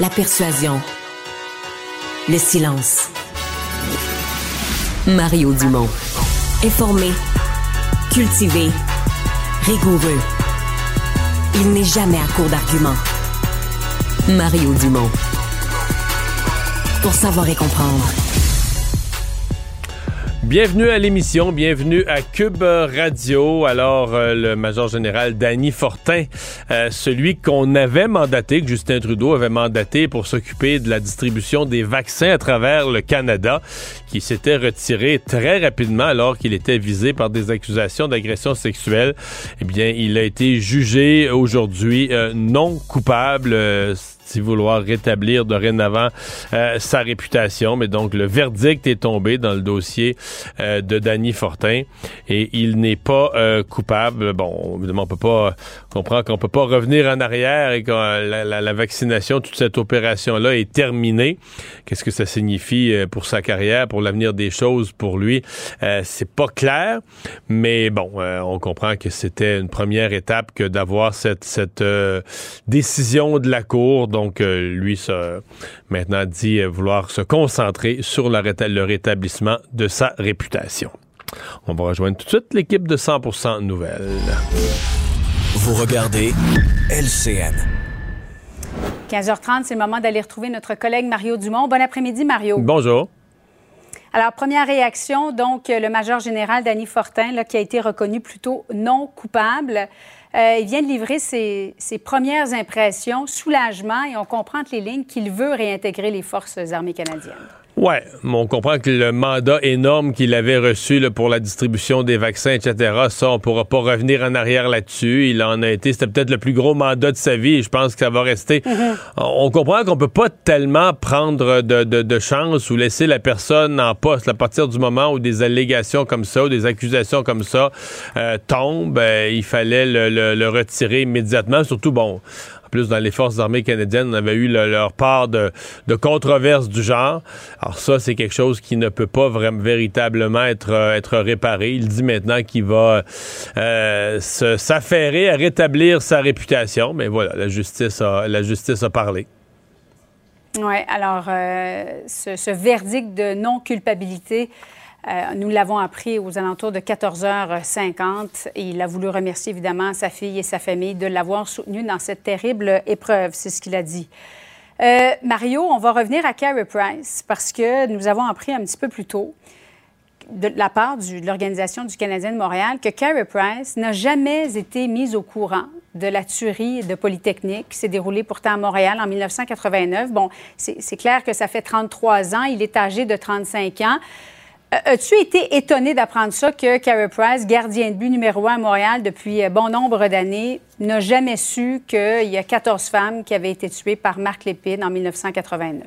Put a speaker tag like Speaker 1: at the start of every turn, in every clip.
Speaker 1: la persuasion, le silence. Mario Dumont. Informé, cultivé, rigoureux. Il n'est jamais à court d'arguments. Mario Dumont. Pour savoir et comprendre.
Speaker 2: Bienvenue à l'émission, bienvenue à Cube Radio. Alors, euh, le major général Danny Fortin, euh, celui qu'on avait mandaté, que Justin Trudeau avait mandaté pour s'occuper de la distribution des vaccins à travers le Canada, qui s'était retiré très rapidement alors qu'il était visé par des accusations d'agression sexuelle. Eh bien, il a été jugé aujourd'hui euh, non coupable si vouloir rétablir dorénavant euh, sa réputation. Mais donc, le verdict est tombé dans le dossier euh, de Danny Fortin et il n'est pas euh, coupable. Bon, évidemment, on peut pas comprendre qu'on peut pas revenir en arrière et que la, la, la, vaccination, toute cette opération-là est terminée. Qu'est-ce que ça signifie pour sa carrière, pour l'avenir des choses pour lui? C'est pas clair, mais bon, on comprend que c'était une première étape que d'avoir cette, cette décision de la Cour. Donc, euh, lui, ça, maintenant dit vouloir se concentrer sur le, le rétablissement de sa réputation. On va rejoindre tout de suite l'équipe de 100% Nouvelles.
Speaker 3: Vous regardez LCN.
Speaker 4: 15h30, c'est le moment d'aller retrouver notre collègue Mario Dumont. Bon après-midi, Mario.
Speaker 2: Bonjour.
Speaker 4: Alors, première réaction, donc, le major général Danny Fortin, là, qui a été reconnu plutôt non coupable. Euh, il vient de livrer ses, ses, premières impressions, soulagement, et on comprend entre les lignes qu'il veut réintégrer les forces armées canadiennes.
Speaker 2: Ouais, on comprend que le mandat énorme qu'il avait reçu là, pour la distribution des vaccins, etc., ça, on pourra pas revenir en arrière là-dessus. Il en a été, c'était peut-être le plus gros mandat de sa vie et je pense que ça va rester. Mm-hmm. On comprend qu'on peut pas tellement prendre de, de, de, chance ou laisser la personne en poste à partir du moment où des allégations comme ça ou des accusations comme ça euh, tombent. Euh, il fallait le, le, le retirer immédiatement. Surtout, bon, plus, dans les forces armées canadiennes, on avait eu le, leur part de, de, controverses du genre. Alors ça, c'est quelque chose qui ne peut pas vraiment véritablement être, euh, être réparé. Il dit maintenant qu'il va euh, s'affairer à rétablir sa réputation. Mais voilà, la justice a, la justice a parlé.
Speaker 4: Oui, alors euh, ce, verdict de non-culpabilité euh, nous l'avons appris aux alentours de 14h50 et il a voulu remercier évidemment sa fille et sa famille de l'avoir soutenu dans cette terrible épreuve, c'est ce qu'il a dit. Euh, Mario, on va revenir à Carey Price parce que nous avons appris un petit peu plus tôt de la part de l'Organisation du Canadien de Montréal que Carey Price n'a jamais été mise au courant de la tuerie de Polytechnique qui s'est déroulée pourtant à Montréal en 1989. Bon, c'est clair que ça fait 33 ans, il est âgé de 35 ans. As-tu été étonné d'apprendre ça que Carey Price, gardien de but numéro un à Montréal depuis euh, bon nombre d'années, n'a jamais su qu'il y a 14 femmes qui avaient été tuées par Marc Lépine en 1989?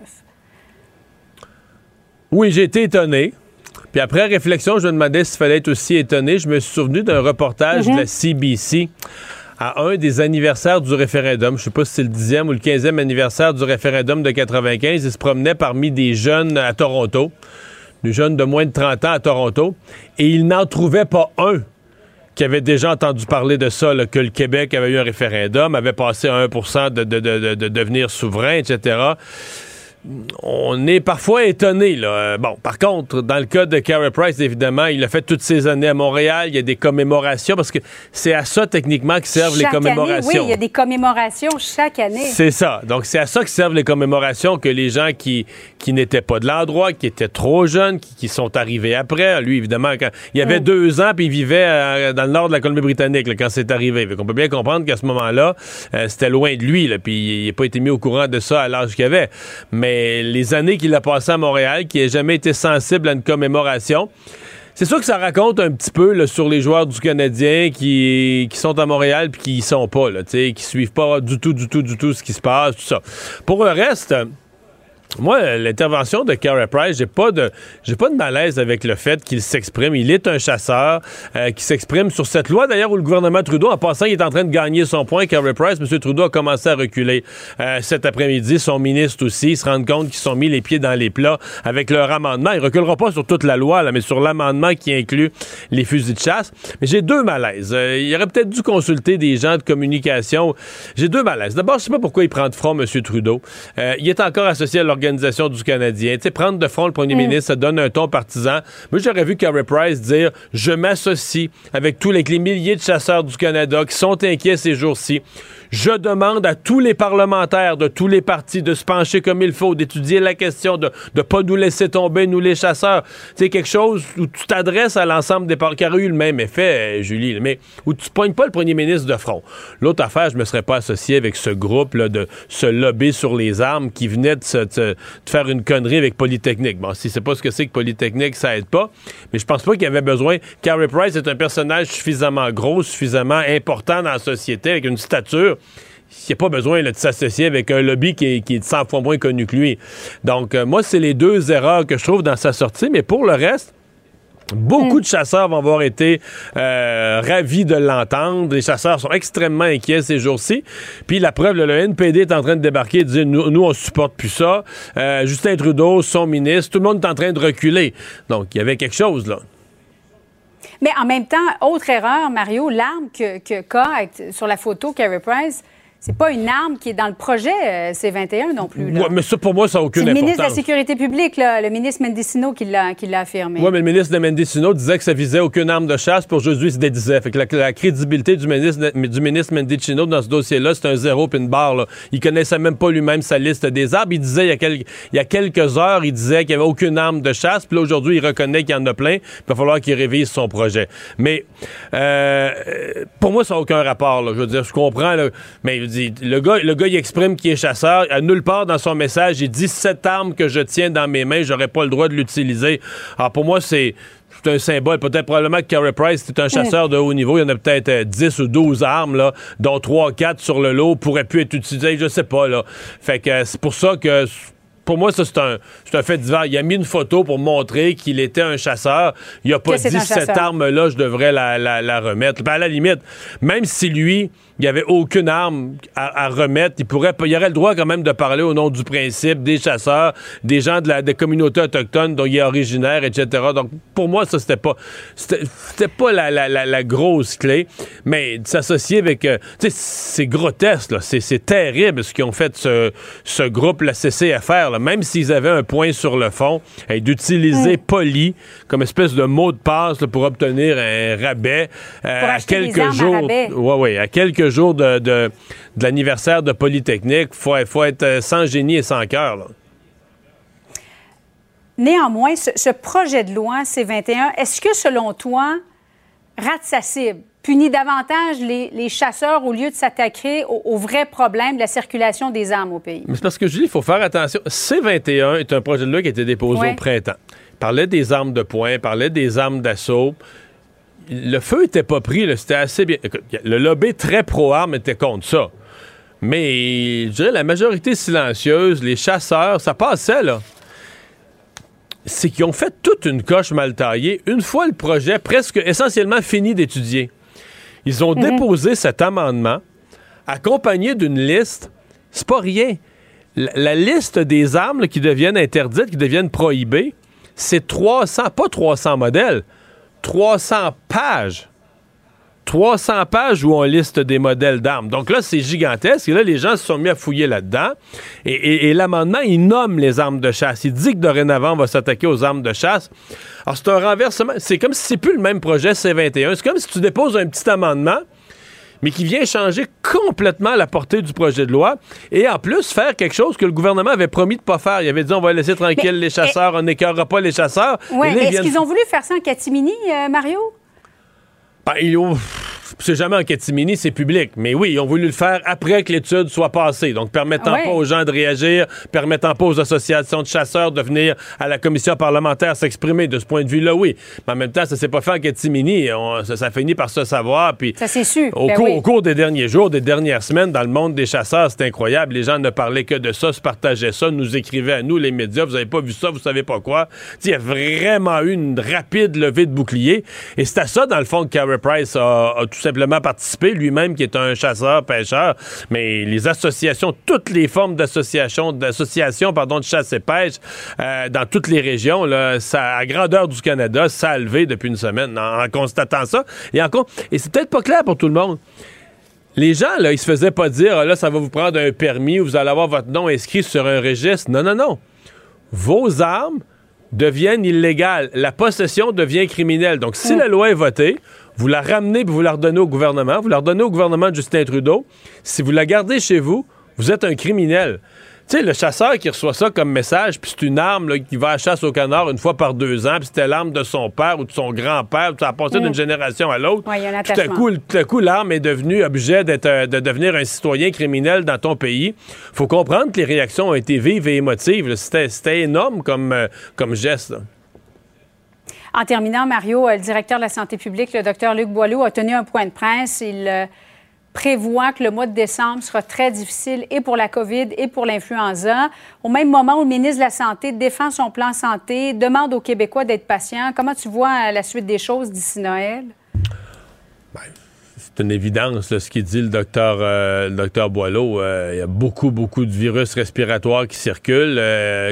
Speaker 2: Oui, j'ai été étonné. Puis après réflexion, je me demandais s'il fallait être aussi étonné. Je me suis souvenu d'un reportage mm -hmm. de la CBC à un des anniversaires du référendum. Je sais pas si c'est le 10e ou le 15e anniversaire du référendum de 95. Il se promenait parmi des jeunes à Toronto jeunes de moins de 30 ans à Toronto, et il n'en trouvait pas un qui avait déjà entendu parler de ça, que le Québec avait eu un référendum, avait passé à 1 de, de, de, de, devenir souverain, etc. on est parfois étonné. Là. Bon, par contre, dans le cas de Carey Price, évidemment, il a fait toutes ces années à Montréal. Il y a des commémorations parce que c'est à ça techniquement que servent les commémorations.
Speaker 4: oui, il y a des commémorations chaque année.
Speaker 2: C'est ça. Donc c'est à ça que servent les commémorations que les gens qui qui n'étaient pas de l'endroit, qui étaient trop jeunes, qui, sont arrivés après. Lui, évidemment, quand il avait mm. deux ans puis il vivait euh, dans le nord de la Colombie-Britannique quand c'est arrivé. On peut bien comprendre qu'à ce moment-là, euh, c'était loin de lui. Là, puis il n'a pas été mis au courant de ça à l'âge qu'il avait. Mais les années qu'il a passées à Montréal, qui n'a jamais été sensible à une commémoration. C'est sûr que ça raconte un petit peu sur les joueurs du Canadien qui, qui sont à Montréal puis qui y sont pas, là, qui suivent pas du tout, du tout, du tout ce qui se passe, tout ça. Pour le reste, moi, l'intervention de Carey Price, j'ai pas de j'ai pas de malaise avec le fait qu'il s'exprime. Il est un chasseur euh, qui s'exprime sur cette loi d'ailleurs où le gouvernement Trudeau, en passant, il est en train de gagner son point. Carey Price, M. Trudeau a commencé à reculer euh, cet après-midi. Son ministre aussi, ils se rendent compte qu'ils sont mis les pieds dans les plats avec leur amendement. Il reculera pas sur toute la loi, là, mais sur l'amendement qui inclut les fusils de chasse. Mais j'ai deux malaises. Euh, il aurait peut-être dû consulter des gens de communication. J'ai deux malaises. D'abord, je sais pas pourquoi il prend de front M. Trudeau. il est encore associé à l'organisation du Canadien. Tu sais, prendre de front le premier mm. ministre, ça donne un ton partisan. Moi, j'aurais vu Carey Price dire Je m'associe avec tous les, les milliers de chasseurs du Canada qui sont inquiets ces jours-ci. Je demande à tous les parlementaires de tous les partis de se pencher comme il faut, d'étudier la question, de ne pas nous laisser tomber, nous les chasseurs. C'est quelque chose où tu t'adresses à l'ensemble des partis, qui a eu le même effet, euh, Julie, mais où tu ne pognes pas le premier ministre de front. L'autre affaire, je me serais pas associé avec ce groupe là, de se lobby sur les armes qui venait de, se, faire une connerie avec Polytechnique. Bon, si c'est pas ce que c'est que Polytechnique, ça aide pas, mais je pense pas qu'il y avait besoin. Carey Price est un personnage suffisamment gros, suffisamment important dans la société, avec une stature il n'y a pas besoin de s'associer avec un lobby qui est, qui 100 fois moins connu que lui. Donc, euh, moi, c'est les deux erreurs que je trouve dans sa sortie. Mais pour le reste, Beaucoup de chasseurs vont avoir été euh, ravis de l'entendre. Les chasseurs sont extrêmement inquiets ces jours-ci. Puis la preuve, le NPD est en train de débarquer et de dire nous, nous on supporte plus ça. Euh, Justin Trudeau, son ministre, tout le monde est en train de reculer. Donc, il y avait quelque chose là.
Speaker 4: Mais en même temps, autre erreur, Mario, l'arme que, que sur la photo Carey Price, c'est pas une arme qui est dans le projet euh, C-21 non plus.
Speaker 2: Oui, mais ça, pour moi, ça n'a aucune
Speaker 4: importance.
Speaker 2: C'est
Speaker 4: le ministre de la Sécurité publique, le ministre Mendicino, qui l'a, affirmé.
Speaker 2: Oui, mais le ministre de Mendicino disait que ça visait aucune arme de chasse. Pour aujourd'hui, il se dédisait. Fait que la, crédibilité du ministre, du ministre Mendicino dans ce dossier-là, c'est un zéro puis une barre. Là. Il connaissait même pas lui-même sa liste des armes. Il disait, il y a, quelques, il y a quelques heures, il disait qu'il n'y avait aucune arme de chasse. Puis là, aujourd'hui, il reconnaît qu'il y en a plein. Il va falloir qu'il révise son projet. Mais euh, pour moi, ça n'a aucun rapport. Là. Je veux dire, je comprends. Là, mais le gars le gars, il exprime qu'il est chasseur. À nulle part dans son message, il dit cette arme que je tiens dans mes mains, j'aurais pas le droit de l'utiliser. Alors pour moi, c'est un symbole. Peut-être probablement que Carey Price est un chasseur de haut niveau. Il y en a peut-être 10 euh, ou 12 armes, là, dont 3 4 sur le lot pourraient plus être utilisées. Je sais pas, là. Fait que c'est pour ça que pour moi, ça, c'est un, un, fait divers. Il a mis une photo pour montrer qu'il était un chasseur. Il a pas dit cette arme-là, je devrais la, la, remettre. Ben, à la limite, même si lui, il n'y avait aucune arme à, remettre. Il pourrait, il aurait le droit quand même de parler au nom du principe des chasseurs, des gens de la des communautés autochtones dont il est originaire, etc. Donc, pour moi, ça, c'était pas, c'était pas la, la, la, grosse clé. Mais s'associer avec, euh, tu sais, c'est grotesque, là. C'est terrible ce qu'ils ont fait ce, ce groupe, la CCFR, là. Même s'ils avaient un point sur le fond, d'utiliser mm. poli comme espèce de mot de passe pour obtenir un rabais
Speaker 4: euh, à quelques jours. Ouais,
Speaker 2: ouais, à quelques jour de, de, l'anniversaire de Polytechnique. Il faut, faut, être euh, sans génie et sans cœur.
Speaker 4: Néanmoins, ce, projet de loi C-21, est-ce que, selon toi, rate sa cible? Punit davantage les, chasseurs au lieu de s'attaquer au, vrai problème de la circulation des armes au pays.
Speaker 2: Mais c'est parce que je dis, il faut faire attention. C-21 est un projet de loi qui a été déposé au printemps. Il parlait des armes de poing, parlait des armes d'assaut le feu était pas pris, c'était assez bien. le lobby très pro-armes était contre ça. Mais je dirais la majorité silencieuse, les chasseurs, ça passait, là. C'est qu'ils ont fait toute une coche mal taillée une fois le projet presque essentiellement fini d'étudier. Ils ont mhm. déposé cet amendement accompagné d'une liste. C'est pas rien. La, liste des armes qui deviennent interdites, qui deviennent prohibées, c'est 300, pas 300 modèles, 300 pages. 300 pages où on liste des modèles d'armes. Donc là, c'est gigantesque. Et là, les gens se sont mis à fouiller là-dedans. Et, l'amendement, il nomme les armes de chasse. Il dit que dorénavant, on va s'attaquer aux armes de chasse. Alors, c'est un renversement. C'est comme si c'est plus le même projet C-21. C'est comme si tu déposes un petit amendement mais qui vient changer complètement la portée du projet de loi et en plus faire quelque chose que le gouvernement avait promis de pas faire. Il avait dit on va laisser tranquille les chasseurs, on n'écœurera pas les chasseurs.
Speaker 4: Oui, est-ce qu'ils ont voulu faire ça en catimini, euh, Mario?
Speaker 2: Ben, c'est jamais en catimini, c'est public. Mais oui, ils ont voulu le faire après que l'étude soit passée. Donc, permettant pas aux gens de réagir, permettant pas aux associations de chasseurs de venir à la commission parlementaire s'exprimer. De ce point de vue-là, oui. Mais en même temps, ça s'est pas fait en catimini. ça, ça finit par se savoir. Puis,
Speaker 4: ça, c'est sûr.
Speaker 2: Au, ben cours, au cours des derniers jours, des dernières semaines, dans le monde des chasseurs, c'est incroyable. Les gens ne parlaient que de ça, se partageaient ça, nous écrivaient à nous, les médias. Vous avez pas vu ça, vous savez pas quoi. Il y a vraiment eu une rapide levée de bouclier. Et c'est à ça, dans le fond, que Carey Price a, a tout simplement participé, lui-même qui est un chasseur, pêcheur, mais les associations, toutes les formes d'associations, d'associations, pardon, de chasse et pêche euh, dans toutes les régions, là, ça, à grandeur du Canada, ça a levé depuis une semaine en, constatant ça. Et encore, et c'est peut-être pas clair pour tout le monde. Les gens, là, ils se faisaient pas dire, ah, là, ça va vous prendre un permis, vous allez avoir votre nom inscrit sur un registre. Non, non, non. Vos armes deviennent illégales. La possession devient criminelle. Donc, si la loi est votée, vous la ramenez et vous la redonnez au gouvernement. Vous la redonnez au gouvernement de Justin Trudeau. Si vous la gardez chez vous, vous êtes un criminel. Tu sais, le chasseur qui reçoit ça comme message, puis c'est une arme qui va à la chasse au canard une fois par deux ans, puis c'était l'arme de son père ou de son grand-père, ça a passé d'une mm. génération à l'autre.
Speaker 4: Oui,
Speaker 2: tout à coup, tout à coup l'arme est devenue objet d'être, euh, de devenir un citoyen criminel dans ton pays. faut comprendre que les réactions ont été vives et émotives. C'était, énorme comme, euh, comme geste.
Speaker 4: En terminant, Mario, euh, le directeur de la santé publique, le docteur Luc Boileau, a tenu un point de presse. Il prévoit que le mois de décembre sera très difficile et pour la COVID et pour l'influenza. Au même moment où le ministre de la Santé défend son plan santé, demande aux Québécois d'être patients. Comment tu vois euh, la suite des choses d'ici Noël?
Speaker 2: Ben, c'est une évidence, ce qu'il dit le docteur, euh, docteur Boileau. Euh, il y a beaucoup, beaucoup de virus respiratoires qui circulent.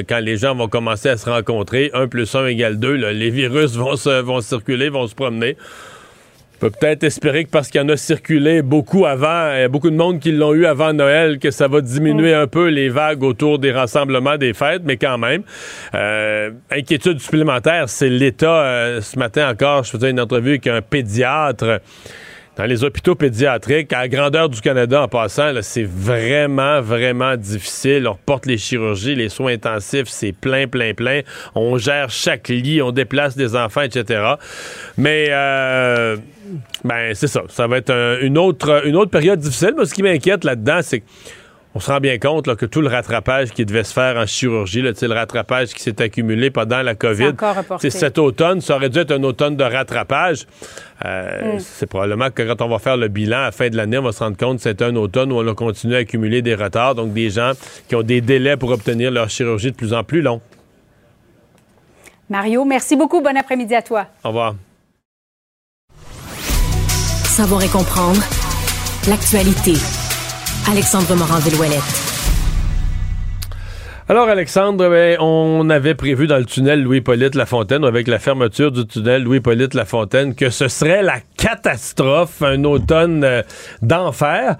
Speaker 2: Quand les gens vont commencer à se rencontrer, 1 plus 1 égale 2, les virus vont, se, vont circuler, vont se promener. Peut peut-être espérer que parce qu'il y en a circulé beaucoup avant, il y a beaucoup de monde qui l'ont eu avant Noël, que ça va diminuer un peu les vagues autour des rassemblements des fêtes, mais quand même. inquiétude supplémentaire, c'est l'État. ce matin encore, je faisais une entrevue avec un pédiatre dans les hôpitaux pédiatriques, à la grandeur du Canada en passant, c'est vraiment, vraiment difficile. On reporte les chirurgies, les soins intensifs, c'est plein, plein, plein. On gère chaque lit, on déplace des enfants, etc. Mais, euh, ben, c'est ça. Ça va être une, autre, une autre période difficile. Mais ce qui m'inquiète là-dedans, c'est que on se rend bien compte que tout le rattrapage qui devait se faire en chirurgie, là, le rattrapage qui s'est accumulé pendant la COVID, cet automne, ça aurait dû être un automne de rattrapage. Euh, mm. C'est probablement que quand on va faire le bilan à la fin de l'année, on va se rendre compte que c'est un automne où on a continué à accumuler des retards, donc des gens qui ont des délais pour obtenir leur chirurgie de plus en plus longs.
Speaker 4: Mario, merci beaucoup. Bon après-midi à toi.
Speaker 2: Au revoir.
Speaker 1: Savoir et comprendre l'actualité. Alexandre Morand-Villouellette.
Speaker 2: Alors, Alexandre, ben, on avait prévu dans le tunnel Louis-Polyte Lafontaine, avec la fermeture du tunnel Louis-Polyte Lafontaine, que ce serait la catastrophe, un automne euh, d'enfer.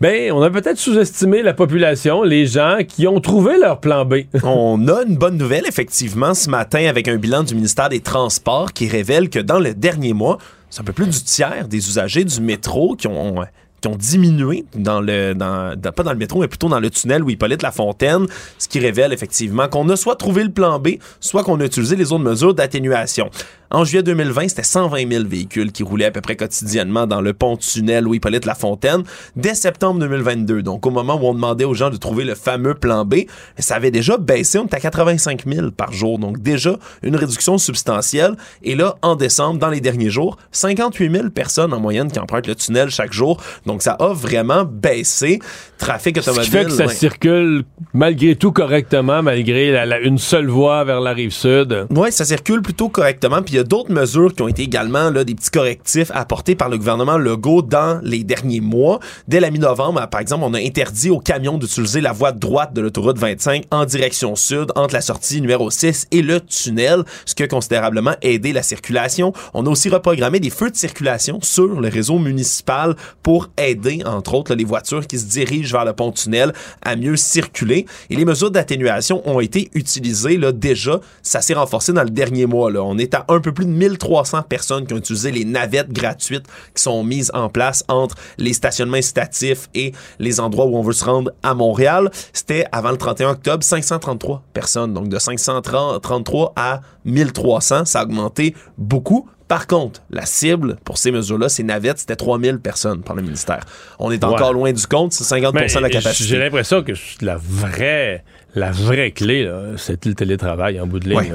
Speaker 2: Ben, on a peut-être sous-estimé la population, les gens qui ont trouvé leur plan B.
Speaker 5: on a une bonne nouvelle, effectivement, ce matin, avec un bilan du ministère des Transports qui révèle que dans le dernier mois, c'est un peu plus du tiers des usagers du métro qui ont qui ont diminué dans le dans, pas dans le métro mais plutôt dans le tunnel où Hippolyte La Fontaine, ce qui révèle effectivement qu'on a soit trouvé le plan B, soit qu'on a utilisé les autres mesures d'atténuation. En juillet 2020, c'était 120 000 véhicules qui roulaient à peu près quotidiennement dans le pont-tunnel où Hippolyte La Fontaine. Dès septembre 2022, donc au moment où on demandait aux gens de trouver le fameux plan B, ça avait déjà baissé, on était à 85 000 par jour, donc déjà une réduction substantielle. Et là, en décembre, dans les derniers jours, 58 000 personnes en moyenne qui empruntent le tunnel chaque jour. Donc ça a vraiment baissé. Trafic automobile.
Speaker 2: Ce qui fait que ça circule malgré tout correctement, malgré une seule voie vers la rive sud.
Speaker 5: Oui, ça circule plutôt correctement. Puis d'autres mesures qui ont été également là, des petits correctifs apportés par le gouvernement Legault dans les derniers mois. Dès la mi-novembre, par exemple, on a interdit aux camions d'utiliser la voie droite de l'autoroute 25 en direction sud entre la sortie numéro 6 et le tunnel, ce qui a considérablement aidé la circulation. On a aussi reprogrammé des feux de circulation sur le réseau municipal pour aider, entre autres, les voitures qui se dirigent vers le pont-tunnel à mieux circuler. Et les mesures d'atténuation ont été utilisées là, déjà. Ça s'est renforcé dans le dernier mois. Là. On est à un peu plus de 1300 personnes qui ont utilisé les navettes gratuites qui sont mises en place entre les stationnements incitatifs et les endroits où on veut se rendre à Montréal. C'était avant le 31 octobre 533 personnes. Donc de 533 à 1300, ça a augmenté beaucoup. Par contre, la cible pour ces mesures-là, ces navettes, c'était 3000 personnes par le ministère. On est encore loin du compte, c'est 50% de la capacité.
Speaker 2: J'ai l'impression que la vraie la vraie clé, c'est le télétravail en bout de ligne.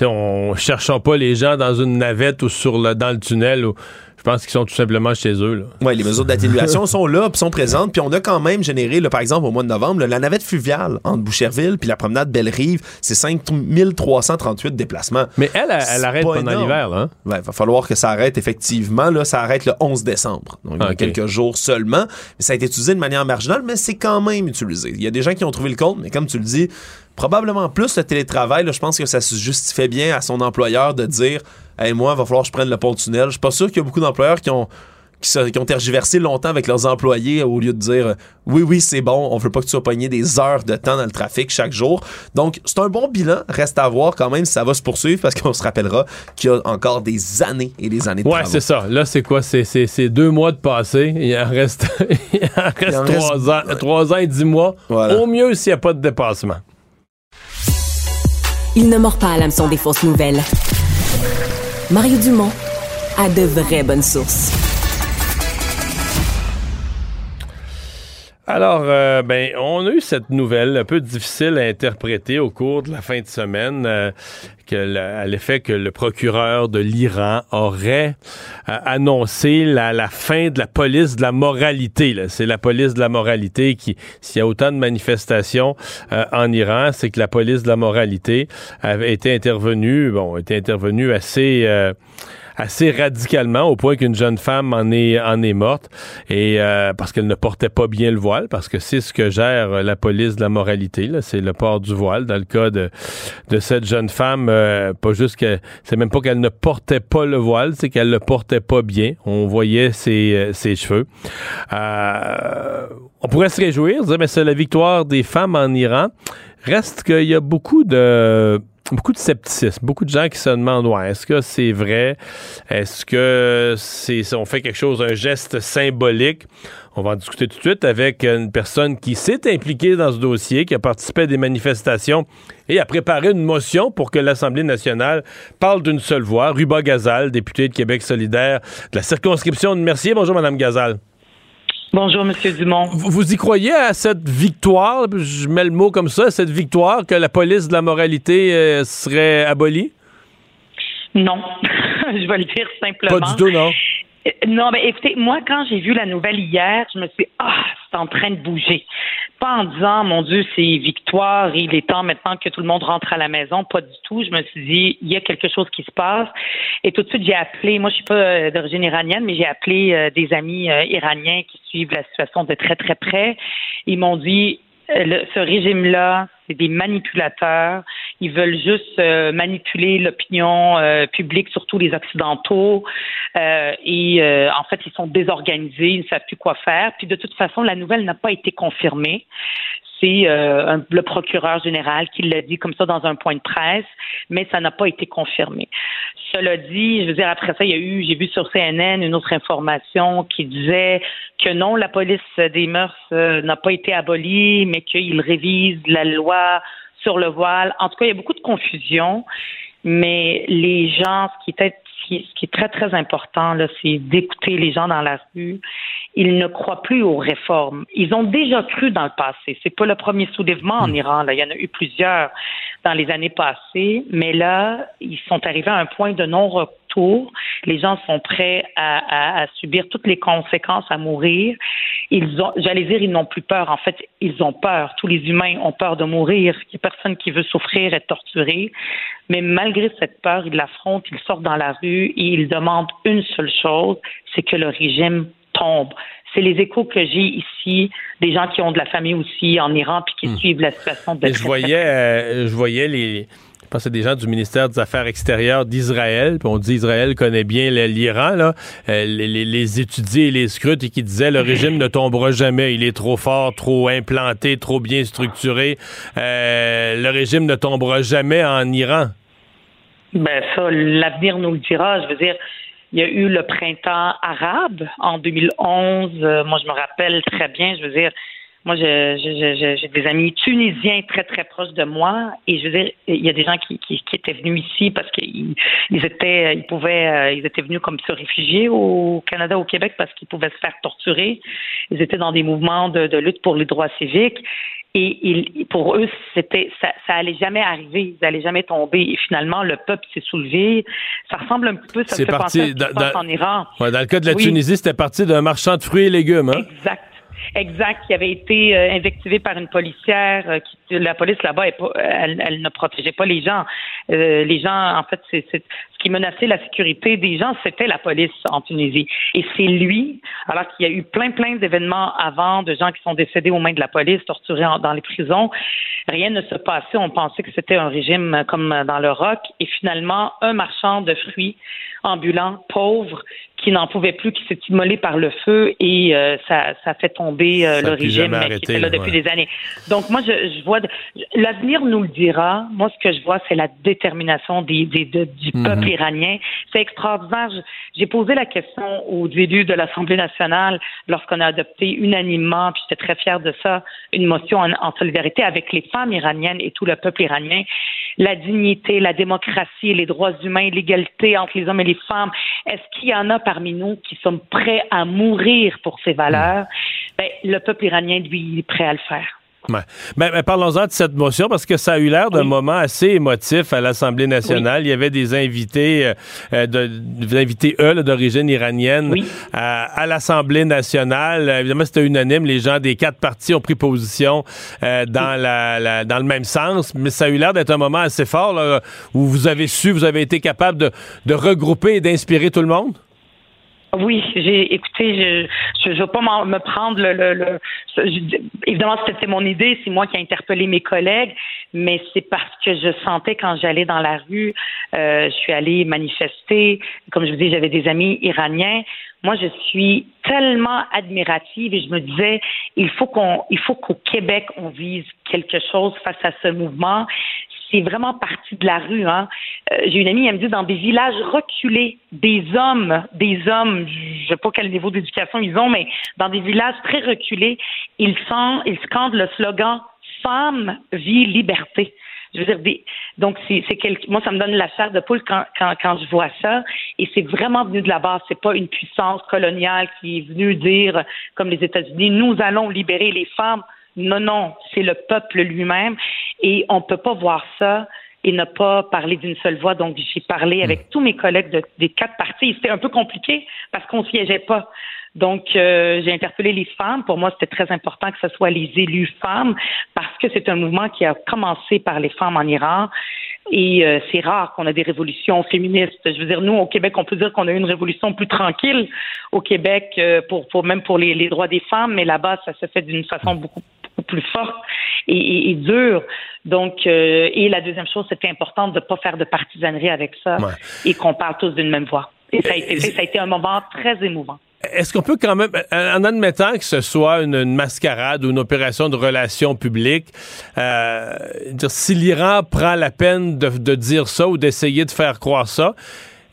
Speaker 2: On cherchons pas les gens dans une navette ou sur le, dans le tunnel. Ou, je pense qu'ils sont tout simplement chez eux.
Speaker 5: Oui, les mesures d'atténuation sont là, puis sont présentes. Puis on a quand même généré, par exemple, au mois de novembre, la navette fluviale entre Boucherville puis la promenade Belle-Rive, c'est 5338 déplacements.
Speaker 2: Mais elle, elle, arrête pendant l'hiver. Il hein?
Speaker 5: va falloir que ça arrête effectivement. Là, ça arrête le 11 décembre, donc dans quelques jours seulement. Mais ça a été utilisé de manière marginale, mais c'est quand même utilisé. Il y a des gens qui ont trouvé le compte, mais comme tu le dis, probablement plus le télétravail. je pense que ça se justifiait bien à son employeur de dire Hey, moi, il va falloir que je prenne le pont-tunnel. Je suis pas sûr qu'il y a beaucoup d'employeurs qui ont, qui, ont tergiversé longtemps avec leurs employés au lieu de dire oui, oui, c'est bon, on veut pas que tu sois pogné des heures de temps dans le trafic chaque jour. Donc, c'est un bon bilan. Reste à voir quand même si ça va se poursuivre parce qu'on se rappellera qu'il y a encore des années et des années de
Speaker 2: Ouais, c'est ça. Là, c'est quoi? C'est deux mois de passé. Il en reste, il en reste, trois, Ans, trois ans et dix mois. Au mieux s'il n'y a pas de dépassement.
Speaker 1: Il ne mord pas à l'hameçon des fausses nouvelles. Mario Dumont a de vraies bonnes sources.
Speaker 2: Alors, euh, ben, on a eu cette nouvelle un peu difficile à interpréter au cours de la fin de semaine, euh, que à l'effet que le procureur de l'Iran aurait euh, annoncé la, la, fin de la police de la moralité. C'est la police de la moralité qui, s'il y a autant de manifestations en Iran, c'est que la police de la moralité avait été intervenue, bon, était intervenue assez assez radicalement au point qu'une jeune femme en est en est morte et euh, parce qu'elle ne portait pas bien le voile parce que c'est ce que gère la police de la moralité c'est le port du voile dans le cas de de cette jeune femme euh, pas juste que c'est même pas qu'elle ne portait pas le voile, c'est qu'elle le portait pas bien. On voyait ses euh, ses cheveux. on pourrait se réjouir, dire mais c'est la victoire des femmes en Iran. Reste qu'il y a beaucoup de beaucoup de scepticisme, beaucoup de gens qui se demandent est-ce que c'est vrai? Est-ce que c'est on fait quelque chose un geste symbolique? On va en discuter tout de suite avec une personne qui s'est impliquée dans ce dossier, qui a participé à des manifestations et a préparé une motion pour que l'Assemblée nationale parle d'une seule voix. Ruba Gazal, députée de Québec solidaire de la circonscription de Mercier. Bonjour madame Gazal.
Speaker 6: Bonjour, Monsieur Dumont.
Speaker 2: Vous, y croyez à cette victoire, je mets le mot comme ça, cette victoire que la police de la moralité euh, serait abolie?
Speaker 6: Non. je vais le dire simplement.
Speaker 2: Pas du tout, non.
Speaker 6: Euh, non, mais écoutez, moi, quand j'ai vu la nouvelle hier, je me suis dit, ah, c'est en train de bouger. Pas en disant, mon Dieu, c'est victoire, il est temps maintenant que tout le monde rentre à la maison. Pas du tout. Je me suis dit, il y a quelque chose qui se passe. Et tout de suite, j'ai appelé, moi, je suis pas euh, d'origine iranienne, mais j'ai appelé euh, des amis iraniens qui suivent la situation de très, très près. Ils m'ont dit, ce régime-là, c'est des manipulateurs. Ils veulent juste euh, manipuler l'opinion euh, publique, surtout les Occidentaux. Euh, et en fait, ils sont désorganisés, ils ne savent plus quoi faire. Puis de toute façon, la nouvelle n'a pas été confirmée c'est le procureur général qui l'a dit comme ça dans un point de presse, mais ça n'a pas été confirmé. Cela dit, je veux dire, après ça, il y a eu, j'ai vu sur CNN une autre information qui disait que non, la police des mœurs n'a pas été abolie, mais qu'il révise la loi sur le voile. En tout cas, il y a beaucoup de confusion, mais les gens, ce qui est, ce qui est très, très important, là, c'est d'écouter les gens dans la rue. Ils ne croient plus aux réformes. Ils ont déjà cru dans le passé. C'est pas le premier soulèvement en hmm. Iran. Là. Il y en a eu plusieurs dans les années passées, mais là, ils sont arrivés à un point de non-retour tour. Les gens sont prêts à, subir toutes les conséquences, à mourir. Ils ont, j'allais dire, ils n'ont plus peur. En fait, ils ont peur. Tous les humains ont peur de mourir. Il n'y a personne qui veut souffrir, être torturé. Mais malgré cette peur, ils l'affrontent, ils sortent dans la rue et ils demandent une seule chose, c'est que le régime tombe c'est les échos que j'ai ici, des gens qui ont de la famille aussi en Iran puis qui hmm. suivent la situation de
Speaker 2: je voyais, euh, je voyais les. Pense des gens du ministère des Affaires extérieures d'Israël, on dit Israël connaît bien l'Iran, euh, les, les, et les scrutes et qui disaient le régime ne tombera jamais, il est trop fort, trop implanté, trop bien structuré, euh, le régime ne tombera jamais en Iran.
Speaker 6: Ben ça, l'avenir nous le dira. Je veux dire, il y a eu le printemps arabe en 2011. Euh, moi, je me rappelle très bien. Je veux dire, moi, j'ai des amis tunisiens très, très proches de moi. Et je veux dire, il y a des gens qui, qui, étaient venus ici parce qu'ils ils étaient, ils pouvaient, euh, ils étaient venus comme se réfugier au Canada, au Québec parce qu'ils pouvaient se faire torturer. Ils étaient dans des mouvements de, de lutte pour les droits civiques. Et pour eux, c'était ça, ça allait jamais arriver, ils allaient jamais tomber. Et finalement, le peuple s'est soulevé. Ça ressemble un petit peu, ça me fait penser à ce qui dans, en Iran.
Speaker 2: dans le cas de la Tunisie, c'était parti d'un marchand de fruits et légumes. Hein?
Speaker 6: Exact exact, qui avait été euh, invectivé par une policière. Euh, qui, la police là-bas, elle, elle, ne protégeait pas les gens. Euh, les gens, en fait, c'est, ce qui menaçait la sécurité des gens, c'était la police en Tunisie. Et c'est lui, alors qu'il y a eu plein, plein d'événements avant, de gens qui sont décédés aux mains de la police, torturés dans les prisons. Rien ne se passait. On pensait que c'était un régime comme dans le rock. Et finalement, un marchand de fruits ambulant, pauvre, qui n'en pouvait plus, qui s'est immolé par le feu et euh, ça, ça fait tomber euh, le régime qui était là depuis des années. Donc moi, je, je vois l'avenir nous le dira. Moi, ce que je vois, c'est la détermination des, des du mhm. peuple iranien. C'est extraordinaire. J'ai posé la question aux élus de l'Assemblée nationale lorsqu'on a adopté unanimement, puis j'étais très fière de ça, une motion en, en solidarité avec les femmes iraniennes et tout le peuple iranien. La dignité, la démocratie, les droits humains, l'égalité entre les hommes et les femmes. Est-ce qu'il y en a parmi nous qui sommes prêts à mourir pour ces valeurs, ben, le peuple iranien, lui, est prêt à le faire.
Speaker 2: Mais, parlons-en de cette motion parce que ça a eu l'air d'un moment assez émotif à l'Assemblée nationale. Il y avait des invités, euh, euh, de, des invités eux d'origine iranienne à, l'Assemblée nationale. Évidemment, c'était unanime. Les gens des quatre partis ont pris position euh, dans la, dans le même sens. Mais ça a eu l'air d'être un moment assez fort où vous avez su, vous avez été capable de, de regrouper et d'inspirer tout le monde?
Speaker 6: Oui, j'ai écouté, je ne veux pas me prendre le, le, le évidemment c'était mon idée, c'est moi qui ai interpellé mes collègues, mais c'est parce que je sentais quand j'allais dans la rue, euh, je suis allée manifester, comme je vous dis, j'avais des amis iraniens. Moi, je suis tellement admirative et je me disais, il faut qu'on, il faut qu'au Québec on vise quelque chose face à ce mouvement c'est vraiment parti de la rue. Hein. Euh, j'ai une amie, elle me dit, dans des villages reculés, des hommes, des hommes, je ne sais pas quel niveau d'éducation ils ont, mais dans des villages très reculés, ils, sont, ils scandent le slogan Femme, vie, liberté. Je veux dire, des, donc c'est, moi ça me donne la chair de poule quand, quand, quand je vois ça, et c'est vraiment venu de la base. C'est pas une puissance coloniale qui est venue dire, comme les États-Unis, nous allons libérer les femmes. Non, non, c'est le peuple lui-même. Et on ne peut pas voir ça et ne pas parler d'une seule voix. Donc, j'ai parlé avec hmm. tous mes collègues des quatre partis. C'était un peu compliqué parce qu'on ne siégeait pas. Donc, euh, j'ai interpellé les femmes. Pour moi, c'était très important que ce soit les élus femmes parce que c'est un mouvement qui a commencé par les femmes en Iran. Et euh, c'est rare qu'on a des révolutions féministes. Je veux dire, nous, au Québec, on peut dire qu'on a eu une révolution plus tranquille au Québec, euh, pour, pour même pour les, les droits des femmes, mais là-bas, ça se fait d'une façon beaucoup plus forte et, dure. Donc, euh, et la deuxième chose, c'était important de ne pas faire de partisanerie avec ça et qu'on parle tous d'une même voix. Et ça a, été, ça a été un moment très émouvant.
Speaker 2: Est-ce qu'on peut quand même, en admettant que ce soit une, mascarade ou une opération de relations publiques, euh, dire si l'Iran prend la peine de, de dire ça ou d'essayer de faire croire ça,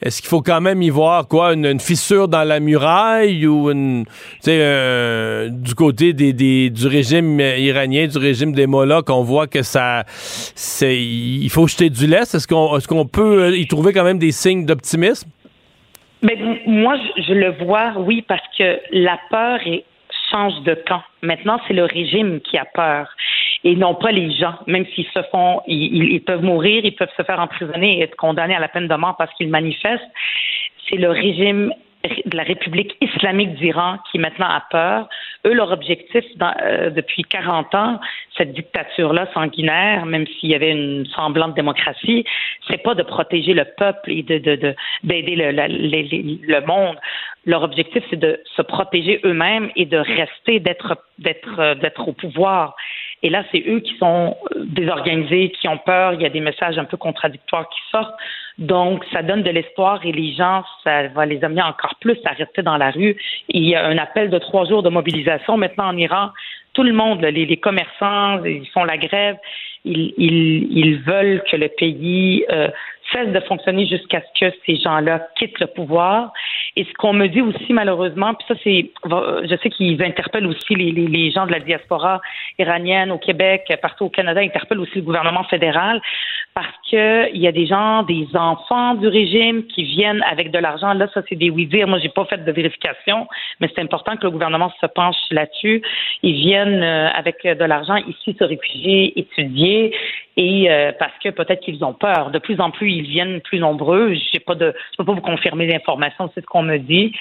Speaker 2: est-ce qu'il faut quand même y voir quoi une, fissure dans la muraille ou une euh, du côté des, du régime iranien du régime des mollahs qu'on voit que ça c'est il faut jeter du lest? Est-ce qu'on est-ce qu'on peut euh, y trouver quand même des signes d'optimisme?
Speaker 6: Mais moi je, le vois oui parce que la peur change de camp. Maintenant c'est le régime qui a peur et non pas les gens, même s'ils se font, ils, peuvent mourir, ils peuvent se faire emprisonner et être condamnés à la peine de mort parce qu'ils manifestent. c'est le régime de la République islamique d'Iran qui maintenant a peur. Eux, leur objectif euh, depuis 40 ans, cette dictature-là sanguinaire, même s'il y avait une semblante démocratie, c'est pas de protéger le peuple et de d'aider le, monde. Leur objectif, c'est de se protéger eux-mêmes et de rester d'être au pouvoir. Et là, c'est eux qui sont euh, désorganisés, qui ont peur. Il y a des messages un peu contradictoires qui sortent. Donc, ça donne de l'espoir et les gens, ça va les amener encore plus à rester dans la rue. Il y a un appel de trois jours de mobilisation maintenant en Iran. Tout le monde, les, commerçants, ils font la grève. Ils, ils, veulent que le pays euh, cesse de fonctionner jusqu'à ce que ces gens-là quittent le pouvoir. Et ce qu'on me dit aussi, malheureusement, puis ça, c'est, je sais qu'ils interpellent aussi les, les, les, gens de la diaspora iranienne au Québec, partout au Canada, interpellent aussi le gouvernement fédéral parce qu'il y a des gens, des enfants du régime qui viennent avec de l'argent. Là, ça, c'est des oui-dire. Moi, j'ai pas fait de vérification, mais c'est important que le gouvernement se penche là-dessus. Ils viennent euh, avec de l'argent ici se réfugier, étudier et euh, parce que peut-être qu'ils ont peur. De plus en plus, ils viennent plus nombreux. Je je peux pas vous confirmer l'information, c'est ce qu'on me dit.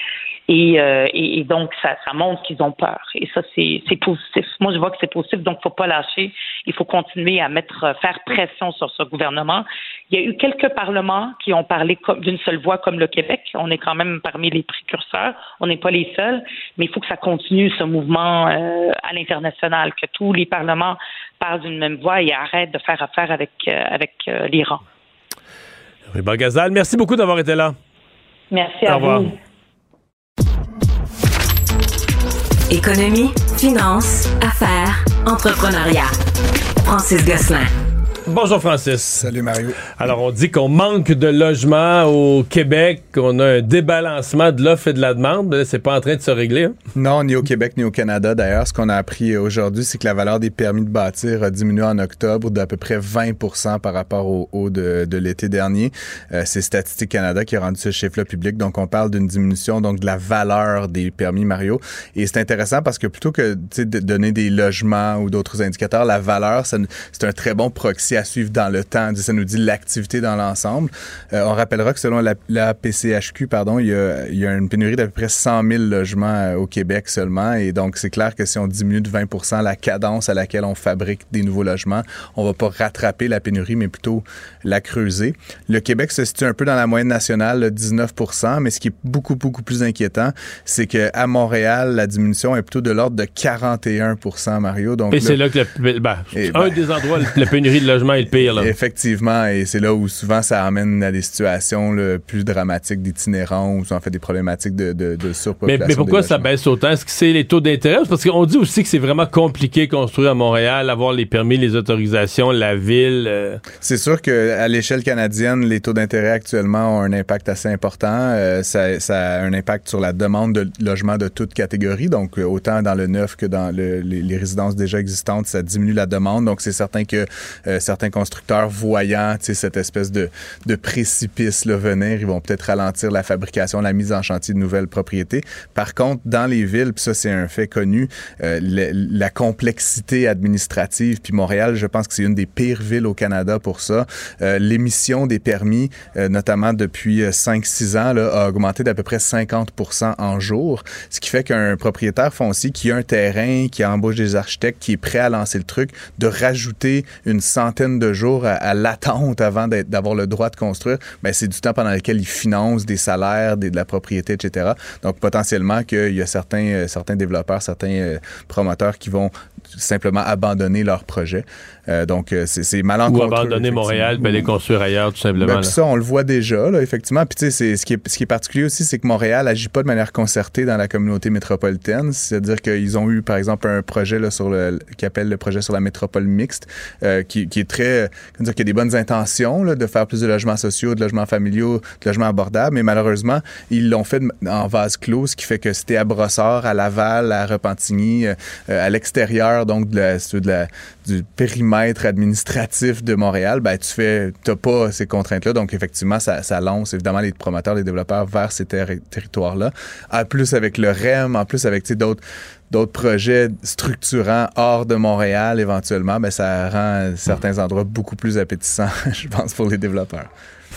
Speaker 6: Et, euh, donc, ça, montre qu'ils ont peur. Et ça, c'est positif. Moi, je vois que c'est positif, donc faut pas lâcher. Il faut continuer à mettre, faire pression sur ce gouvernement. Il y a eu quelques parlements qui ont parlé d'une seule voix, comme le Québec. On est quand même parmi les précurseurs. On n'est pas les seuls, mais il faut que ça continue ce mouvement euh, à l'international, que tous les parlements parlent d'une même voix et arrêtent de faire affaire avec euh, avec l'Iran.
Speaker 2: Gazal, merci beaucoup d'avoir été là.
Speaker 6: Merci à vous.
Speaker 1: Économie, finance, affaires, entrepreneuriat. Francis Gosselin.
Speaker 2: Bonjour Francis.
Speaker 7: Salut Mario.
Speaker 2: Alors on dit qu'on manque de logements au Québec, qu'on a un débalancement de l'offre et de la demande. C'est pas en train de se régler. Hein?
Speaker 7: Non, ni au Québec ni au Canada. D'ailleurs, ce qu'on a appris aujourd'hui, c'est que la valeur des permis de bâtir a diminué en octobre d'à peu près 20% par rapport au haut de, l'été dernier. Euh, c'est Statistique Canada qui a rendu ce chiffre-là public. Donc on parle d'une diminution donc de la valeur des permis Mario. Et c'est intéressant parce que plutôt que de donner des logements ou d'autres indicateurs, la valeur, c'est un très bon proxy à suivre dans le temps. Ça nous dit l'activité dans l'ensemble. Euh, on rappellera que selon la, PCHQ, pardon, il y, a, une pénurie d'à peu près 100 000 logements euh, au Québec seulement. Et donc, c'est clair que si on diminue de 20 la cadence à laquelle on fabrique des nouveaux logements, on va pas rattraper la pénurie, mais plutôt la creuser. Le Québec se situe un peu dans la moyenne nationale, 19% mais ce qui est beaucoup, beaucoup plus inquiétant, c'est qu'à Montréal, la diminution est plutôt de l'ordre de 41% Mario.
Speaker 2: Donc, et c'est là que ben, un ben, des endroits, la pénurie de logements est le pire. Là.
Speaker 7: Effectivement, et c'est là où souvent ça amène à des situations plus dramatiques d'itinérants ou en fait des problématiques de, de, de surpopulation.
Speaker 2: Mais, mais pourquoi ça baisse autant? Est-ce que c'est les taux d'intérêt? Parce qu'on dit aussi que c'est vraiment compliqué construire à Montréal, avoir les permis, les autorisations, la ville. Euh.
Speaker 7: C'est sûr qu'à l'échelle canadienne, les taux d'intérêt actuellement ont un impact assez important. Euh, ça, ça, a un impact sur la demande de logement de toute catégorie, donc euh, autant dans le neuf que dans le, les, résidences déjà existantes, ça diminue la demande. Donc c'est certain que certains constructeurs voyant cette espèce de, précipice là, venir, ils vont peut-être ralentir la fabrication, la mise en chantier de nouvelles propriétés. Par contre, dans les villes, puis ça c'est un fait connu, euh, la complexité administrative, puis Montréal, je pense que c'est une des pires villes au Canada pour ça. Euh, l'émission des permis, euh, notamment depuis 5-6 ans, a augmenté d'à peu près 50% en jour, ce qui fait qu'un propriétaire foncier qui a un terrain, qui embauche des architectes, qui est prêt à lancer le truc, de rajouter une centaine de jours à, l'attente avant d'avoir le droit de construire, ben c'est du temps pendant lequel ils financent des salaires, de la propriété, etc. Donc potentiellement qu'il y a certains, euh, développeurs, certains euh, promoteurs qui vont simplement abandonner leur projet. Euh, donc, euh, c'est malencontreux.
Speaker 2: Ou abandonner Montréal, ben les construire ailleurs, tout simplement.
Speaker 7: Ben, ça, on le voit déjà, là, effectivement. Puis, tu sais, ce qui, est, ce qui est particulier aussi, c'est que Montréal n'agit pas de manière concertée dans la communauté métropolitaine. C'est-à-dire qu'ils ont eu, par exemple, un projet là, sur le, qui appelle le projet sur la métropole mixte, euh, qui, qui, est très, dire, qui a des bonnes intentions là, de faire plus de logements sociaux, de logements familiaux, de logements abordables, mais malheureusement, ils l'ont fait en vase clos, ce qui fait que c'était à Brossard, à Laval, à Repentigny, à l'extérieur, donc de du périmètre administratif de Montréal, ben, tu fais, t'as pas ces contraintes-là. Donc, effectivement, ça, ça, lance évidemment les promoteurs, les développeurs vers ces territoires-là. En plus, avec le REM, en plus, avec d'autres d'autres projets structurants hors de Montréal éventuellement, ben, ça rend certains endroits beaucoup plus appétissants, je pense, pour les développeurs.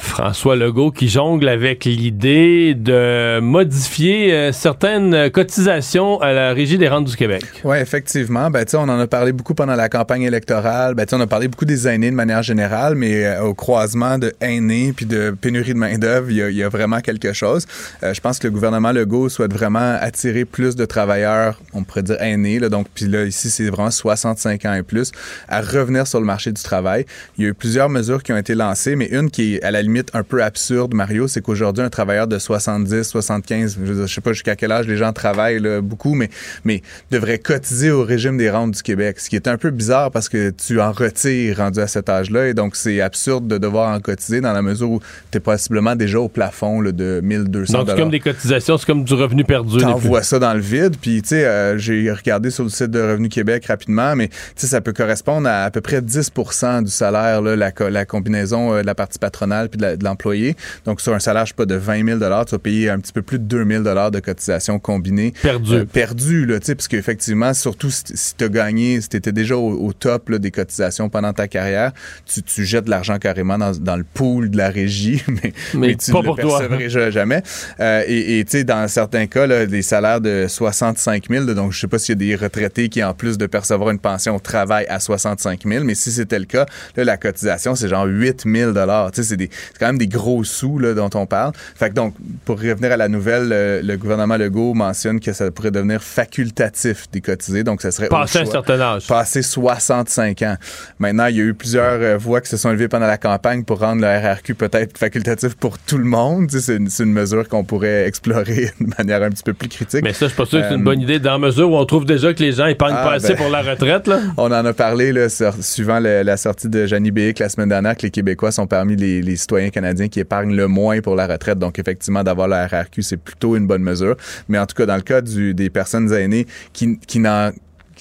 Speaker 2: François Legault qui jongle avec l'idée de modifier euh, certaines cotisations à la Régie des rentes du Québec.
Speaker 7: Oui, effectivement. Ben, on en a parlé beaucoup pendant la campagne électorale. Ben, on a parlé beaucoup des aînés de manière générale, mais euh, au croisement de aînés puis de pénurie de main-d'œuvre, il y, a vraiment quelque chose. Euh, je pense que le gouvernement Legault souhaite vraiment attirer plus de travailleurs, on pourrait dire aînés. Là, donc, puis là, ici, c'est vraiment 65 ans et plus, à revenir sur le marché du travail. Il y a eu plusieurs mesures qui ont été lancées, mais une qui est à la limite un peu absurde, Mario, c'est qu'aujourd'hui, un travailleur de 70, 75, je, sais pas jusqu'à quel âge les gens travaillent là, beaucoup, mais, mais devrait cotiser au régime des rentes du Québec. Ce qui est un peu bizarre parce que tu en retires rendu à cet âge-là. Et donc, c'est absurde de devoir en cotiser dans la mesure où tu es possiblement déjà au plafond là, de 1200
Speaker 2: Donc, c'est comme des cotisations, c'est comme du revenu perdu. Tu
Speaker 7: envoies ça dans le vide. Puis, tu sais, euh, j'ai regardé sur le site de Revenu Québec rapidement, mais tu sais, ça peut correspondre à à peu près 10% du salaire, là, la, la combinaison euh, de la partie patronale puis de l'employé. Donc, sur un salaire, je sais pas, de 20 000 tu vas payer un petit peu plus de 2 000 de cotisation combinée.
Speaker 2: Perdu. Euh,
Speaker 7: perdu, là, tu sais, parce qu'effectivement, surtout si, tu as gagné, si tu étais déjà au, top là, des cotisations pendant ta carrière, tu, tu jettes de l'argent carrément dans, dans, le pool de la régie, mais,
Speaker 2: mais,
Speaker 7: tu
Speaker 2: pas
Speaker 7: ne
Speaker 2: le
Speaker 7: percevrais jamais. Euh, et tu sais, dans certains cas, là, des salaires de 65 000, donc je sais pas s'il y a des retraités qui, en plus de percevoir une pension, travaillent à 65 000, mais si c'était le cas, là, la cotisation, c'est genre 8 000 Tu sais, c'est quand même des gros sous là, dont on parle. Fait que donc, pour revenir à la nouvelle, le, gouvernement Legault mentionne que ça pourrait devenir facultatif des cotisés. Donc, ça serait.
Speaker 2: Passer un certain âge.
Speaker 7: Passer 65 ans. Maintenant, il y a eu plusieurs euh, voix qui se sont élevées pendant la campagne pour rendre le RRQ peut-être facultatif pour tout le monde. c'est une, une, mesure qu'on pourrait explorer de manière un petit peu plus critique.
Speaker 2: Mais ça, je suis pas sûr que c'est une euh, bonne idée dans la mesure où on trouve déjà que les gens épargnent ah, pas assez ben, pour la retraite. Là.
Speaker 7: On en a parlé là, suivant la sortie de Jeannie Béic la semaine dernière que les Québécois sont parmi les, citoyens canadiens qui épargnent le moins pour la retraite. Donc, effectivement, d'avoir le RRQ, c'est plutôt une bonne mesure. Mais en tout cas, dans le cas des personnes aînées qui, qui n'en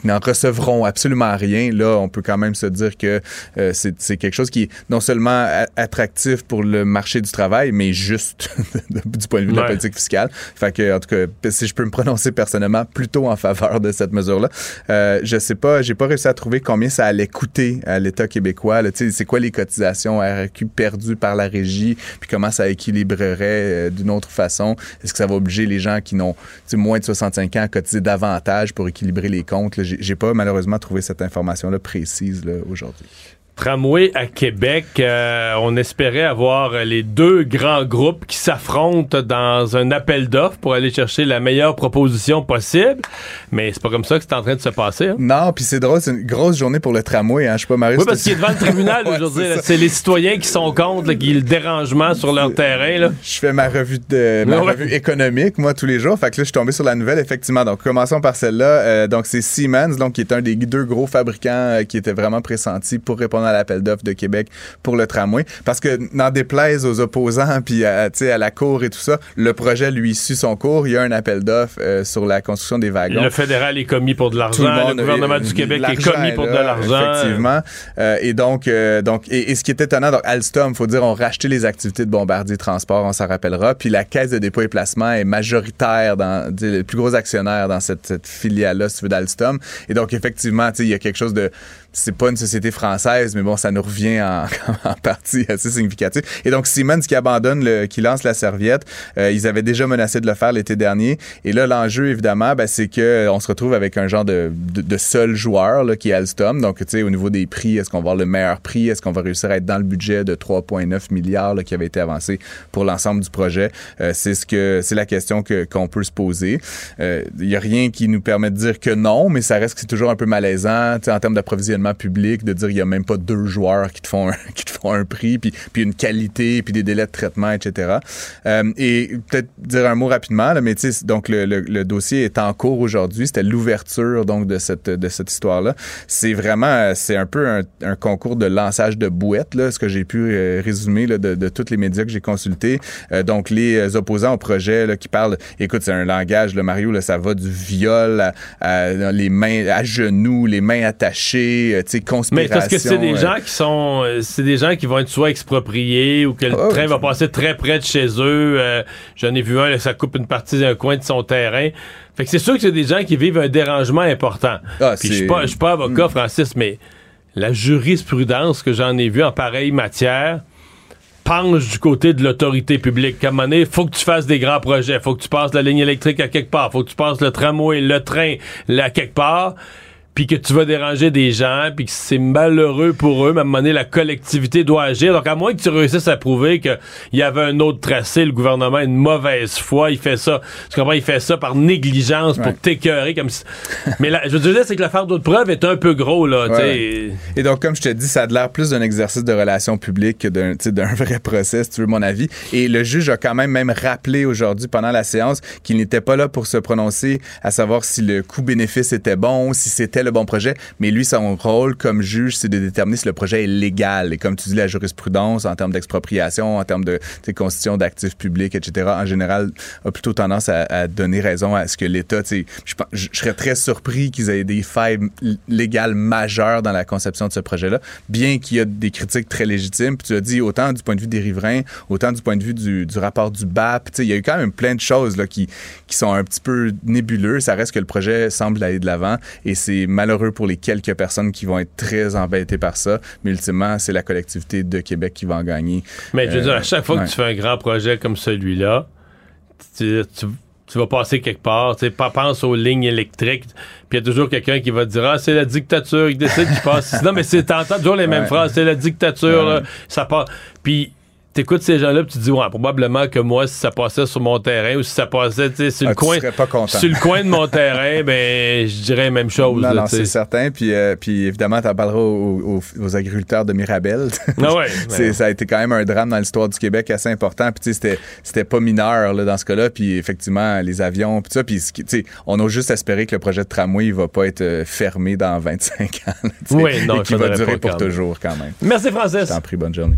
Speaker 7: n'en recevront absolument rien, là, on peut quand même se dire que euh, c'est quelque chose qui est non seulement attractif pour le marché du travail, mais juste du point de vue de la politique fiscale. Fait que, en tout cas, si je peux me prononcer personnellement, plutôt en faveur de cette mesure-là. Euh, je sais pas, j'ai pas réussi à trouver combien ça allait coûter à l'État québécois. C'est quoi les cotisations RQ perdues par la régie, puis comment ça équilibrerait euh, d'une autre façon? Est-ce que ça va obliger les gens qui n'ont moins de 65 ans à cotiser davantage pour équilibrer les comptes? J'ai pas malheureusement trouvé cette information-là précise aujourd'hui
Speaker 2: tramway à Québec. Euh, on espérait avoir les deux grands groupes qui s'affrontent dans un appel d'offres pour aller chercher la meilleure proposition possible. Mais c'est pas comme ça que c'est en train de se passer. Hein.
Speaker 7: Non, puis c'est drôle, c'est une grosse journée pour le tramway. Hein. Je sais pas, Marie.
Speaker 2: Oui, parce qu'il est devant le tribunal aujourd'hui. c'est les citoyens qui sont contre, qui le dérangement sur leur terrain. Là.
Speaker 7: Je fais ma revue de ma revue économique, moi, tous les jours. Fait que là, je suis tombé sur la nouvelle, effectivement. Donc, commençons par celle-là. Euh, donc, c'est Siemens, donc, qui est un des deux gros fabricants euh, qui était vraiment pressenti pour répondre à l'appel d'offres de Québec pour le tramway. Parce que n'en déplaise aux opposants, puis à, à la cour et tout ça, le projet, lui, suit son cours. Il y a un appel d'offres euh, sur la construction des wagons.
Speaker 2: Le fédéral est commis pour de l'argent. Le, gouvernement du Québec est commis pour de l'argent.
Speaker 7: Effectivement. Euh, et donc, euh, donc et, ce qui est étonnant, donc Alstom, faut dire, ont racheté les activités de Bombardier Transport, on s'en rappellera. Puis la Caisse de dépôt et placement est majoritaire dans, le plus gros actionnaire dans cette, cette filiale-là, si tu veux, d'Alstom. Et donc, effectivement, il y a quelque chose de c'est pas une société française, mais bon, ça nous revient en, en, partie assez significatif. Et donc, Siemens qui abandonne, le, qui lance la serviette, euh, ils avaient déjà menacé de le faire l'été dernier. Et là, l'enjeu, évidemment, ben, c'est que euh, on se retrouve avec un genre de, de, seul joueur là, qui est Alstom. Donc, tu sais, au niveau des prix, est-ce qu'on va avoir le meilleur prix? Est-ce qu'on va réussir à être dans le budget de 3,9 milliards là, qui avait été avancé pour l'ensemble du projet? Euh, c'est ce que c'est la question que, qu'on peut se poser. Il y a rien qui nous permet de dire que non, mais ça reste que c'est toujours un peu malaisant en termes d'approvisionnement public de dire il n'y a même pas deux joueurs qui te font un, qui te font un prix, puis, puis une qualité, puis des délais de traitement, etc. Euh, et peut-être dire un mot rapidement, là, mais donc le, le, dossier est en cours aujourd'hui. C'était l'ouverture donc de cette de cette histoire-là. C'est vraiment c'est un peu un, concours de lançage de bouettes, là, ce que j'ai pu euh, résumer de, de tous les médias que j'ai consultés. Euh, donc les opposants au projet qui parlent, écoute, c'est un langage, le Mario, là, ça va du viol à, les mains à genoux, les mains attachées, euh,
Speaker 2: Mais parce que c'est des euh, gens qui sont. Euh, c'est des gens qui vont être soit expropriés ou que le train va passer très près de chez eux. J'en ai vu un, ça coupe une partie d'un coin de son terrain. Fait que c'est sûr que c'est des gens qui vivent un dérangement important. Ah, Puis je suis pas, pas avocat, mm. Francis, mais la jurisprudence que j'en ai vu en pareille matière penche du côté de l'autorité publique. Qu'à un moment donné, faut que tu fasses des grands projets. Faut que tu passes la ligne électrique à quelque part. Faut que tu passes le tramway, le train là, à quelque part puis que tu vas déranger des gens, puis que c'est malheureux pour eux, mais à un moment donné, la collectivité doit agir. Donc, à moins que tu réussisses à prouver qu'il y avait un autre tracé, le gouvernement a une mauvaise foi, il fait ça, tu comprends, il fait ça par négligence pour t'écœurer comme si... Mais là, je veux dire, c'est que l'affaire d'autres preuves est un peu gros, là,
Speaker 7: ouais. Et donc, comme je te dis, ça a l'air plus d'un exercice de relations publiques que d'un, d'un vrai procès, si tu veux mon avis. Et le juge a quand même même rappelé aujourd'hui, pendant la séance, qu'il n'était pas là pour se prononcer à savoir si le coût-bénéfice était bon, si c'était le bon projet, mais lui, son rôle comme juge, c'est de déterminer si le projet est légal. Et comme tu dis, la jurisprudence en termes d'expropriation, en termes de constitution d'actifs publics, etc., en général, a plutôt tendance à, donner raison à ce que l'État, je, je serais très surpris qu'ils aient des failles légales majeures dans la conception de ce projet-là, bien qu'il y a des critiques très légitimes. Puis tu as dit, autant du point de vue des riverains, autant du point de vue du, du rapport du BAP, il y a eu quand même plein de choses là, qui, qui sont un petit peu nébuleuses. Ça reste que le projet semble aller de l'avant et c'est malheureux pour les quelques personnes qui vont être très embêtées par ça, mais ultimement, c'est la collectivité de Québec qui va en gagner.
Speaker 2: Mais je veux dire, à chaque fois que tu fais un grand projet comme celui-là, tu, vas passer quelque part, tu sais, pense aux lignes électriques, puis il y a toujours quelqu'un qui va te dire ah c'est la dictature qui décide qui passe. non mais c'est t'entends toujours les mêmes phrases, c'est la dictature, ça part. Puis t'écoutes ces gens-là, tu te dis, ouais, probablement que moi, si ça passait sur mon terrain ou si ça passait, tu sur, le
Speaker 7: ah,
Speaker 2: coin,
Speaker 7: sur
Speaker 2: le coin de mon terrain, ben, je dirais la même chose.
Speaker 7: Non, non, c'est certain. Puis, euh, puis évidemment, t'en parleras aux, aux, agriculteurs de Mirabel.
Speaker 2: Ah ouais,
Speaker 7: Ça a été quand même un drame dans l'histoire du Québec assez important. Puis, tu c'était pas mineur, là, dans ce cas-là. Puis, effectivement, les avions, puis ça. Puis, tu sais, on a juste espéré que le projet de tramway, il va pas être euh, fermé dans 25 ans.
Speaker 2: oui, non,
Speaker 7: et qu'il va durer pour toujours, quand même.
Speaker 2: Merci, Francis.
Speaker 7: Je t'en prie, bonne journée.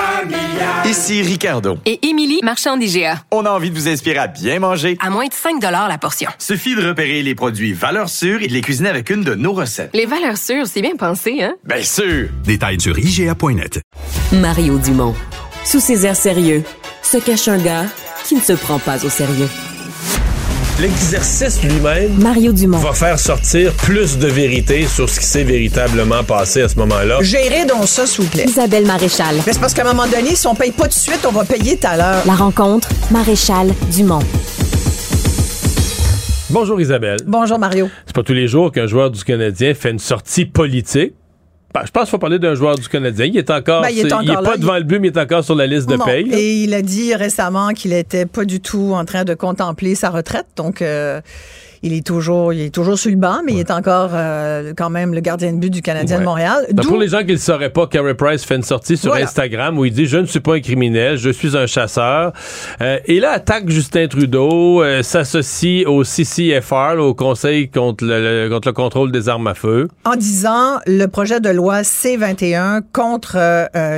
Speaker 8: Ici Ricardo.
Speaker 9: Et Émilie, marchand d'IGA.
Speaker 8: On a envie de vous inspirer à bien manger.
Speaker 9: À moins de 5 la portion.
Speaker 8: Suffit de repérer les produits valeurs sûres et de les cuisiner avec une de nos recettes.
Speaker 9: Les valeurs sûres, c'est bien pensé, hein?
Speaker 8: Bien sûr!
Speaker 3: Détails sur IGA.net.
Speaker 1: Mario Dumont. Sous ses airs sérieux, se cache un gars qui ne se prend pas au sérieux.
Speaker 2: L'exercice lui-même
Speaker 1: Mario Dumont.
Speaker 2: va faire sortir plus de vérité sur ce qui s'est véritablement passé à ce moment-là.
Speaker 10: Gérez donc ça, s'il vous plaît.
Speaker 1: Isabelle Maréchal.
Speaker 10: Mais c'est parce qu'à un moment donné, si on paye pas tout de suite, on va payer tout à l'heure.
Speaker 1: La rencontre, Maréchal Dumont.
Speaker 2: Bonjour Isabelle.
Speaker 10: Bonjour Mario.
Speaker 2: C'est pas tous les jours qu'un joueur du Canadien fait une sortie politique je pense qu'il faut parler d'un joueur du Canadien. Il est encore, ben, il est, pas devant le but, mais il est encore sur la liste de paye.
Speaker 10: Et il a dit récemment qu'il était pas du tout en train de contempler sa retraite. Donc, euh, il est toujours, il est toujours sur le banc, mais il est encore euh, quand même le gardien de but du Canadien de Montréal.
Speaker 2: pour les gens qui ne sauraient pas, Carey Price fait une sortie sur Instagram où il dit Je ne suis pas un criminel, je suis un chasseur. Euh, et là, attaque Justin Trudeau, euh, s'associe au CCFR, au Conseil contre le, contre le contrôle des armes à feu.
Speaker 10: En disant le projet de loi C-21 contre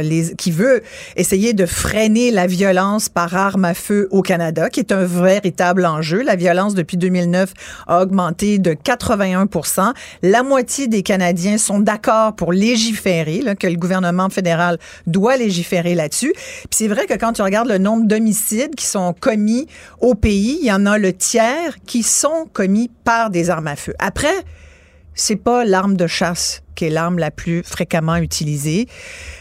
Speaker 10: les qui veut essayer de freiner la violence par arme à feu au Canada, qui est un véritable enjeu. La violence depuis 2009 a augmenté de 81% La moitié des Canadiens sont d'accord pour légiférer, là, que le gouvernement fédéral doit légiférer là-dessus. Puis c'est vrai que quand tu regardes le nombre d'homicides qui sont commis au pays, il y en a le tiers qui sont commis par des armes à feu. Après, c'est pas l'arme de chasse qui est l'arme la plus fréquemment utilisée.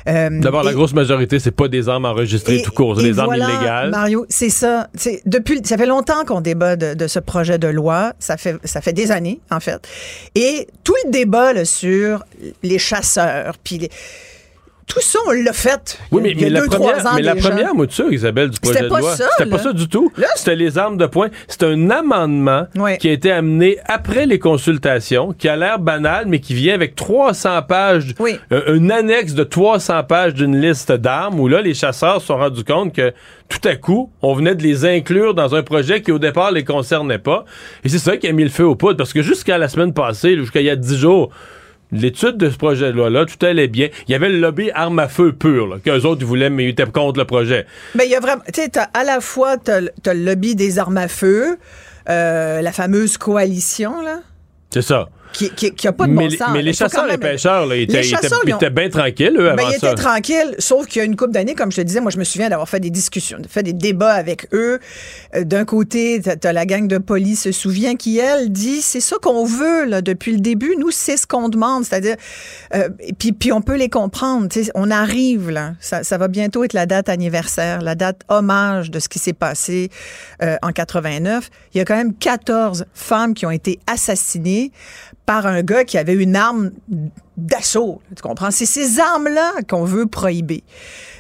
Speaker 2: Euh, D'abord, la grosse majorité, c'est pas des armes enregistrées tout court, c'est des armes illégales.
Speaker 10: Mario, c'est ça. Depuis, ça fait longtemps qu'on débat de, ce projet de loi. Ça fait, ça fait des années, en fait. Et tout le débat sur les chasseurs, puis Tout ça, on l'a fait.
Speaker 2: Oui, mais,
Speaker 10: il y a
Speaker 2: mais la
Speaker 10: deux, trois
Speaker 2: première,
Speaker 10: ans
Speaker 2: mais la première mouture, Isabelle, du projet
Speaker 10: C'était
Speaker 2: de
Speaker 10: pas
Speaker 2: loi,
Speaker 10: ça,
Speaker 2: c'était pas ça du tout. C'était les armes de poing. C'était un amendement qui a été amené après les consultations, qui a l'air banal, mais qui vient avec 300 pages,
Speaker 10: Oui.
Speaker 2: euh, une annexe de 300 pages d'une liste d'armes, où là, les chasseurs se sont rendus compte que tout à coup, on venait de les inclure dans un projet qui, au départ, les concernait pas. Et c'est ça qui a mis le feu aux poudres, parce que jusqu'à la semaine passée, jusqu'à il y a 10 jours, L'étude de ce projet de loi-là, tout allait bien. Il y avait le lobby arme à feu pur, là, qu'eux autres voulaient, mais ils étaient contre le projet.
Speaker 10: Mais il y a vraiment, tu sais, t'as- à la fois, tu as, le lobby des armes à feu, euh, la fameuse coalition, là,
Speaker 2: C'est ça.
Speaker 10: Qui, qui, qui a pas de
Speaker 2: mais
Speaker 10: bon
Speaker 2: les-
Speaker 10: sens.
Speaker 2: mais les chasseurs
Speaker 10: même-
Speaker 2: pêcheurs, là, ils étaient,
Speaker 10: Les
Speaker 2: ils étaient-
Speaker 10: chasseurs,
Speaker 2: ils
Speaker 10: ils ont-
Speaker 2: étaient bien tranquilles, eux,
Speaker 10: Ben,
Speaker 2: avant
Speaker 10: ils
Speaker 2: ça.
Speaker 10: étaient tranquilles, sauf qu'il y a une couple d'années, comme je te disais, moi, je me souviens d'avoir fait des discussions, fait des débats avec eux. Euh, D'un côté, t'as as la gang de police se souvient qui, elle, dit c'est ça qu'on veut là, depuis le début. Nous, c'est ce qu'on demande. C'est-à-dire, euh, puis, puis on peut les comprendre. tu sais, On arrive, là. Ça, ça va bientôt être la date anniversaire, la date hommage de ce qui s'est passé euh, en 89. Il y a quand même 14 femmes qui ont été assassinées par un gars qui avait une arme d'assaut. Tu comprends? C'est ces armes-là qu'on veut prohiber.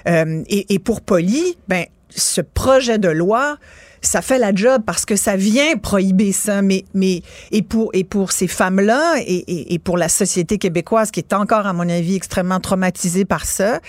Speaker 10: Euh, et, pour Poli, ben, ce projet de loi, ça fait la job parce que ça vient prohiber ça. Mais, mais et pour et pour ces femmes-là et, et, et pour la société québécoise qui est encore, à mon avis, extrêmement traumatisée par ça,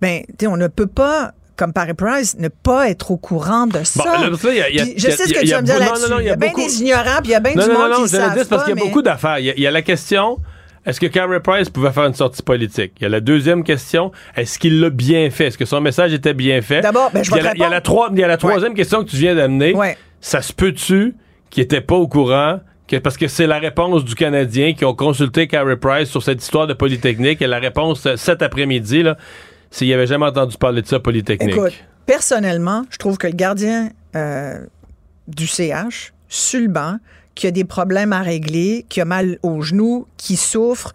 Speaker 10: ben, on ne peut pas comme Paris Price, ne pas être au courant de ça.
Speaker 2: Bon, là, parce que là, il y a- il y a-
Speaker 10: Puis je sais ce que tu vas me dire
Speaker 2: non,
Speaker 10: là-dessus.
Speaker 2: non, non,
Speaker 10: il y a bien
Speaker 2: beaucoup-
Speaker 10: des ignorants, puis il y a bien
Speaker 2: non,
Speaker 10: du
Speaker 2: non,
Speaker 10: monde
Speaker 2: non,
Speaker 10: qui
Speaker 2: je le
Speaker 10: savent
Speaker 2: dis parce qu'il y a beaucoup d'affaires. Il y, a- la question, est-ce que Carrie Price pouvait faire une sortie politique? Il y a la deuxième question, est-ce qu'il l'a bien fait? Est-ce que son message était bien fait?
Speaker 10: D'abord, ben, je
Speaker 2: il y a la- il y a la
Speaker 10: répondre.
Speaker 2: trois- il y a la troisième question que tu viens d'amener.
Speaker 10: Ouais.
Speaker 2: Ça se peut-tu qu'il était pas au courant? que- parce que c'est la réponse du Canadien qui ont consulté Carrie Price sur cette histoire de Polytechnique et la réponse euh, cet après-midi, là, avait jamais entendu parler de ça, Polytechnique.
Speaker 10: Écoute, personnellement, je trouve que le gardien euh, du CH, sur le banc, qui a des problèmes à régler, qui a mal aux genoux, qui souffre,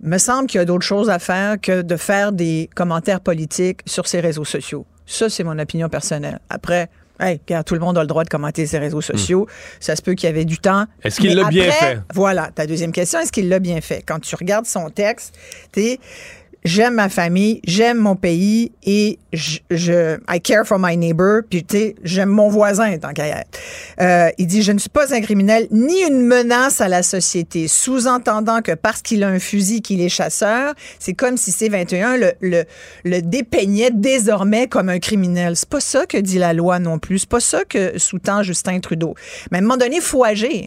Speaker 10: me semble qu'il y a d'autres choses à faire que de faire des commentaires politiques sur ses réseaux sociaux. Ça, c'est mon opinion personnelle. Après, hey, tout le monde a le droit de commenter ses réseaux sociaux. Ça se peut qu'il y avait du temps.
Speaker 2: Hmm. Est-ce qu'il l'a bien fait?
Speaker 10: Voilà, ta deuxième question, est-ce qu'il l'a bien fait? Quand tu regardes son texte, tu j'aime ma famille, j'aime mon pays et je, je I care for my neighbor, puis tu sais, j'aime mon voisin tant qu'à. Euh, il dit je ne suis pas un criminel ni une menace à la société, sous-entendant que parce qu'il a un fusil qu'il est chasseur, c'est comme si C21 le, le le dépeignait désormais comme un criminel. C'est pas ça que dit la loi non plus, c'est pas ça que sous-tend Justin Trudeau. Mais à un moment donné, il faut agir.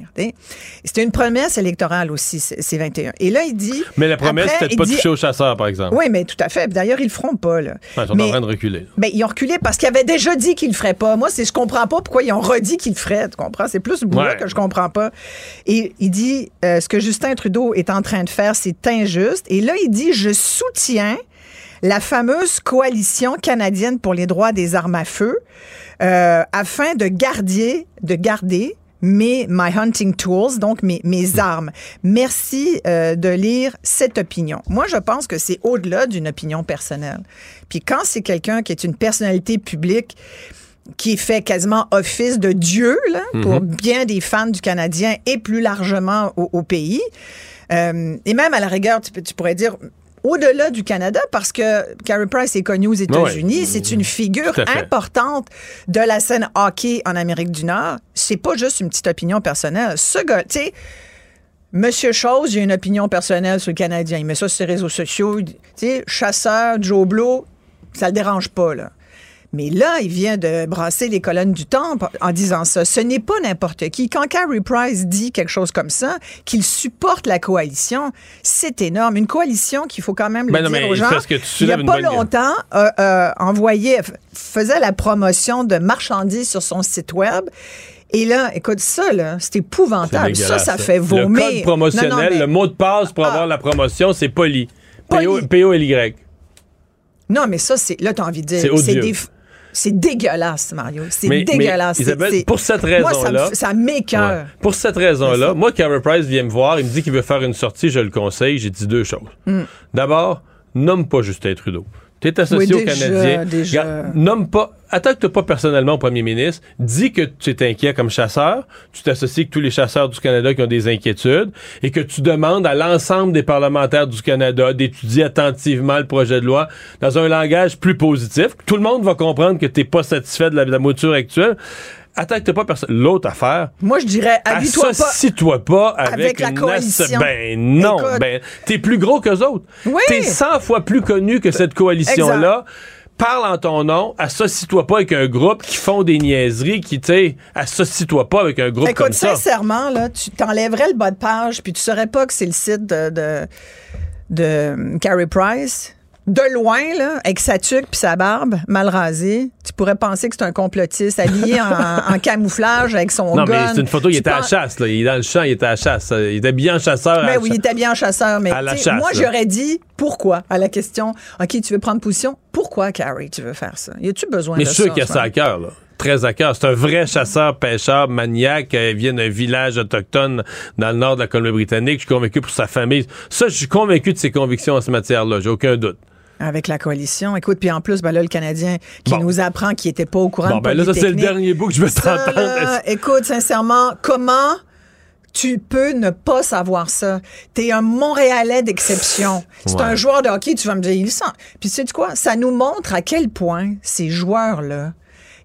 Speaker 10: C'était une promesse électorale aussi, C- C21. Et là, il dit
Speaker 2: Mais la promesse, c'était de pas
Speaker 10: dit-
Speaker 2: toucher aux chasseurs, par exemple.
Speaker 10: Oui, mais tout à fait. D'ailleurs, ils le feront pas. Là.
Speaker 2: Ouais, ils sont
Speaker 10: mais,
Speaker 2: en train de reculer.
Speaker 10: ils ont reculé parce qu'ils avaient déjà dit qu'ils le feraient pas. Moi, c'est je comprends pas pourquoi ils ont redit qu'ils le feraient. Tu comprends? C'est plus
Speaker 2: Ouais.
Speaker 10: que je comprends pas. Et il dit euh, ce que Justin Trudeau est en train de faire, c'est injuste. Et là, il dit je soutiens la fameuse coalition canadienne pour les droits des armes à feu euh, afin de garder, de garder mes my hunting tools, donc mes, mes armes. Merci euh, de lire cette opinion. Moi, je pense que c'est au-delà d'une opinion personnelle. Puis quand c'est quelqu'un qui est une personnalité publique qui fait quasiment office de Dieu là, pour bien des fans du Canadien et plus largement au, au pays, euh, et même à la rigueur, tu pourrais dire au-delà du Canada, parce que Carey Price est connu aux États-Unis,
Speaker 2: Ouais.
Speaker 10: c'est une figure importante de la scène hockey en Amérique du Nord. C'est pas juste une petite opinion personnelle. Ce gars, tu sais, Monsieur Chose, il a une opinion personnelle sur le Canadien. Il met ça sur ses réseaux sociaux. Tu sais, chasseur, Joe Blow, ça le dérange pas, là. Mais là, il vient de brasser les colonnes du temple en disant ça. Ce n'est pas n'importe qui. Quand Carey Price dit quelque chose comme ça, qu'il supporte la coalition, c'est énorme. Une coalition qu'il faut quand même le
Speaker 2: Ben non,
Speaker 10: dire
Speaker 2: mais
Speaker 10: aux gens.
Speaker 2: que tu
Speaker 10: il y a pas longtemps, euh, euh, envoyait, faisait la promotion de marchandises sur son site web. Et là, écoute, ça, là, c'est épouvamable. Ça, ça fait vomir.
Speaker 2: Le code promotionnel,
Speaker 10: Non, non, mais-
Speaker 2: le mot de passe pour
Speaker 10: Ah.
Speaker 2: avoir la promotion, c'est poli. P-O-L-Y.
Speaker 10: Non, mais ça, c'est. Là, t'as envie de dire.
Speaker 2: C'est odieux.
Speaker 10: des f- C'est dégueulasse, Mario. C'est
Speaker 2: Mais-
Speaker 10: dégueulasse.
Speaker 2: mais, Isabelle, pour cette
Speaker 10: ça
Speaker 2: raison-là-
Speaker 10: ça m'écoeure.
Speaker 2: Ouais. Pour cette raison-là, moi, Carey Price vient me voir, il me dit qu'il veut faire une sortie, je le conseille, j'ai dit deux choses.
Speaker 10: Hmm.
Speaker 2: D'abord, nomme pas Justin Trudeau. Tu es associé
Speaker 10: Oui,
Speaker 2: au
Speaker 10: déjà,
Speaker 2: Canadien.
Speaker 10: déjà.
Speaker 2: Regarde, nomme pas, attaque-toi pas personnellement au premier ministre. Dis que tu es inquiet comme chasseur. Tu t'associes avec tous les chasseurs du Canada qui ont des inquiétudes et que tu demandes à l'ensemble des parlementaires du Canada d'étudier attentivement le projet de loi dans un langage plus positif. Tout le monde va comprendre que tu n'es pas satisfait de la, de la mouture actuelle. Attaque-toi pas personne. L'autre affaire,
Speaker 10: Moi, je dirais, habille-toi pas.
Speaker 2: Associe-toi pas avec,
Speaker 10: avec la coalition.
Speaker 2: Ben non,
Speaker 10: Écoute.
Speaker 2: ben t'es plus gros qu'eux autres.
Speaker 10: Oui.
Speaker 2: T'es 100 fois plus connu que cette coalition-là. Parle en ton nom, associe-toi pas avec un groupe qui font des niaiseries, qui, tu associe-toi pas avec un groupe
Speaker 10: Écoute,
Speaker 2: comme ça.
Speaker 10: sincèrement, là, tu t'enlèverais le bas de page, puis tu saurais pas que c'est le site de, de, de Carrie Price. De loin, là, avec sa tuque puis sa barbe mal rasée, tu pourrais penser que c'est un complotiste habillé en, en camouflage avec son
Speaker 2: Non,
Speaker 10: gun.
Speaker 2: mais c'est une photo, il
Speaker 10: Tu
Speaker 2: était à la chasse, là. Il est dans le champ, il était à la chasse. Il était bien chasseur à
Speaker 10: Ben oui, il était bien chasseur, mais
Speaker 2: À la
Speaker 10: tu sais,
Speaker 2: chasse,
Speaker 10: moi, j'aurais dit pourquoi à la question OK, tu veux prendre position? Pourquoi, Carrie, tu veux faire ça? Y a-tu besoin
Speaker 2: Mais
Speaker 10: de ça
Speaker 2: sûr qu'il y a ça à cœur, là. Très à cœur. C'est un vrai chasseur, pêcheur, maniaque. euh, Il vient d'un village autochtone dans le nord de la Colombie-Britannique. Je suis convaincu pour sa famille. Ça, je suis convaincu de ses convictions en ce matière-là. J'ai aucun doute.
Speaker 10: Avec la coalition. Écoute, puis en plus, ben là, le Canadien qui
Speaker 2: Bon.
Speaker 10: nous apprend qu'il était pas au courant
Speaker 2: Bon,
Speaker 10: de
Speaker 2: ben là, ça, c'est le dernier bout que je veux t'entendre.
Speaker 10: là, écoute, sincèrement, comment tu peux ne pas savoir ça? T'es un Montréalais d'exception. C'est
Speaker 2: Ouais.
Speaker 10: un joueur de hockey, tu vas me dire, il sent. Puis tu sais quoi? Ça nous montre à quel point ces joueurs-là,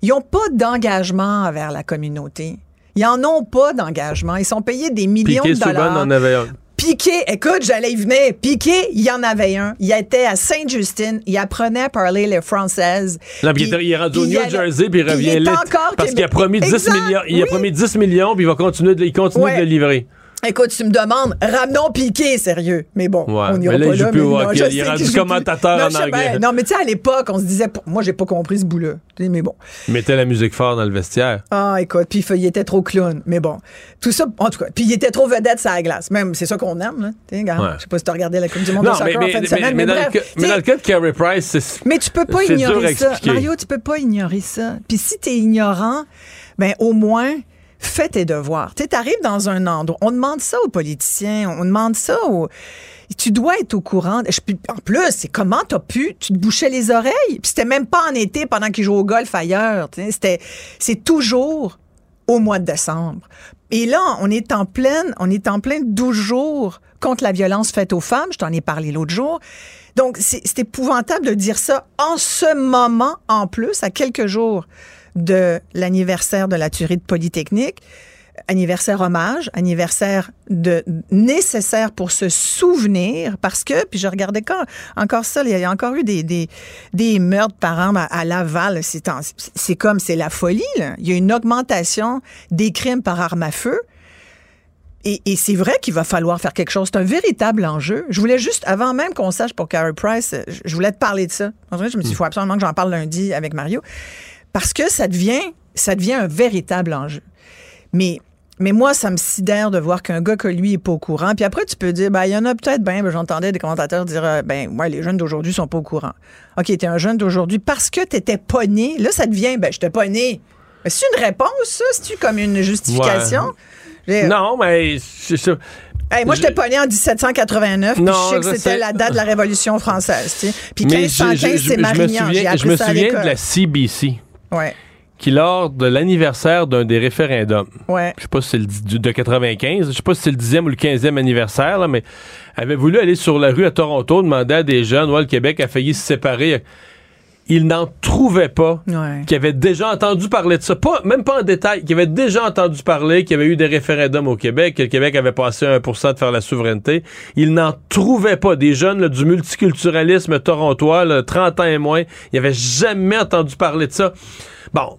Speaker 10: ils n'ont pas d'engagement envers la communauté. Ils en ont pas d'engagement. Ils sont payés des millions
Speaker 2: Piqué
Speaker 10: de dollars.
Speaker 2: Souban en avait un.
Speaker 10: Piqué, écoute, j'allais y venir. Piqué, il y en avait un. Il était à Sainte-Justine. Il apprenait à parler les françaises.
Speaker 2: Non, puis il, est- rendu au New
Speaker 10: allait-
Speaker 2: Jersey, puis il revient
Speaker 10: il est
Speaker 2: lit.
Speaker 10: encore
Speaker 2: Parce qu'il a promis 10
Speaker 10: Exact,
Speaker 2: millions. Il a promis 10 millions, puis il va continuer de, il continue
Speaker 10: Ouais.
Speaker 2: de le livrer.
Speaker 10: Écoute, tu me demandes, ramenons Piqué, sérieux. Mais bon,
Speaker 2: Ouais,
Speaker 10: on n'ira
Speaker 2: mais là,
Speaker 10: pas
Speaker 2: il joue
Speaker 10: là.
Speaker 2: plus au
Speaker 10: non,
Speaker 2: hockey.
Speaker 10: je
Speaker 2: Il est rendu commentateur en
Speaker 10: je
Speaker 2: anglais.
Speaker 10: Non, mais tu sais, à l'époque, on se disait, moi, j'ai pas compris ce bout-là. Mais bon.
Speaker 2: Il mettait la musique fort dans le vestiaire.
Speaker 10: Ah, écoute, puis il était trop clown. Mais bon, tout ça, en tout cas. Puis il était trop vedette sur la glace. Même, c'est ça qu'on aime, là. Regarde,
Speaker 2: Ouais.
Speaker 10: Je sais pas si tu as regardé la Coupe du Monde
Speaker 2: Non,
Speaker 10: de soccer
Speaker 2: mais,
Speaker 10: en
Speaker 2: mais,
Speaker 10: fin de semaine, mais,
Speaker 2: mais dans
Speaker 10: bref.
Speaker 2: mais dans le cas de Carey Price, c'est.
Speaker 10: Mais tu peux pas ignorer ça. Mario, tu peux pas ignorer ça. Puis si tu es ignorant, ben au moins fais tes devoirs. Tu arrives dans un endroit, on demande ça aux politiciens, on demande ça aux tu dois être au courant. En plus, c'est comment t'as pu, tu te bouchais les oreilles? Puis c'était même pas en été pendant qu'ils jouaient au golf ailleurs. C'était, c'est toujours au mois de décembre. Et là, on est en pleine, on est en plein 12 jours contre la violence faite aux femmes. Je t'en ai parlé l'autre jour. Donc, c'est épouvantable de dire ça en ce moment, en plus, à quelques jours de l'anniversaire de la tuerie de Polytechnique. Anniversaire hommage, anniversaire de nécessaire pour se souvenir, parce que, puis je regardais quand, encore ça, il y a encore eu des, des, des meurtres par an à, Laval. C'est c'est comme, c'est la folie. là. Il y a une augmentation des crimes par arme à feu. Et, c'est vrai qu'il va falloir faire quelque chose. C'est un véritable enjeu. Je voulais juste, avant même qu'on sache pour Carey Price, je voulais te parler de ça. En je me suis dit, il faut absolument que j'en parle lundi avec Mario. Parce que ça devient, ça devient un véritable enjeu. Mais, mais moi, ça me sidère de voir qu'un gars que lui est pas au courant. Puis après, tu peux dire, ben, il y en a peut-être, ben, ben, j'entendais des commentateurs dire, euh, ben, ouais, les jeunes d'aujourd'hui sont pas au courant. OK, t'es un jeune d'aujourd'hui parce que t'étais pas né. Là, ça devient, ben, j'étais pas né. C'est une réponse, ça? C'est-tu comme une justification?
Speaker 2: Non, mais. je- je-
Speaker 10: Hey, moi, j'étais pas né en 1789, puis
Speaker 2: Non,
Speaker 10: je sais que
Speaker 2: je
Speaker 10: c'était la date de la Révolution française. tu sais. Puis
Speaker 2: mais
Speaker 10: 1515,
Speaker 2: je- je-
Speaker 10: c'est
Speaker 2: je me
Speaker 10: Marignan.
Speaker 2: Souviens, je
Speaker 10: appris
Speaker 2: me
Speaker 10: ça
Speaker 2: souviens de la CBC
Speaker 10: Ouais,
Speaker 2: qui, lors de l'anniversaire d'un des référendums,
Speaker 10: ouais.
Speaker 2: je sais pas si c'est le dix- de 95, je sais pas si c'est le 10e ou le 15e anniversaire, là, mais avait voulu aller sur la rue à Toronto, demander à des jeunes, ouais, le Québec a failli se séparer. Il n'en trouvait pas
Speaker 10: Ouais.
Speaker 2: qui avaient déjà entendu parler de ça, pas, même pas en détail, qui avaient déjà entendu parler qu'il y avait eu des référendums au Québec, que le Québec avait passé à 1% de faire la souveraineté. Il n'en trouvait pas. Des jeunes là, du multiculturalisme torontois, là, 30 ans et moins, ils n'avaient jamais entendu parler de ça. Bon.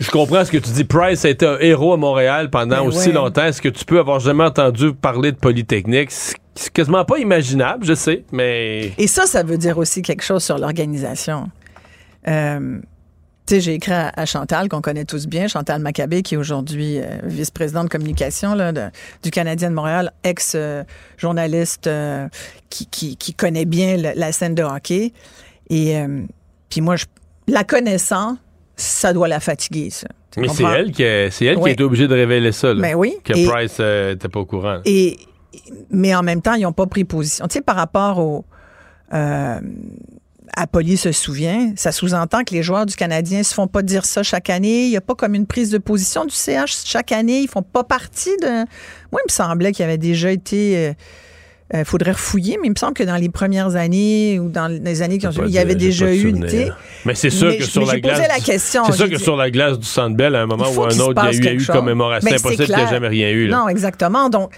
Speaker 2: Je comprends ce que tu dis. Price a été un héros à Montréal pendant
Speaker 10: Ben
Speaker 2: aussi
Speaker 10: ouais.
Speaker 2: longtemps. Est-ce que tu peux avoir jamais entendu parler de Polytechnique? C'est quasiment pas imaginable, je sais, mais...
Speaker 10: Et ça, ça veut dire aussi quelque chose sur l'organisation. Euh, tu sais, j'ai écrit à, à Chantal, qu'on connaît tous bien, Chantal Maccabé, qui est aujourd'hui euh, vice-présidente de communication là, de- du Canadien de Montréal, ex-journaliste euh, qui, qui, qui connaît bien le- la scène de hockey. Et puis moi, je, la connaissant, ça doit la fatiguer, ça. Tu
Speaker 2: Mais c'est elle, qui a, c'est elle qui a été obligée de révéler ça. Là,
Speaker 10: Ben oui.
Speaker 2: Que
Speaker 10: Et-
Speaker 2: Price n'était pas au courant.
Speaker 10: Et, mais en même temps, ils n'ont pas pris position. Tu sais, par rapport au. euh, Apolli se souvient, ça sous-entend que les joueurs du Canadien se font pas dire ça chaque année. Il n'y a pas comme une prise de position du CH chaque année. Ils font pas partie de. Moi, il me semblait qu'il y avait déjà été. Il euh, faudrait refouiller, mais il me semble que dans les premières années ou dans les années qui ont suivi, il y avait déjà eu.
Speaker 2: Mais c'est sûr que sur la glace.
Speaker 10: la question.
Speaker 2: C'est sûr que sur la glace du Centre Bell, à un moment ou un autre, il y a eu, eu commémoration. C'est impossible qu'il n'y ait jamais rien eu.
Speaker 10: Non, exactement. Donc,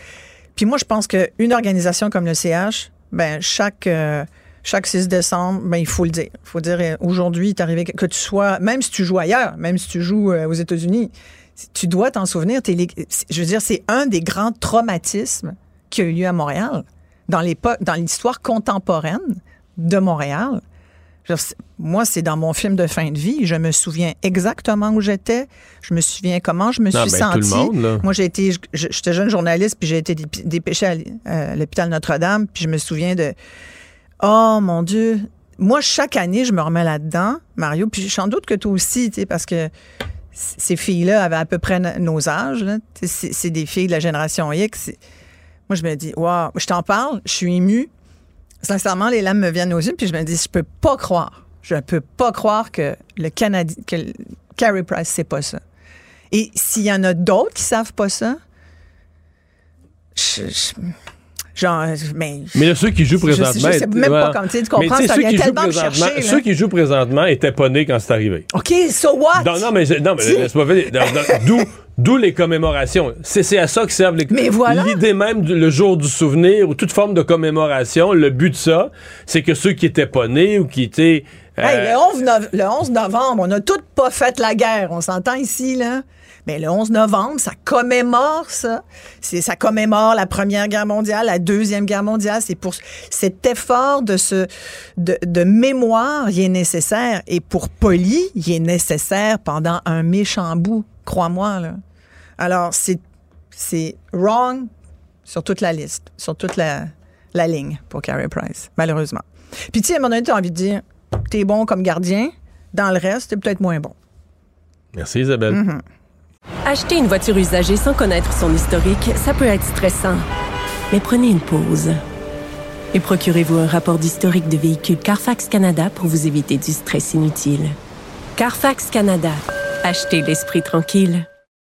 Speaker 10: puis moi, je pense qu'une organisation comme le CH, ben chaque euh, chaque 6 décembre, ben, il faut le dire. Il faut dire, euh, aujourd'hui, il arrivé que tu sois, même si tu joues ailleurs, même si tu joues aux États-Unis, tu dois t'en souvenir. je veux dire, c'est un des grands traumatismes qui a eu lieu à Montréal dans l'histoire contemporaine de Montréal. Moi, c'est dans mon film de fin de vie. Je me souviens exactement où j'étais. Je me souviens comment je me suis
Speaker 2: ben,
Speaker 10: sentie. Moi, j'ai été, j'étais jeune journaliste, puis j'ai été dépêchée à l'hôpital Notre-Dame, puis je me souviens de, oh mon Dieu. Moi, chaque année, je me remets là-dedans, Mario, puis sans doute que toi aussi, parce que ces filles-là avaient à peu près nos âges. C'est des filles de la génération X. Moi, je me dis, waouh, je t'en parle, je suis émue. Sincèrement, les larmes me viennent aux yeux, puis je me dis, je peux pas croire, je peux pas croire que le Canadien, que Carey Price, c'est pas ça. Et s'il y en a d'autres qui savent pas ça, je, genre, mais.
Speaker 2: Mais ceux qui jouent présentement.
Speaker 10: Je, sais même pas comment tu comprends, ça vient tellement me chercher.
Speaker 2: Ceux qui jouent présentement étaient pas nés quand c'est arrivé.
Speaker 10: OK, so what?
Speaker 2: Non, non, mais, non, mais laisse-moi D'où. D'où les commémorations. C'est à ça que servent les
Speaker 10: Mais voilà.
Speaker 2: L'idée même du le jour du souvenir ou toute forme de commémoration, le but de ça, c'est que ceux qui étaient pas nés ou qui étaient.
Speaker 10: Hey, le, 11 le 11 novembre, on n'a toutes pas fait la guerre. On s'entend ici, là? Mais le 11 novembre, ça commémore ça. C'est, ça commémore la Première Guerre mondiale, la Deuxième Guerre mondiale. C'est pour cet effort de, ce, de, de mémoire, il est nécessaire. Et pour Poli, il est nécessaire pendant un méchant bout. Crois-moi, là. Alors, c'est, wrong sur toute la liste, sur toute la, la ligne pour Carey Price, malheureusement. Puis, tu sais, à un moment donné, tu as envie de dire, t'es bon comme gardien, dans le reste, t'es peut-être moins bon.
Speaker 2: Merci, Isabelle.
Speaker 10: Mm-hmm.
Speaker 11: Acheter une voiture usagée sans connaître son historique, ça peut être stressant. Mais prenez une pause. Et procurez-vous un rapport d'historique de véhicule Carfax Canada pour vous éviter du stress inutile. Carfax Canada. Achetez l'esprit tranquille.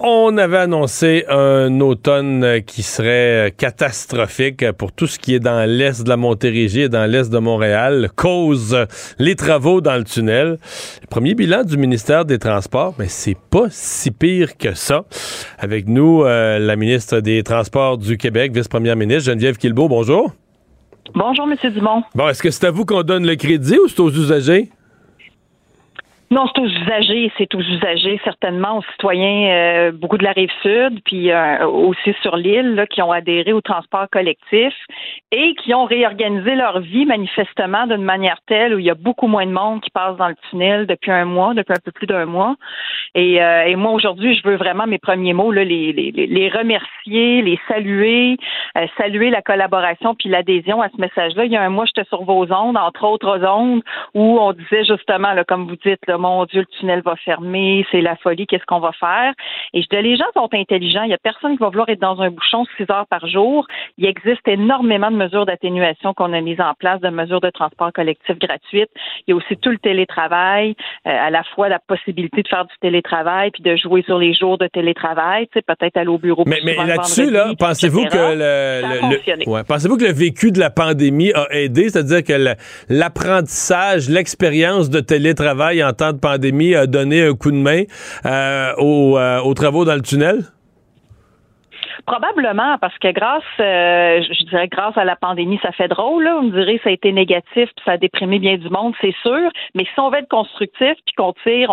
Speaker 2: On avait annoncé un automne qui serait catastrophique pour tout ce qui est dans l'est de la Montérégie et dans l'est de Montréal, cause les travaux dans le tunnel. Le premier bilan du ministère des Transports, mais c'est pas si pire que ça. Avec nous, euh, la ministre des Transports du Québec, vice-première ministre Geneviève Quilbeault, bonjour.
Speaker 12: Bonjour, M. Dumont.
Speaker 2: Bon, est-ce que c'est à vous qu'on donne le crédit ou c'est aux usagers?
Speaker 12: Non, c'est aux usagers, c'est aux usagers, certainement aux citoyens, euh, beaucoup de la rive sud, puis euh, aussi sur l'île, qui ont adhéré au transport collectif et qui ont réorganisé leur vie manifestement d'une manière telle où il y a beaucoup moins de monde qui passe dans le tunnel depuis un mois, depuis un peu plus d'un mois. Et, euh, et moi, aujourd'hui, je veux vraiment mes premiers mots, là, les, les, les remercier, les saluer, saluer la collaboration puis l'adhésion à ce message-là. Il y a un mois, j'étais sur vos ondes, entre autres ondes, où on disait justement, là, comme vous dites, là, mon Dieu, le tunnel va fermer, c'est la folie, qu'est-ce qu'on va faire? Et je dis, les gens sont intelligents. Il n'y a personne qui va vouloir être dans un bouchon six heures par jour. Il existe énormément de mesures d'atténuation qu'on a mises en place, de mesures de transport collectif gratuites. Il y a aussi tout le télétravail, euh, à la fois la possibilité de faire du télétravail puis de jouer sur les jours de télétravail, tu sais, peut-être aller au bureau.
Speaker 2: Mais, mais là-dessus, là, pensez-vous que le, pensez-vous que le vécu de la pandémie a aidé, c'est-à-dire que l'apprentissage, l'expérience de télétravail en temps de pandémie a donné un coup de main euh, euh, aux, travaux dans le tunnel?
Speaker 12: Probablement, parce que grâce, euh, je dirais grâce à la pandémie, ça fait drôle. Là. On dirait que ça a été négatif, puis ça a déprimé bien du monde, c'est sûr. Mais si on veut être constructif, puis qu'on tire,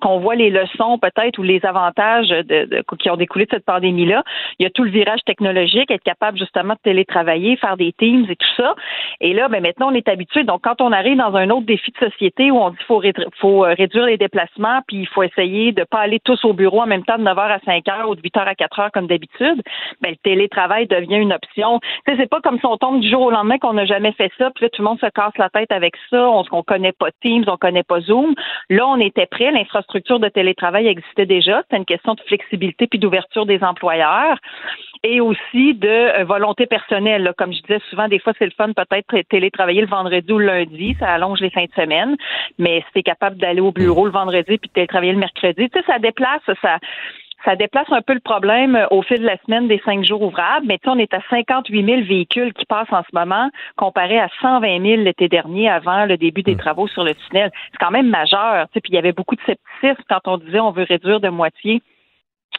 Speaker 12: qu'on voit les leçons peut-être ou les avantages de, qui ont découlé de cette pandémie-là, il y a tout le virage technologique, être capable justement de télétravailler, faire des teams et tout ça. Et là, ben maintenant, on est habitué. Donc, quand on arrive dans un autre défi de société où on dit qu'il faut, faut euh, réduire les déplacements, puis il faut essayer de pas aller tous au bureau en même temps de 9h à 5h ou de 8h à 4h comme d'habitude, ben, le télétravail devient une option. Tu sais, c'est pas comme si on tombe du jour au lendemain qu'on n'a jamais fait ça, puis là, tout le monde se casse la tête avec ça, on ne connaît pas Teams, on connaît pas Zoom. Là, on était prêt, l'infrastructure de télétravail existait déjà, c'était une question de flexibilité puis d'ouverture des employeurs et aussi de euh, volonté personnelle. Comme je disais souvent, des fois, c'est le fun peut-être télétravailler le vendredi ou le lundi, ça allonge les fins de semaine, mais si tu es capable d'aller au bureau le vendredi puis de télétravailler le mercredi, tu sais, ça déplace, ça ça déplace un peu le problème euh, au fil de la semaine des cinq jours ouvrables, mais on est à 58 000 véhicules qui passent en ce moment, comparé à 120 000 l'été dernier avant le début des hmm. travaux sur le tunnel. C'est quand même majeur. Puis il y avait beaucoup de scepticisme quand on disait on veut réduire de moitié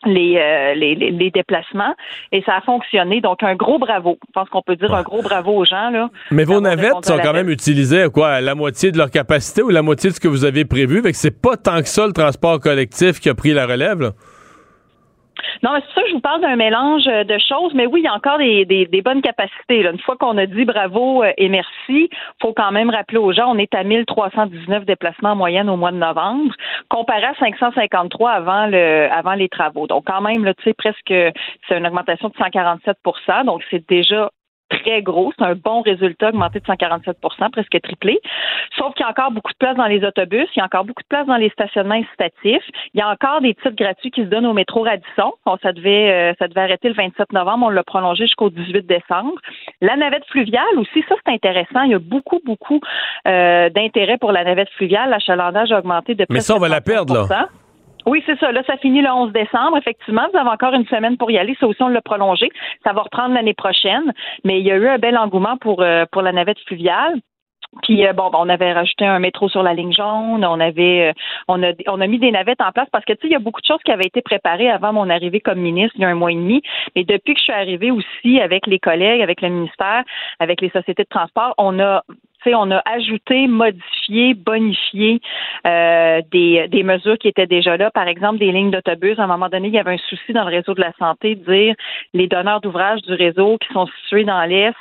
Speaker 12: les, euh, les, les, déplacements et ça a fonctionné. Donc, un gros bravo. Je pense qu'on peut dire un gros bravo aux gens. Là,
Speaker 2: Mais vos navettes sont quand même utilisées à quoi? la moitié de leur capacité ou la moitié de ce que vous avez prévu? Fait que c'est pas tant que ça le transport collectif qui a pris la relève? Là?
Speaker 12: Non, c'est ça je vous parle d'un mélange de choses, mais oui, il y a encore des, des, bonnes capacités. Une fois qu'on a dit bravo euh, et merci, faut quand même rappeler aux gens, on est à 1319 déplacements en moyenne au mois de novembre, comparé à 553 avant le avant les travaux. Donc quand même, là, tu sais, presque c'est une augmentation de 147% Donc c'est déjà très gros. C'est un bon résultat, augmenté de 147% presque triplé. Sauf qu'il y a encore beaucoup de place dans les autobus, il y a encore beaucoup de place dans les stationnements incitatifs. Il y a encore des titres gratuits qui se donnent au métro Radisson. Bon, ça devait euh, ça devait arrêter le 27 novembre, on l'a prolongé jusqu'au 18 décembre. La navette fluviale aussi, ça c'est intéressant. Il y a beaucoup, beaucoup euh, d'intérêt pour la navette fluviale. L'achalandage a augmenté de
Speaker 2: Mais ça, on va la perdre, là.
Speaker 12: Oui, c'est ça. Là, ça finit le 11 décembre. Effectivement, vous avez encore une semaine pour y aller. Ça aussi, on l'a prolongé. Ça va reprendre l'année prochaine. Mais il y a eu un bel engouement pour, euh, pour la navette fluviale. Puis euh, bon, ben, on avait rajouté un métro sur la ligne jaune, on avait euh, on a on a mis des navettes en place parce que tu sais il y a beaucoup de choses qui avaient été préparées avant mon arrivée comme ministre il y a un mois et demi, mais depuis que je suis arrivée aussi avec les collègues, avec le ministère, avec les sociétés de transport, on a on a ajouté, modifié, bonifié euh, des, des mesures qui étaient déjà là. Par exemple, des lignes d'autobus. À un moment donné, il y avait un souci dans le réseau de la santé de dire les donneurs d'ouvrage du réseau qui sont situés dans l'Est,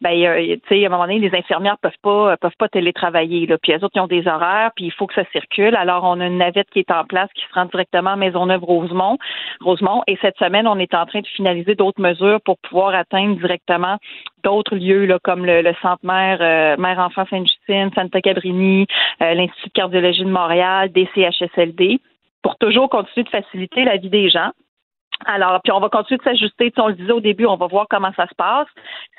Speaker 12: ben, à un moment donné, les infirmières peuvent pas peuvent pas télétravailler. Là. Puis les autres, ils ont des horaires, puis il faut que ça circule. Alors, on a une navette qui est en place qui se rend directement à Maisonneuve-Rosemont. Rosemont. Et cette semaine, on est en train de finaliser d'autres mesures pour pouvoir atteindre directement d'autres lieux là, comme le, centre mère, euh, mère enfant Sainte-Justine, Santa Cabrini, euh, l'Institut de cardiologie de Montréal, DCHSLD, pour toujours continuer de faciliter la vie des gens. Alors, puis on va continuer de s'ajuster. On le disait au début, on va voir comment ça se passe.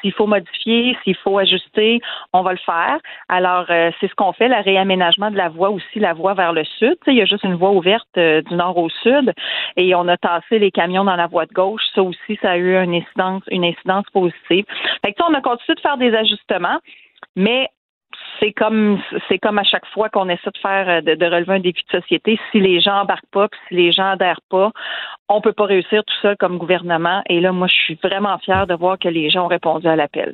Speaker 12: S'il faut modifier, s'il faut ajuster, on va le faire. Alors, euh, c'est ce qu'on fait, le réaménagement de la voie aussi, la voie vers le sud. il y a juste une voie ouverte euh, du nord au sud et on a tassé les camions dans la voie de gauche. Ça aussi, ça a eu une incidence, une incidence positive. Fait que, on a continué de faire des ajustements, mais c'est comme c'est comme à chaque fois qu'on essaie de faire euh, de, relever un défi de société. Si les gens embarquent pas, si les gens adhèrent pas, on peut pas réussir tout seul comme gouvernement. Et là, moi, je suis vraiment fière de voir que les gens ont répondu à l'appel.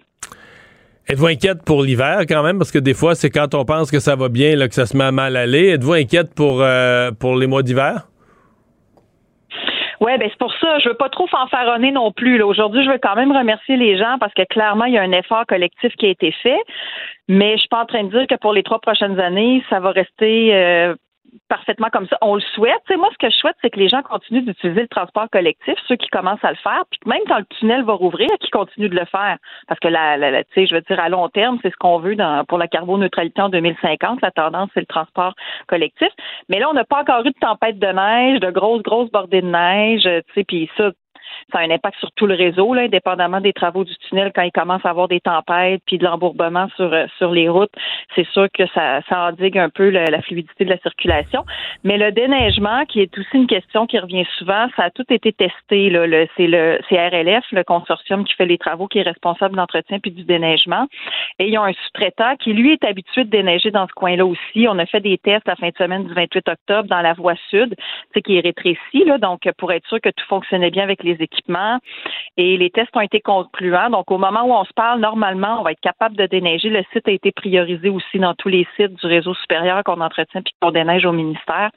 Speaker 2: Êtes-vous inquiète pour l'hiver quand même? Parce que des fois, c'est quand on pense que ça va bien là, que ça se met à mal aller. Êtes-vous inquiète pour, euh, pour les mois d'hiver?
Speaker 12: Oui, ben c'est pour ça. Je veux pas trop fanfaronner non plus. Aujourd'hui, je veux quand même remercier les gens parce que clairement, il y a un effort collectif qui a été fait. Mais je suis pas en train de dire que pour les trois prochaines années, ça va rester euh, parfaitement comme ça. On le souhaite. sais, moi, ce que je souhaite, c'est que les gens continuent d'utiliser le transport collectif, ceux qui commencent à le faire, puis même quand le tunnel va rouvrir, qu'ils continuent de le faire. Parce que la, la, sais, je veux dire, à long terme, c'est ce qu'on veut dans, pour la carboneutralité en 2050. La tendance, c'est le transport collectif. Mais là, on n'a pas encore eu de tempête de neige, de grosses, grosses bordées de neige, puis ça, ça a un impact sur tout le réseau, là, indépendamment des travaux du tunnel, quand il commence à avoir des tempêtes puis de l'embourbement sur, euh, sur les routes, c'est sûr que ça, ça endigue un peu la fluidité de la circulation. Mais le déneigement, qui est aussi une question qui revient souvent, ça a tout été testé. Là. Le, c'est le CRLF, le consortium qui fait les travaux, qui est responsable de l'entretien puis du déneigement. Et ils ont un sous-traitant qui, lui, est habitué de déneiger dans ce coin-là aussi. On a fait des tests la fin de semaine du 28 octobre dans la voie sud, qui est rétrécie, là, donc pour être sûr que tout fonctionnait bien avec les et les tests ont été concluants. Donc, au moment où on se parle, normalement, on va être capable de déneiger. Le site a été priorisé aussi dans tous les sites du réseau supérieur qu'on entretient puis qu'on déneige au ministère.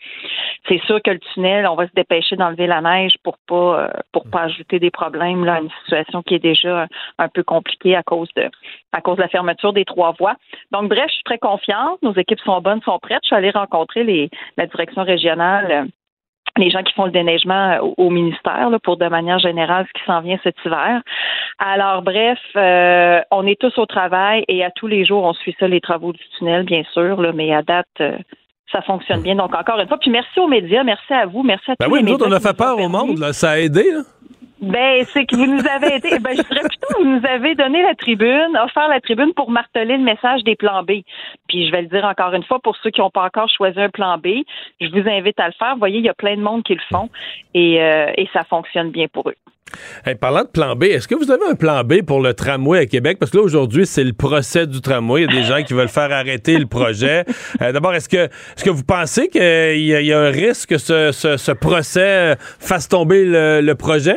Speaker 12: C'est sûr que le tunnel, on va se dépêcher d'enlever la neige pour pas euh, pour pas ajouter des problèmes là, à une situation qui est déjà un peu compliquée à cause de à cause de la fermeture des trois voies. Donc, bref, je suis très confiante. Nos équipes sont bonnes, sont prêtes. Je suis allée rencontrer la direction régionale les gens qui font le déneigement au, ministère pour de manière générale ce qui s'en vient cet hiver. Alors bref, euh, on est tous au travail et à tous les jours on suit ça les travaux du tunnel bien sûr, là, mais à date euh, ça fonctionne bien. Donc encore une fois, puis merci aux médias, merci à vous, merci à
Speaker 2: ben
Speaker 12: tous
Speaker 2: oui,
Speaker 12: les
Speaker 2: nous
Speaker 12: médias
Speaker 2: autres, on a fait peur au monde, là. ça a aidé. Là.
Speaker 12: Ben, c'est que vous nous avez aidé. Ben, je dirais plutôt que vous nous avez donné la tribune, offert la tribune pour marteler le message des plans B. Puis je vais le dire encore une fois pour ceux qui n'ont pas encore choisi un plan B, je vous invite à le faire. Vous voyez, il y a plein de monde qui le font et, euh, et ça fonctionne bien pour eux.
Speaker 2: Parlant de plan B, est-ce que vous avez un plan B pour le tramway à Québec? Parce que là, aujourd'hui, c'est le procès du tramway. Il y a des gens qui veulent faire arrêter le projet. Euh, D'abord, est-ce que, est-ce que vous pensez qu'il y, a- il y a un risque que ce, ce- ce procès fasse tomber le, le projet?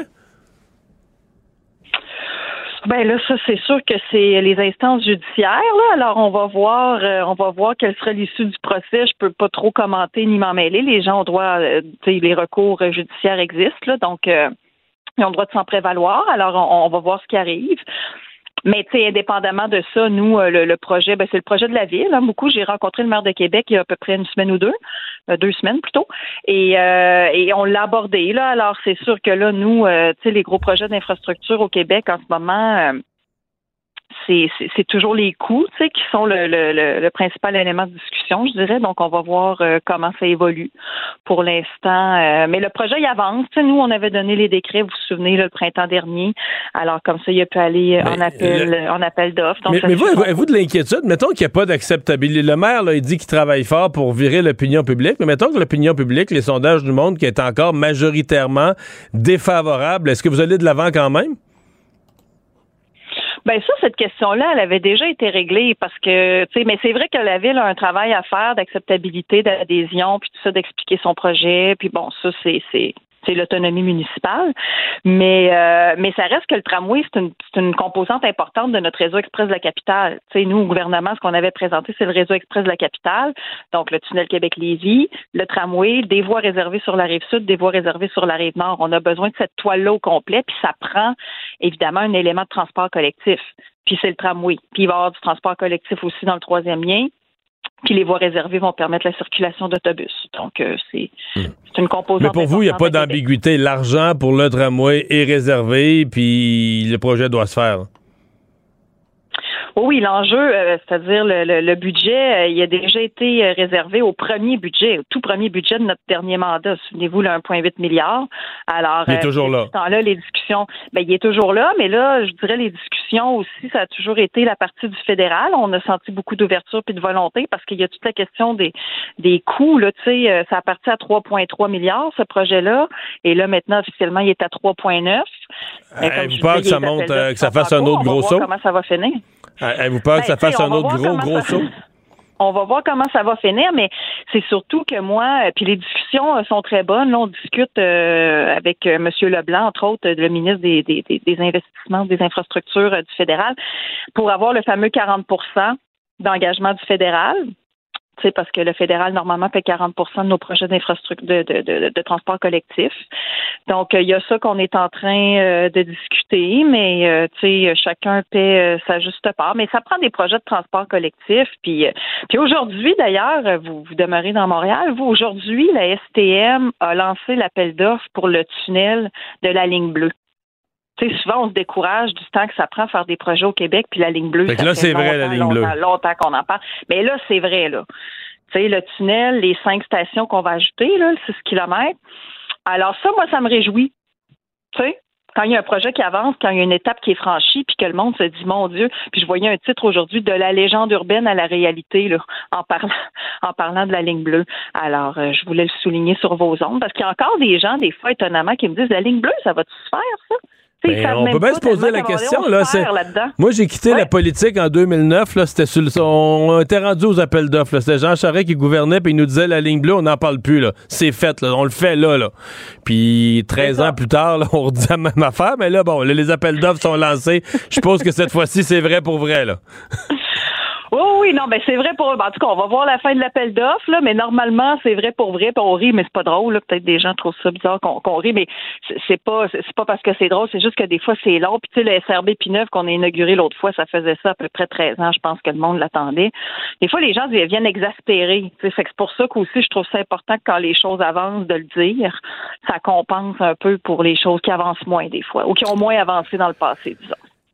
Speaker 12: Ben là, ça c'est sûr que c'est les instances judiciaires. Là. Alors on va voir, euh, on va voir quelle sera l'issue du procès. Je peux pas trop commenter ni m'en mêler. Les gens ont droit, euh, les recours judiciaires existent, là, donc euh, ils ont le droit de s'en prévaloir. Alors on, on va voir ce qui arrive. Mais tu sais, indépendamment de ça, nous, euh, le, le projet, ben, c'est le projet de la ville. Hein, beaucoup, j'ai rencontré le maire de Québec il y a à peu près une semaine ou deux, euh, deux semaines plutôt, et, euh, et on l'a abordé là. Alors c'est sûr que là, nous, euh, tu sais, les gros projets d'infrastructure au Québec en ce moment. Euh, c'est, toujours les coûts, tu sais, qui sont le, le, le, le principal élément de discussion, je dirais. Donc, on va voir euh, comment ça évolue pour l'instant. Euh, mais le projet, il avance. Tu sais, nous, on avait donné les décrets, vous vous souvenez, là, le printemps dernier. Alors, comme ça, il a pu aller en appel, en appel d'offres.
Speaker 2: Mais, vous, avez-vous de l'inquiétude? Mettons qu'il n'y a pas d'acceptabilité. Le maire, là, il dit qu'il travaille fort pour virer l'opinion publique, mais mettons que l'opinion publique, les sondages du monde, qui est encore majoritairement défavorable, est-ce que vous allez de l'avant quand même?
Speaker 12: Ben ça, cette question-là, elle avait déjà été réglée parce que, tu sais, mais c'est vrai que la ville a un travail à faire d'acceptabilité, d'adhésion, puis tout ça, d'expliquer son projet, puis bon, ça, c'est c'est l'autonomie municipale, mais euh, mais ça reste que le tramway c'est une une composante importante de notre réseau express de la capitale. Tu sais, nous au gouvernement, ce qu'on avait présenté, c'est le réseau express de la capitale, donc le tunnel Québec-Lévis, le tramway, des voies réservées sur la rive sud, des voies réservées sur la rive nord. On a besoin de cette toile-là au complet, puis ça prend évidemment un élément de transport collectif. Puis c'est le tramway. Puis il va y avoir du transport collectif aussi dans le troisième lien. Puis les voies réservées vont permettre la circulation d'autobus. Donc euh, c'est c'est une composante.
Speaker 2: Mais pour vous, il n'y a pas d'ambiguïté. L'argent pour le tramway est réservé, puis le projet doit se faire.
Speaker 12: Oui, l'enjeu, euh, c'est-à-dire le, le- le budget, euh, il a déjà été euh, réservé au premier budget, au tout premier budget de notre dernier mandat. Souvenez-vous, le 1,8 milliard. Alors,
Speaker 2: Il est toujours là.
Speaker 12: temps-là, les discussions, ben, il est toujours là, mais là, je dirais les discussions aussi, ça a toujours été la partie du fédéral. On a senti beaucoup d'ouverture puis de volonté parce qu'il y a toute la question des, des coûts. Là, tu sais, ça a parti à 3,3 milliards ce projet-là, et là maintenant officiellement, il est à 3,9. Euh,
Speaker 2: peur
Speaker 12: disais,
Speaker 2: que ça monte, euh, que ça fasse un autre gros saut?
Speaker 12: Comment ça va finir?
Speaker 2: Avez-vous peur que
Speaker 12: Ben,
Speaker 2: ça
Speaker 12: sais,
Speaker 2: fasse
Speaker 12: on
Speaker 2: un
Speaker 12: va
Speaker 2: autre
Speaker 12: voir
Speaker 2: gros,
Speaker 12: comment
Speaker 2: gros
Speaker 12: ça-
Speaker 2: saut?
Speaker 12: On va voir comment ça va finir, mais c'est surtout que moi, euh, puis les discussions euh, sont très bonnes. Là, on discute euh, avec euh, M. Leblanc, entre autres, euh, le ministre des, des, des- des investissements, des infrastructures euh, du fédéral, pour avoir le fameux 40% d'engagement du fédéral. Parce que le fédéral, normalement, fait 40% de nos projets d'infrastructure de, de, de, de transport collectif. Donc, euh, il y a ça qu'on est en train euh, de discuter, mais euh, chacun paie sa juste part. Mais ça prend des projets de transport collectif. Puis, puis aujourd'hui, d'ailleurs, vous, vous demeurez dans Montréal. Vous, aujourd'hui, la STM a lancé l'appel d'offres pour le tunnel de la ligne bleue. Tu sais, souvent, on se décourage du temps que ça prend à faire des projets au Québec, puis la ligne bleue.
Speaker 2: Fait que
Speaker 12: ça
Speaker 2: là, c'est vrai, la ligne bleue.
Speaker 12: longtemps, longtemps qu'on en parle. Mais là, c'est vrai, là. Tu sais, le tunnel, les cinq stations qu'on va ajouter, là, le 6 km. Alors ça, moi, ça me réjouit. Tu sais, quand il y a un projet qui avance, quand il y a une étape qui est franchie, puis que le monde se dit, mon Dieu, puis je voyais un titre aujourd'hui de la légende urbaine à la réalité, là, en parlant, en parlant de la ligne bleue. Alors, euh, je voulais le souligner sur vos ondes, parce qu'il y a encore des gens, des fois, étonnamment, qui me disent, la ligne bleue, ça va-tu se faire, ça?
Speaker 2: Ben, on peut bien se poser la question. Là,
Speaker 12: là-dedans.
Speaker 2: Moi, j'ai quitté la politique en 2009. Là, c'était sur le- on était rendu aux appels d'offres. là. C'était Jean Charest qui gouvernait, puis il nous disait la ligne bleue, on n'en parle plus. là. C'est fait, là. on le fait là. là. Puis 13 ans plus tard, là, on redit la même affaire. Mais là, bon, là, les appels d'offres sont lancés. Je suppose que cette fois-ci, c'est vrai pour vrai. Là.
Speaker 12: Oui, oui, non, ben c'est vrai pour eux. Ben, en tout cas, on va voir la fin de l'appel d'offres, là, mais normalement, c'est vrai pour vrai, puis on rit, mais c'est pas drôle. là. Peut-être des gens trouvent ça bizarre qu'on rit, mais c'est- pas c'est pas parce que c'est drôle, c'est juste que des fois c'est long. Puis tu sais, le SRB P9 qu'on a inauguré l'autre fois, ça faisait ça à peu près 13 ans, je pense que le monde l'attendait. Des fois, les gens viennent que c'est pour ça qu'aussi, je trouve ça important que quand les choses avancent, de le dire. Ça compense un peu pour les choses qui avancent moins des fois, ou qui ont moins avancé dans le passé, disons.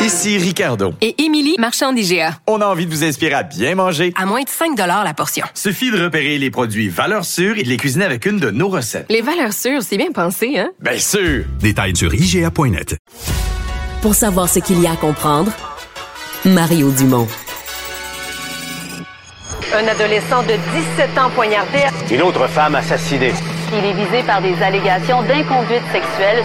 Speaker 8: Ici Ricardo.
Speaker 9: Et Émilie, marchand d'IGA.
Speaker 8: On a envie de vous inspirer à bien manger.
Speaker 9: À moins de 5 la portion.
Speaker 8: Suffit de repérer les produits valeurs sûres et de les cuisiner avec une de nos recettes.
Speaker 9: Les valeurs sûres, c'est bien pensé, hein?
Speaker 8: Bien sûr!
Speaker 3: Détails sur IGA.net.
Speaker 1: Pour savoir ce qu'il y a à comprendre, Mario Dumont.
Speaker 13: Un adolescent de 17 ans poignardé.
Speaker 14: Une autre femme assassinée.
Speaker 13: Il est visé par des allégations d'inconduite sexuelle.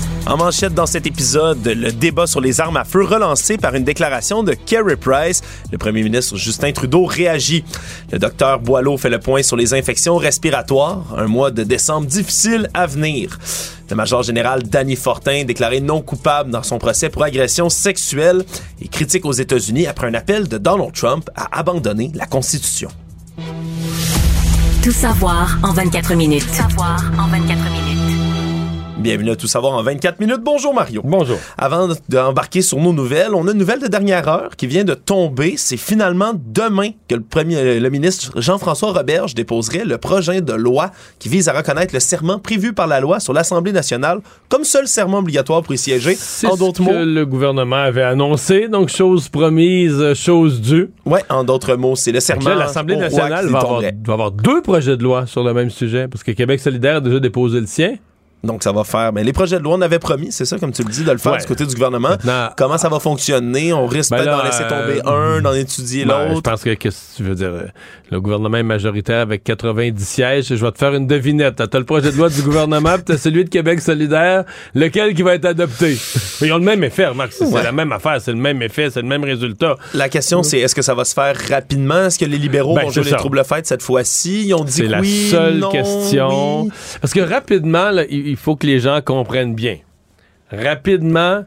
Speaker 5: En manchette dans cet épisode, le débat sur les armes à feu relancé par une déclaration de Kerry Price. Le premier ministre Justin Trudeau réagit. Le docteur Boileau fait le point sur les infections respiratoires. Un mois de décembre difficile à venir. Le major général Danny Fortin déclaré non coupable dans son procès pour agression sexuelle et critique aux États-Unis après un appel de Donald Trump à abandonner la Constitution.
Speaker 1: Tout savoir en 24 minutes. Tout savoir en 24 minutes.
Speaker 5: Bienvenue à Tout savoir en 24 minutes. Bonjour Mario.
Speaker 2: Bonjour.
Speaker 5: Avant d'embarquer sur nos nouvelles, on a une nouvelle de dernière heure qui vient de tomber. C'est finalement demain que le premier, le ministre Jean-François Roberge déposerait le projet de loi qui vise à reconnaître le serment prévu par la loi sur l'Assemblée nationale comme seul serment obligatoire pour y siéger.
Speaker 2: C'est
Speaker 5: En
Speaker 2: ce
Speaker 5: d'autres
Speaker 2: que
Speaker 5: mots,
Speaker 2: le gouvernement avait annoncé, donc chose promise, chose due.
Speaker 5: ouais, en d'autres mots, c'est le
Speaker 2: que
Speaker 5: serment.
Speaker 2: L'Assemblée nationale va avoir, va avoir deux projets de loi sur le même sujet, parce que Québec solidaire a déjà déposé le sien.
Speaker 5: Donc, ça va faire. Mais les projets de loi, on avait promis, c'est ça, comme tu le dis, de le faire
Speaker 2: Ouais.
Speaker 5: du côté du gouvernement.
Speaker 2: Maintenant-
Speaker 5: Comment ça va fonctionner? On risque
Speaker 2: Ben
Speaker 5: d'en laisser tomber
Speaker 2: euh,
Speaker 5: un, d'en étudier
Speaker 2: Ben, je
Speaker 5: l'autre.
Speaker 2: pense que, qu'est-ce que tu veux dire? Le gouvernement est majoritaire avec 90 sièges. Je vais te faire une devinette. T'as le projet de loi du gouvernement, puis t'as celui de Québec solidaire. Lequel qui va être adopté? Ils ont le même effet, remarque. C'est
Speaker 5: Ouais.
Speaker 2: la même affaire, c'est le même effet, c'est le même résultat.
Speaker 5: La question, c'est est-ce que ça va se faire rapidement? Est-ce que les libéraux
Speaker 2: Ben,
Speaker 5: vont jouer les troubles fêtes cette fois-ci? Ils ont dit
Speaker 2: C'est la
Speaker 5: oui,
Speaker 2: seule
Speaker 5: non,
Speaker 2: question.
Speaker 5: oui.
Speaker 2: Parce que rapidement, là, il il faut que les gens comprennent bien. Rapidement,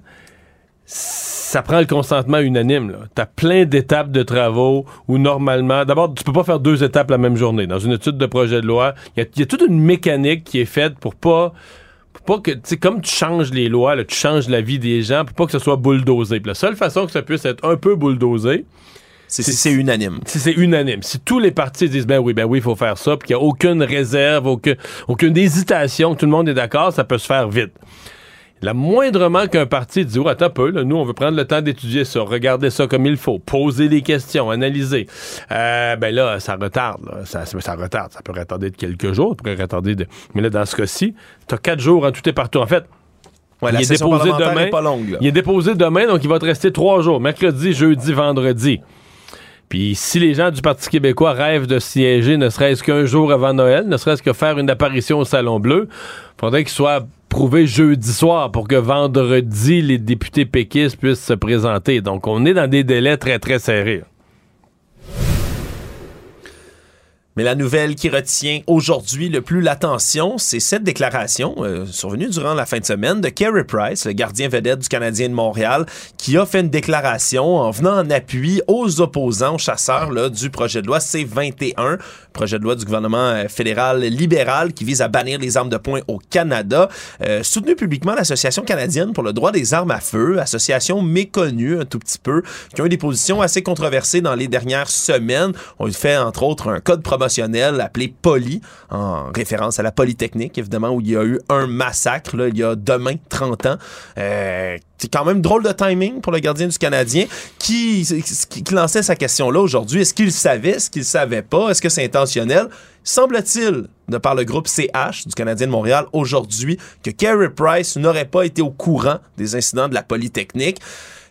Speaker 2: ça prend le consentement unanime. Tu as plein d'étapes de travaux où normalement, d'abord, tu peux pas faire deux étapes la même journée. Dans une étude de projet de loi, il y, a- toute une mécanique qui est faite pour pas pas que, tu sais, comme tu changes les lois, là, tu changes la vie des gens, pour pas que ce soit bulldozé. La seule façon que ça puisse être un peu bulldozé,
Speaker 5: C'est si c'est unanime.
Speaker 2: si c'est unanime, si tous les partis disent ben oui, ben oui, il faut faire ça, puis qu'il n'y a aucune réserve, aucune, aucune hésitation, que tout le monde est d'accord, ça peut se faire vite. La moindrement qu'un parti dit, oh, attends un peu, là, nous, on veut prendre le temps d'étudier ça, regarder ça comme il faut, poser les questions, analyser. Euh, ben là, ça retarde. là. Ça, ça, retarde. Ça peut retarder de quelques jours, ça pourrait retarder de... Mais là, dans ce cas-ci, tu as quatre jours en tout et partout. En fait,
Speaker 5: Ouais,
Speaker 2: il est déposé demain.
Speaker 5: est pas longue.
Speaker 2: Il est déposé demain, donc il va te rester trois jours. Mercredi, jeudi, vendredi. Puis si les gens du Parti québécois rêvent de siéger ne serait-ce qu'un jour avant Noël, ne serait-ce que faire une apparition au Salon Bleu, faudrait qu'il soit prouvé jeudi soir pour que vendredi, les députés péquistes puissent se présenter. Donc on est dans des délais très, très serrés.
Speaker 5: Mais la nouvelle qui retient aujourd'hui le plus l'attention, c'est cette déclaration euh, survenue durant la fin de semaine de Kerry Price, le gardien vedette du Canadien de Montréal, qui a fait une déclaration en venant en appui aux opposants, aux chasseurs là, du projet de loi C-21, projet de loi du gouvernement euh, fédéral libéral qui vise à bannir les armes de poing au Canada, euh, soutenu publiquement l'Association canadienne pour le droit des armes à feu, association méconnue un tout petit peu, qui ont eu des positions assez controversées dans les dernières semaines. On fait entre autres un code promotionnel appelé Poly, en référence à la Polytechnique, évidemment, où il y a eu un massacre, il y a demain, 30 ans. Euh, c'est quand même drôle de timing pour le gardien du Canadien qui, qui, lançait sa question-là aujourd'hui. Est-ce qu'il savait? Est-ce qu'il savait pas? Est-ce que c'est intentionnel? Semble-t-il, de par le groupe CH du Canadien de Montréal aujourd'hui, que Carey Price n'aurait pas été au courant des incidents de la Polytechnique.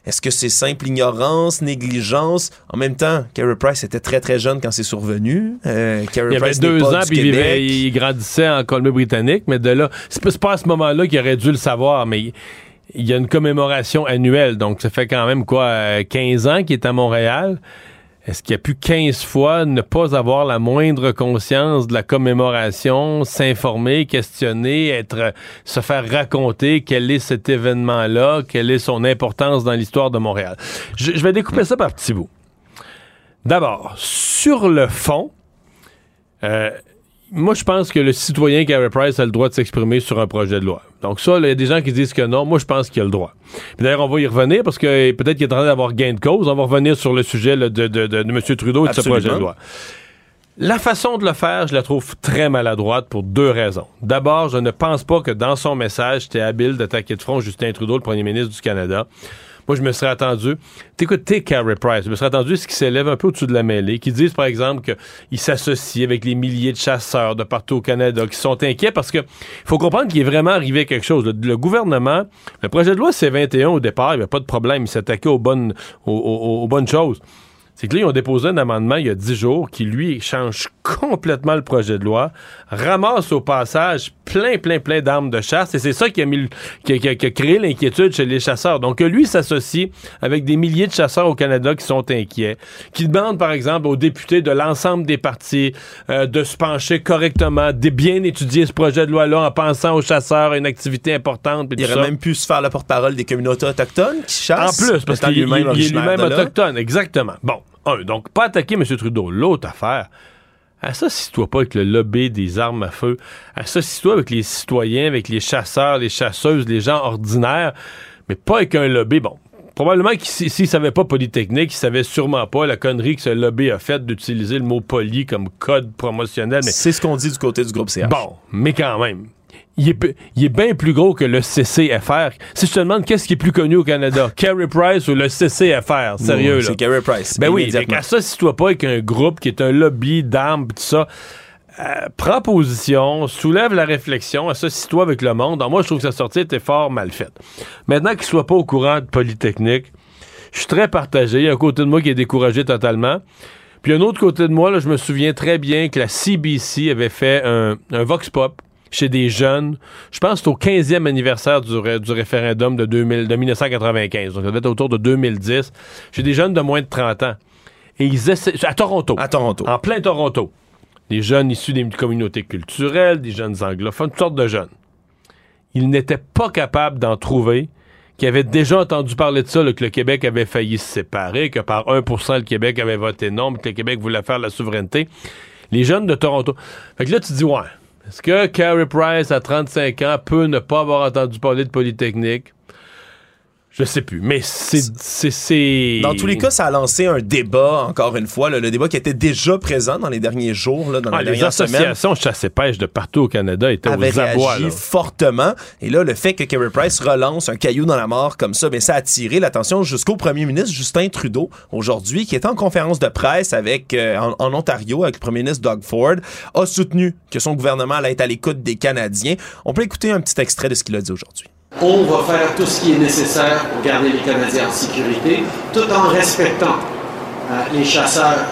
Speaker 5: Est-ce que c'est simple ignorance, négligence? En même temps, Carey Price était très très jeune quand c'est survenu.
Speaker 2: Euh, il avait deux ans, puis il, grandissait en Colombie-Britannique, mais de là, c'est pas à ce moment-là qu'il aurait dû le savoir, mais il y a une commémoration annuelle, donc ça fait quand même quoi, 15 ans qu'il est à Montréal. Est-ce qu'il a pu 15 fois ne pas avoir la moindre conscience de la commémoration, s'informer, questionner, être, se faire raconter quel est cet événement-là, quelle est son importance dans l'histoire de Montréal? Je, vais découper ça par petits bouts. D'abord, sur le fond, euh, moi, je pense que le citoyen Gary Price a le droit de s'exprimer sur un projet de loi. Donc ça, il y a des gens qui disent que non. Moi, je pense qu'il a le droit. D'ailleurs, on va y revenir parce que peut-être qu'il est en train d'avoir gain de cause. On va revenir sur le sujet de, de, M. Trudeau et de ce projet de loi. La façon de le faire, je la trouve très maladroite pour deux raisons. D'abord, je ne pense pas que dans son message, c'était habile d'attaquer de front Justin Trudeau, le premier ministre du Canada. Moi, je me serais attendu. T'écoutes, t'es Carey Price. Je me serais attendu ce qui s'élève un peu au-dessus de la mêlée, qui disent, par exemple, qu'ils s'associent avec les milliers de chasseurs de partout au Canada, qui sont inquiets parce que faut comprendre qu'il est vraiment arrivé quelque chose. Le, gouvernement, le projet de loi C-21, au départ, il n'y avait pas de problème. Il s'attaquait aux bonnes, aux bonnes choses c'est que là, ils ont déposé un amendement il y a dix jours qui, lui, change complètement le projet de loi, ramasse au passage plein, plein, plein d'armes de chasse, et c'est ça qui a, mis, qui, créé l'inquiétude chez les chasseurs. Donc, lui s'associe avec des milliers de chasseurs au Canada qui sont inquiets, qui demandent, par exemple, aux députés de l'ensemble des partis euh, de se pencher correctement, de bien étudier ce projet de loi-là en pensant aux chasseurs, une activité importante.
Speaker 5: Il aurait même pu se faire la porte-parole des communautés autochtones qui chassent.
Speaker 2: En plus, parce qu'il est lui-même autochtone, exactement. Bon, un, donc pas attaquer M. Trudeau. L'autre affaire, associe-toi pas avec le lobby des armes à feu. Associe-toi avec les citoyens, avec les chasseurs, les chasseuses, les gens ordinaires, mais pas avec un lobby. Bon, probablement qu'il s'il savait pas Polytechnique, il savait sûrement pas la connerie que ce lobby a faite d'utiliser le mot poly comme code promotionnel. Mais...
Speaker 5: C'est ce qu'on dit du côté du groupe CH.
Speaker 2: Bon, mais quand même il est, bien plus gros que le CCFR. Si je te demande qu'est-ce qui est plus connu au Canada, Carey Price ou le CCFR, sérieux là.
Speaker 5: C'est Carey Price.
Speaker 2: Ben oui, associe-toi pas avec un groupe qui est un lobby d'armes tout ça. Euh, prends position, soulève la réflexion, associe-toi avec le monde. moi, je trouve que sa sortie était fort mal faite. Maintenant qu'il soit pas au courant de Polytechnique, je suis très partagé. Il y a un côté de moi qui est découragé totalement. Puis un autre côté de moi, là, je me souviens très bien que la CBC avait fait un, un Vox Pop chez des jeunes. Je pense que c'est au 15e anniversaire du, du référendum de, 2000, de 1995. Donc, ça devait être autour de 2010. Chez des jeunes de moins de 30 ans. Et ils essaient, à Toronto.
Speaker 5: À Toronto.
Speaker 2: En plein Toronto. Des jeunes issus des communautés culturelles, des jeunes anglophones, toutes sortes de jeunes. Ils n'étaient pas capables d'en trouver qui avaient déjà entendu parler de ça, que le Québec avait failli se séparer, que par 1% le Québec avait voté non, que le Québec voulait faire la souveraineté. Les jeunes de Toronto. Fait que là, tu dis, ouais, est-ce que Carey Price, à 35 ans, peut ne pas avoir entendu parler de Polytechnique? Je sais plus, mais c'est.
Speaker 5: Dans tous les cas, ça a lancé un débat, encore une fois, le débat qui était déjà présent dans les derniers jours, là, dans ah,
Speaker 2: les associations chasse et pêche de partout au Canada étaient aux abois.
Speaker 5: fortement. Et là, le fait que Kerry Price relance un caillou dans la mort comme ça, ben, ça a attiré l'attention jusqu'au premier ministre Justin Trudeau, aujourd'hui, qui était en conférence de presse avec, euh, en, Ontario avec le premier ministre Doug Ford, a soutenu que son gouvernement allait être à l'écoute des Canadiens. On peut écouter un petit extrait de ce qu'il a dit aujourd'hui.
Speaker 15: On va faire tout ce qui est nécessaire pour garder les Canadiens en sécurité, tout en respectant euh, les chasseurs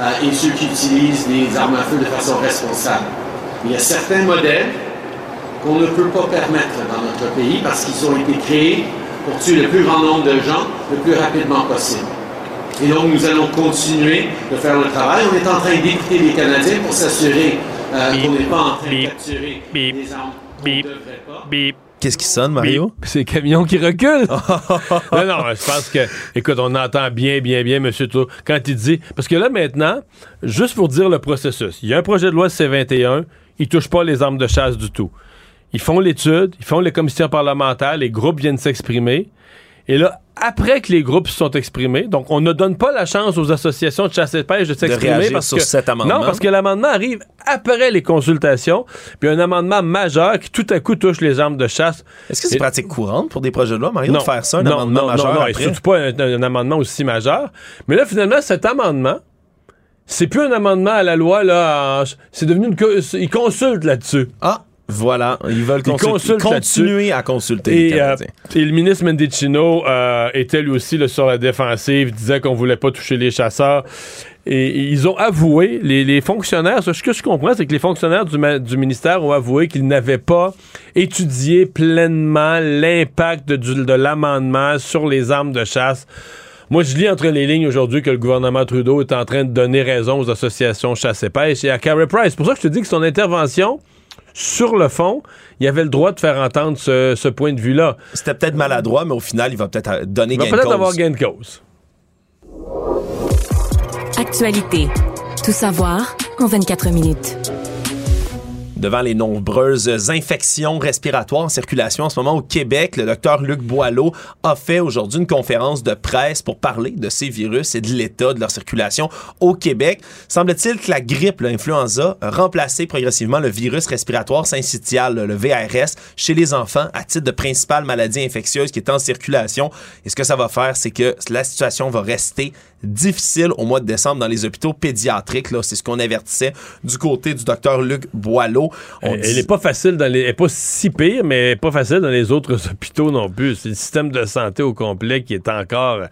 Speaker 15: euh, et ceux qui utilisent les armes à feu de façon responsable. Il y a certains modèles qu'on ne peut pas permettre dans notre pays parce qu'ils ont été créés pour tuer le plus grand nombre de gens le plus rapidement possible. Et donc, nous allons continuer de faire le travail. On est en train d'écouter les Canadiens pour s'assurer euh, qu'on n'est pas en train de capturer des armes qu'on ne devrait pas.
Speaker 5: Qu'est-ce qui sonne, Mario?
Speaker 2: C'est le camion qui recule. non, non, je pense que, écoute, on entend bien, bien, bien M. Trudeau quand il dit. Parce que là, maintenant, juste pour dire le processus, il y a un projet de loi C-21, il touche pas les armes de chasse du tout. Ils font l'étude, ils font les commissions parlementaires, les groupes viennent s'exprimer. Et là, après que les groupes se sont exprimés, donc on ne donne pas la chance aux associations de chasse et de pêche de s'exprimer parce
Speaker 5: sur
Speaker 2: que
Speaker 5: cet amendement.
Speaker 2: non parce que l'amendement arrive après les consultations, puis un amendement majeur qui tout à coup touche les armes de chasse.
Speaker 5: Est-ce que c'est
Speaker 2: Et-
Speaker 5: pratique courante pour des projets de loi, Mario, de faire ça, un
Speaker 2: non,
Speaker 5: amendement
Speaker 2: non,
Speaker 5: majeur
Speaker 2: non, non, et
Speaker 5: après?
Speaker 2: surtout pas un, un amendement aussi majeur. Mais là, finalement, cet amendement, c'est plus un amendement à la loi, là. C'est devenu une. co- Ils consultent là-dessus.
Speaker 5: Ah, voilà. Ils veulent
Speaker 2: Ils consultent
Speaker 5: continuer à consulter les
Speaker 2: Et, euh, et le ministre Mendicino euh, était lui aussi là, sur la défensive, disait qu'on voulait pas toucher les chasseurs. Et, et ils ont avoué, les, les fonctionnaires, ce que je comprends, c'est que les fonctionnaires du, ministère ont avoué qu'ils n'avaient pas étudié pleinement l'impact de, l'amendement sur les armes de chasse. Moi, je lis entre les lignes aujourd'hui que le gouvernement Trudeau est en train de donner raison aux associations chasse et pêche et à Carey Price. C'est pour ça que je te dis que son intervention, sur le fond, il avait le droit de faire entendre ce, ce point de vue-là.
Speaker 5: C'était peut-être maladroit, mais au final, il va peut-être euh, donner
Speaker 2: Il va
Speaker 5: gain de
Speaker 2: peut-être
Speaker 5: cause.
Speaker 2: avoir gain de cause.
Speaker 1: Actualité. Tout savoir en 24 minutes.
Speaker 5: Devant les nombreuses infections respiratoires en circulation en ce moment au Québec, le docteur Luc Boileau a fait aujourd'hui une conférence de presse pour parler de ces virus et de l'état de leur circulation au Québec. Semble-t-il que la grippe, l'influenza, a remplacé progressivement le virus respiratoire syncytial, le VRS, chez les enfants à titre de principale maladie infectieuse qui est en circulation. Et ce que ça va faire, c'est que la situation va rester difficile au mois de décembre dans les hôpitaux pédiatriques. Là, c'est ce qu'on avertissait du côté du docteur Luc Boileau. On
Speaker 2: Elle,
Speaker 5: dit-
Speaker 2: elle est pas facile dans les. Elle est pas si pire, mais elle est pas facile dans les autres hôpitaux non plus. C'est le système de santé au complet qui est encore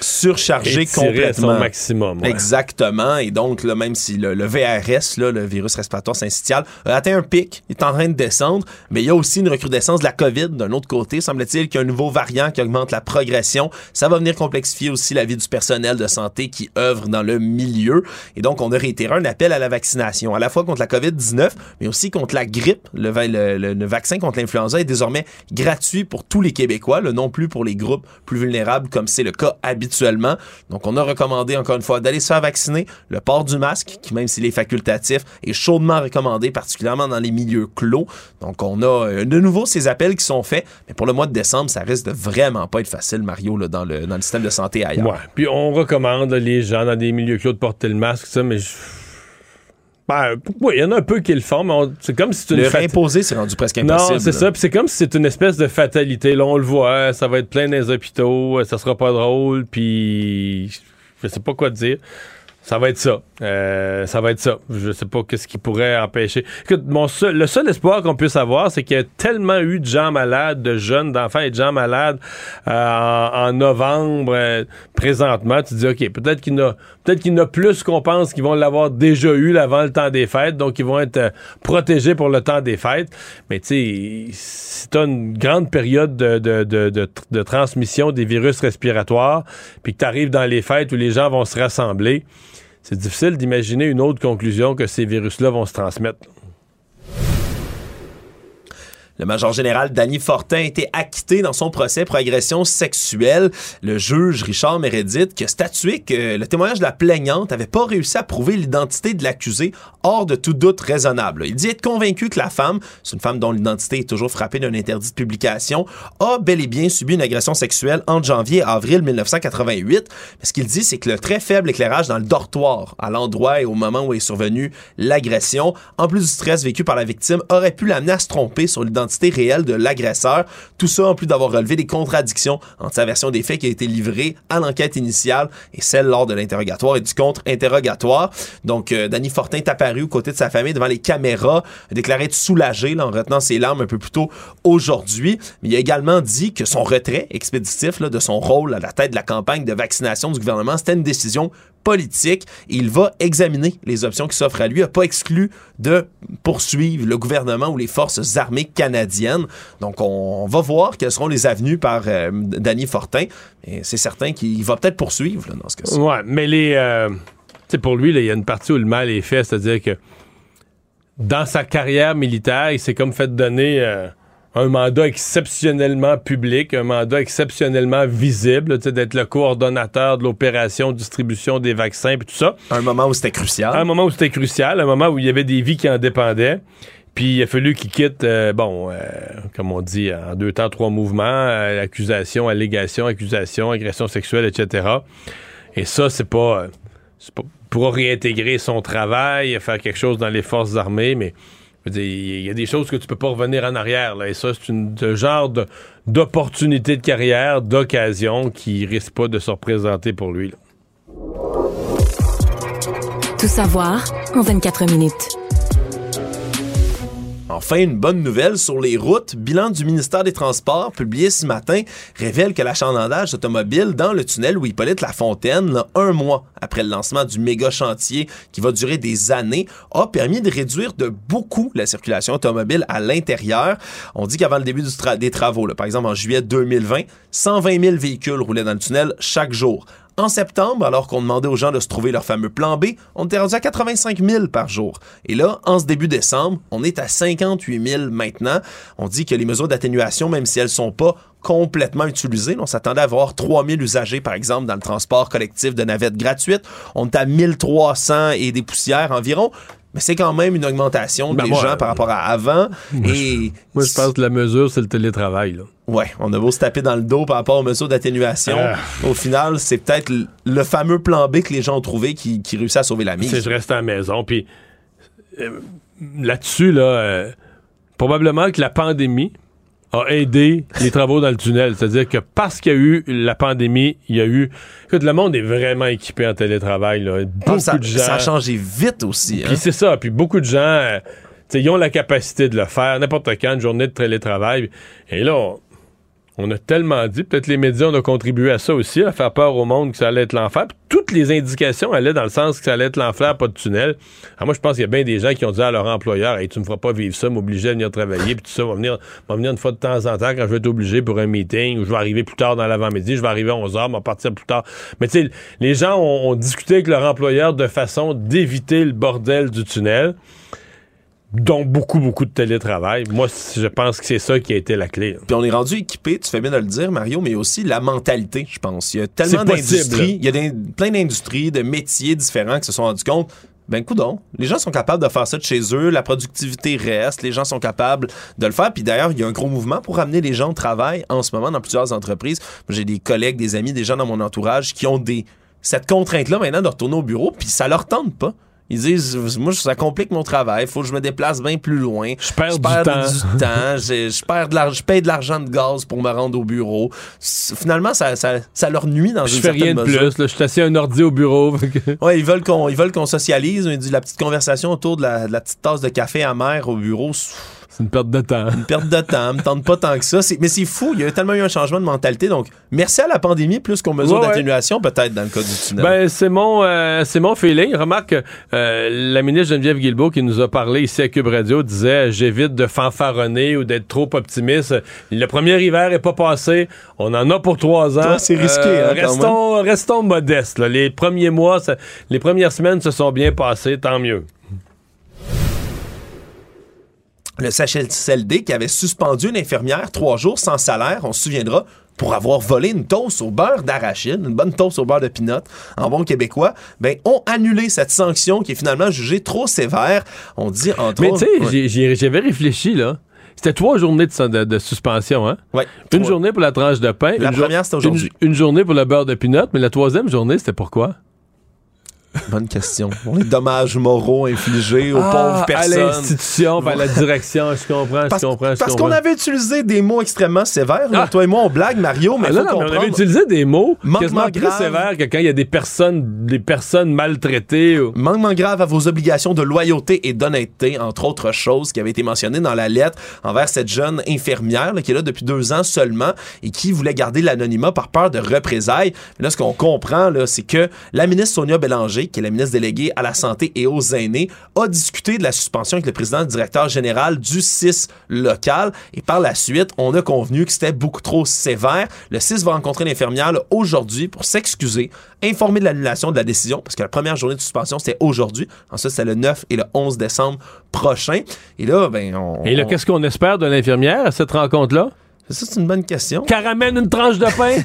Speaker 5: surchargé
Speaker 2: à
Speaker 5: complètement.
Speaker 2: son maximum. ouais.
Speaker 5: Exactement. Et donc, là, même si le, le VRS, là, le virus respiratoire syncytial, a atteint un pic, il est en train de descendre, mais il y a aussi une recrudescence de la COVID d'un autre côté. Semble-t-il qu'il y a un nouveau variant qui augmente la progression. Ça va venir complexifier aussi la vie du personnel de santé qui œuvre dans le milieu. Et donc, on a réitéré un appel à la vaccination, à la fois contre la COVID-19, mais aussi contre la grippe. Le, va- le- le- le vaccin contre l'influenza est désormais gratuit pour tous les Québécois, non plus pour les groupes plus vulnérables comme c'est le cas habituellement. Donc, on a recommandé encore une fois d'aller se faire vacciner. Le port du masque, qui même s'il est facultatif, est chaudement recommandé, particulièrement dans les milieux clos. Donc, on a euh, de nouveau ces appels qui sont faits, mais pour le mois de décembre, ça risque de vraiment pas être facile, Mario, dans, le, dans le système de santé ailleurs.
Speaker 2: Ouais. Puis on recommande là, les gens dans des milieux clos de porter le masque, ça, mais je- Ben, oui, il y en a un peu qui le font, mais on- c'est comme si c'est une
Speaker 5: Le
Speaker 2: fat-
Speaker 5: réimposer, c'est rendu presque impossible.
Speaker 2: Non, c'est ça. Puis c'est comme si c'est une espèce de fatalité. Là, on le voit, ça va être plein dans les hôpitaux, ça sera pas drôle, puis je sais pas quoi te dire. Ça va être ça. Euh, ça va être ça. Je sais pas qu'est-ce qui pourrait empêcher. Écoute, mon seul- le seul espoir qu'on puisse avoir, c'est qu'il y a tellement eu de gens malades, de jeunes, d'enfants et de gens malades euh, en, novembre euh, présentement. Tu dis, OK, peut-être qu'il y peut-être qu'il a plus qu'on pense qu'ils vont l'avoir déjà eu avant le temps des fêtes, donc ils vont être euh, protégés pour le temps des fêtes. Mais tu sais, si tu une grande période de, de, de, de, de transmission des virus respiratoires, puis que tu arrives dans les fêtes où les gens vont se rassembler, c'est difficile d'imaginer une autre conclusion que ces virus-là vont se transmettre.
Speaker 5: Le major général Danny Fortin a été acquitté dans son procès pour agression sexuelle. Le juge Richard Meredith qui a statué que le témoignage de la plaignante n'avait pas réussi à prouver l'identité de l'accusé hors de tout doute raisonnable. Il dit être convaincu que la femme, c'est une femme dont l'identité est toujours frappée d'un interdit de publication, a bel et bien subi une agression sexuelle entre janvier et avril 1988. Mais ce qu'il dit, c'est que le très faible éclairage dans le dortoir, à l'endroit et au moment où est survenue l'agression, en plus du stress vécu par la victime, aurait pu l'amener à se tromper sur l'identité réelle de l'agresseur. Tout ça en plus d'avoir relevé des contradictions entre sa version des faits qui a été livrée à l'enquête initiale et celle lors de l'interrogatoire et du contre-interrogatoire. Donc, euh, Danny Fortin est apparu aux côtés de sa famille devant les caméras, a déclaré être soulagé en retenant ses larmes un peu plus tôt aujourd'hui. Mais il a également dit que son retrait expéditif de son rôle à la tête de la campagne de vaccination du gouvernement, c'était une décision politique. Il va examiner les options qui s'offrent à lui. Il n'a pas exclu de poursuivre le gouvernement ou les forces armées canadiennes canadienne. Donc, on, va voir quelles seront les avenues par euh, Danny Fortin. Et c'est certain qu'il va peut-être poursuivre dans ce cas-ci.
Speaker 2: Ouais, mais les. euh, pour lui, il y a une partie où le mal est fait, c'est-à-dire que dans sa carrière militaire, il s'est comme fait donner euh, un mandat exceptionnellement public, un mandat exceptionnellement visible, d'être le coordonnateur de l'opération distribution des vaccins puis tout ça.
Speaker 5: Un moment où c'était crucial.
Speaker 2: Un moment où c'était crucial, un moment où il y avait des vies qui en dépendaient. Puis il a fallu qu'il quitte, euh, bon, euh, comme on dit, en deux temps, trois mouvements, euh, accusation, allégation, accusation, agression sexuelle, etc. Et ça, c'est pas, pas pour réintégrer son travail, faire quelque chose dans les forces armées, mais il y a des choses que tu peux pas revenir en arrière. Là, et ça, c'est de genre de- d'opportunité de carrière, d'occasion qui risque pas de se représenter pour lui. là.
Speaker 1: Tout savoir en 24 minutes.
Speaker 5: Enfin, une bonne nouvelle sur les routes. Bilan du ministère des Transports publié ce matin révèle que l'achalandage automobile dans le tunnel où Hippolyte Lafontaine, là, un mois après le lancement du méga chantier qui va durer des années, a permis de réduire de beaucoup la circulation automobile à l'intérieur. On dit qu'avant le début des travaux, par exemple en juillet 2020, 120 000 véhicules roulaient dans le tunnel chaque jour. En septembre, alors qu'on demandait aux gens de se trouver leur fameux plan B, on était rendu à 85 000 par jour. Et là, en ce début décembre, on est à 58 000 maintenant. On dit que les mesures d'atténuation, même si elles sont pas complètement utilisées, on s'attendait à avoir 3 000 usagers, par exemple, dans le transport collectif de navettes gratuites. On est à 1300 et des poussières environ. Mais c'est quand même une augmentation
Speaker 2: Ben,
Speaker 5: des
Speaker 2: moi,
Speaker 5: gens par rapport à avant.
Speaker 2: Moi,
Speaker 5: et
Speaker 2: Moi, je pense que la mesure, c'est le télétravail. Là.
Speaker 5: Ouais, on a beau se taper dans le dos par rapport aux mesures d'atténuation.
Speaker 2: Ah.
Speaker 5: Au final, c'est peut-être le fameux plan B que les gens ont trouvé qui, qui réussit à sauver la mise.
Speaker 2: C'est je reste à la maison. Puis euh, là-dessus, là, euh, probablement que la pandémie a aidé les travaux dans le tunnel. C'est-à-dire que parce qu'il y a eu la pandémie, il y a eu. Écoute, le monde est vraiment équipé en télétravail. Là. Beaucoup
Speaker 5: Ah, ça,
Speaker 2: de gens.
Speaker 5: ça a changé vite aussi. hein.
Speaker 2: Puis c'est ça. Puis beaucoup de gens, euh, ils ont la capacité de le faire n'importe quand, une journée de télétravail. Et là, on, on a tellement dit, peut-être les médias ont contribué à ça aussi, à faire peur au monde que ça allait être l'enfer. Toutes les indications allaient dans le sens que ça allait être l'enfer, pas de tunnel. Alors moi, je pense qu'il y a bien des gens qui ont dit à leur employeur, hey, tu me feras pas vivre ça, m'obliger à venir travailler, puis tout ça, va venir, venir une fois de temps en temps quand je vais être obligé pour un meeting, ou je vais arriver plus tard dans l'avant-midi, je vais arriver à 11h, va partir plus tard. Mais tu sais, les gens ont discuté avec leur employeur de façon d'éviter le bordel du tunnel dont beaucoup, beaucoup de télétravail. Moi, je pense que c'est ça qui a été la clé.
Speaker 5: Puis on est rendu équipé, tu fais bien de le dire, Mario, mais aussi la mentalité, je pense. Il y a tellement d'industries, il y a des- plein d'industries, de métiers différents qui se sont rendus compte. Ben, coudon, les gens sont capables de faire ça de chez eux, la productivité reste, les gens sont capables de le faire. Puis d'ailleurs, il y a un gros mouvement pour ramener les gens au travail en ce moment dans plusieurs entreprises. J'ai des collègues, des amis, des gens dans mon entourage qui ont des cette contrainte-là maintenant de retourner au bureau, puis ça leur tente pas. Ils disent, moi, ça complique mon travail, faut que je me déplace bien plus loin. Je
Speaker 2: perds du temps.
Speaker 5: du temps, je, je perds de l'argent, je paye de l'argent de gaz pour me rendre au bureau. Finalement, ça, ça, ça leur nuit dans
Speaker 2: Je
Speaker 5: une
Speaker 2: fais rien de
Speaker 5: mesure.
Speaker 2: plus. là. Je suis assis à un ordi au bureau.
Speaker 5: Ouais, ils veulent qu'on ils veulent qu'on socialise, ils disent la petite conversation autour de la, de la petite tasse de café amer au bureau.
Speaker 2: C'est une perte de temps.
Speaker 5: Une perte de temps, me tente pas tant que ça. Mais c'est fou, il y a tellement eu un changement de mentalité. Donc, merci à la pandémie plus qu'aux mesures
Speaker 2: Ouais, ouais.
Speaker 5: d'atténuation, peut-être dans le cas du tunnel.
Speaker 2: Ben, c'est mon, euh, c'est mon feeling. Remarque, euh, la ministre Geneviève Guilbeault qui nous a parlé ici à Cube Radio disait j'évite de fanfaronner ou d'être trop optimiste. Le premier hiver est pas passé. On en a pour trois ans.
Speaker 5: C'est risqué, hein, quand
Speaker 2: restons, restons modestes. là. Les premiers mois, ça- les premières semaines se sont bien passées, tant mieux.
Speaker 5: Le CHSLD qui avait suspendu une infirmière trois jours sans salaire, on se souviendra, pour avoir volé une toast au beurre d'arachide, une bonne toast au beurre de pinot, en bon québécois, ben, ont annulé cette sanction qui est finalement jugée trop sévère. On dit, entre
Speaker 2: Mais tu sais,
Speaker 5: Ouais.
Speaker 2: j'avais réfléchi, là. C'était trois journées de, de- de suspension, hein?
Speaker 5: Ouais,
Speaker 2: Une journée pour la tranche de pain.
Speaker 5: La première, c'était aujourd'hui.
Speaker 2: Une, une journée pour le beurre de pinot, mais la troisième journée, c'était pourquoi?
Speaker 5: Bonne question. Les dommages moraux infligés aux
Speaker 2: Ah,
Speaker 5: pauvres
Speaker 2: À
Speaker 5: personnes.
Speaker 2: l'institution, puis à la direction, je comprends,
Speaker 5: Parce,
Speaker 2: je comprends, je
Speaker 5: parce qu'on avait utilisé des mots extrêmement sévères.
Speaker 2: Ah.
Speaker 5: Toi et moi, on blague, Mario, mais
Speaker 2: Ah,
Speaker 5: faut
Speaker 2: non, non, mais on avait utilisé des mots
Speaker 5: Manquement
Speaker 2: quasiment plus
Speaker 5: grave.
Speaker 2: sévères que quand il y a des personnes, des personnes maltraitées. ou-
Speaker 5: Manquement grave à vos obligations de loyauté et d'honnêteté, entre autres choses qui avaient été mentionnées dans la lettre envers cette jeune infirmière là, qui est là depuis deux ans seulement et qui voulait garder l'anonymat par peur de représailles. Mais là, ce qu'on comprend, là, c'est que la ministre Sonia Bélanger, Qui est la ministre déléguée à la Santé et aux aînés, a discuté de la suspension avec le président et directeur général du 6 local. Et par la suite, on a convenu que c'était beaucoup trop sévère. Le 6 va rencontrer l'infirmière aujourd'hui pour s'excuser, informer de l'annulation de la décision, parce que la première journée de suspension, c'était aujourd'hui. Ensuite, c'est le 9 et le 11 décembre prochain. Et là, ben, on.
Speaker 2: Et là, qu'est-ce qu'on espère de l'infirmière à cette rencontre-là?
Speaker 5: Ça, c'est une bonne question.
Speaker 2: Qu'elle ramène une tranche de pain?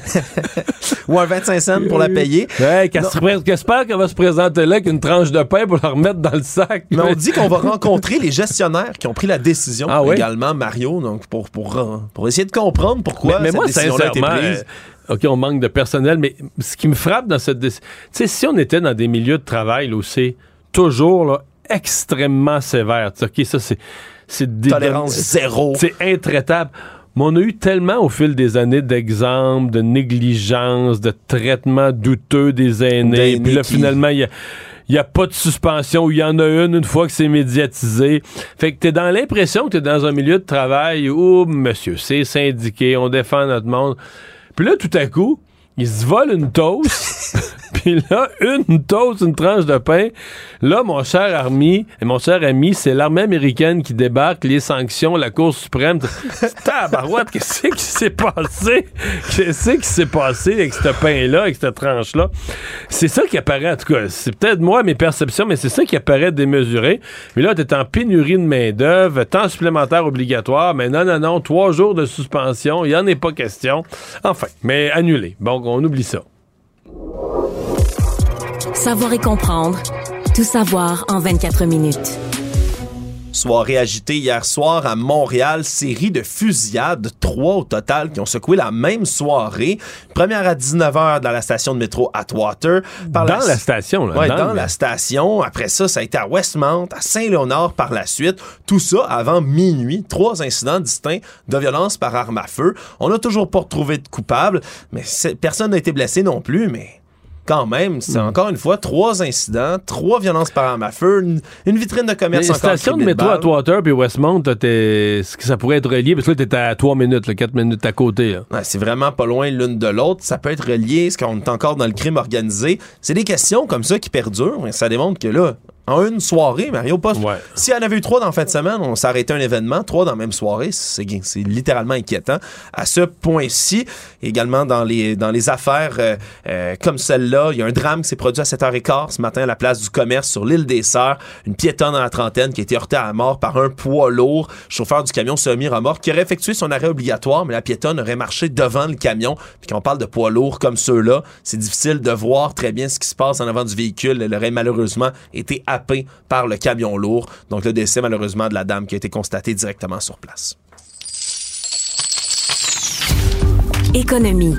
Speaker 5: Ou un 25 cents pour la payer.
Speaker 2: Ouais, qu'espère qu'elle va se présenter là avec une tranche de pain pour la remettre dans le sac?
Speaker 5: Mais on dit qu'on va rencontrer les gestionnaires qui ont pris la décision
Speaker 2: Ah oui?
Speaker 5: également, Mario, donc pour, pour, euh, pour essayer de comprendre pourquoi
Speaker 2: mais, mais
Speaker 5: cette
Speaker 2: moi,
Speaker 5: décision-là a été
Speaker 2: sincèrement,
Speaker 5: prise.
Speaker 2: euh, OK, on manque de personnel, mais ce qui me frappe dans cette décision, tu sais, si on était dans des milieux de travail là, où c'est toujours là, extrêmement sévère, tu sais, OK, ça, c'est.
Speaker 5: Tolérance zéro.
Speaker 2: C'est intraitable. Mais on a eu tellement au fil des années d'exemples, de négligence, de traitement douteux des aînés. Puis là,
Speaker 5: qui-
Speaker 2: finalement, il y a. Il n'y a pas de suspension, ou il y en a une une fois que c'est médiatisé. Fait que t'es dans l'impression que t'es dans un milieu de travail où, monsieur, c'est syndiqué, on défend notre monde. Puis là, tout à coup, ils se volent une toast. Puis là, une toast, une tranche de pain. Là, mon cher ami, et mon cher ami, c'est l'armée américaine qui débarque, les sanctions, la Cour suprême. Tabarouette, qu'est-ce qui s'est passé? Qu'est-ce qui s'est passé avec ce pain-là, avec cette tranche-là? C'est ça qui apparaît, en tout cas. C'est peut-être moi, mes perceptions, mais c'est ça qui apparaît démesuré. Mais là, t'es en pénurie de main-d'œuvre, temps supplémentaire obligatoire, mais non, non, non, trois jours de suspension, il n'y en est pas question. Enfin, mais annulé. Bon, on oublie ça.
Speaker 1: Savoir et comprendre. Tout savoir en 24 minutes.
Speaker 5: Soirée agitée hier soir à Montréal, série de fusillades, trois au total qui ont secoué la même soirée. Première à 19h dans la station de métro Atwater. Par
Speaker 2: Dans la station, là,
Speaker 5: Ouais,
Speaker 2: dans
Speaker 5: la station. Après ça, ça a été à Westmount, à Saint-Léonard par la suite. Tout ça avant minuit. Trois incidents distincts de violence par arme à feu. On n'a toujours pas retrouvé de coupable, mais personne n'a été blessé non plus, mais quand même, c'est
Speaker 2: Hmm.
Speaker 5: encore une fois trois incidents, trois violences par arme à feu, une, une vitrine de commerce
Speaker 2: Les
Speaker 5: encore
Speaker 2: stations de métro à Atwater puis Westmount, est-ce que ça pourrait être relié? Parce que là, t'es à 3 minutes, là, 4 minutes à côté.
Speaker 5: Ouais, c'est vraiment pas loin l'une de l'autre. Ça peut être relié. Est-ce qu'on est encore dans le crime organisé? C'est des questions comme ça qui perdurent. Et ça démontre que là, en une soirée, Mario, pas. S'il y en avait eu trois dans la fin de semaine, on s'arrêtait un événement. Trois dans la même soirée, c'est littéralement inquiétant. À ce point-ci, également dans les, dans les affaires euh, euh, comme celle-là, il y a un drame qui s'est produit à 7h15 ce matin à la place du commerce sur l'île des Sœurs. Une piétonne à la trentaine qui a été heurtée à mort par un poids lourd, chauffeur du camion semi-remorque, qui aurait effectué son arrêt obligatoire, mais la piétonne aurait marché devant le camion. Puis quand on parle de poids lourds comme ceux-là, c'est difficile de voir très bien ce qui se passe en avant du véhicule. Elle aurait malheureusement été par le camion lourd. Donc le décès malheureusement de la dame qui a été constaté directement sur place.
Speaker 1: Économie.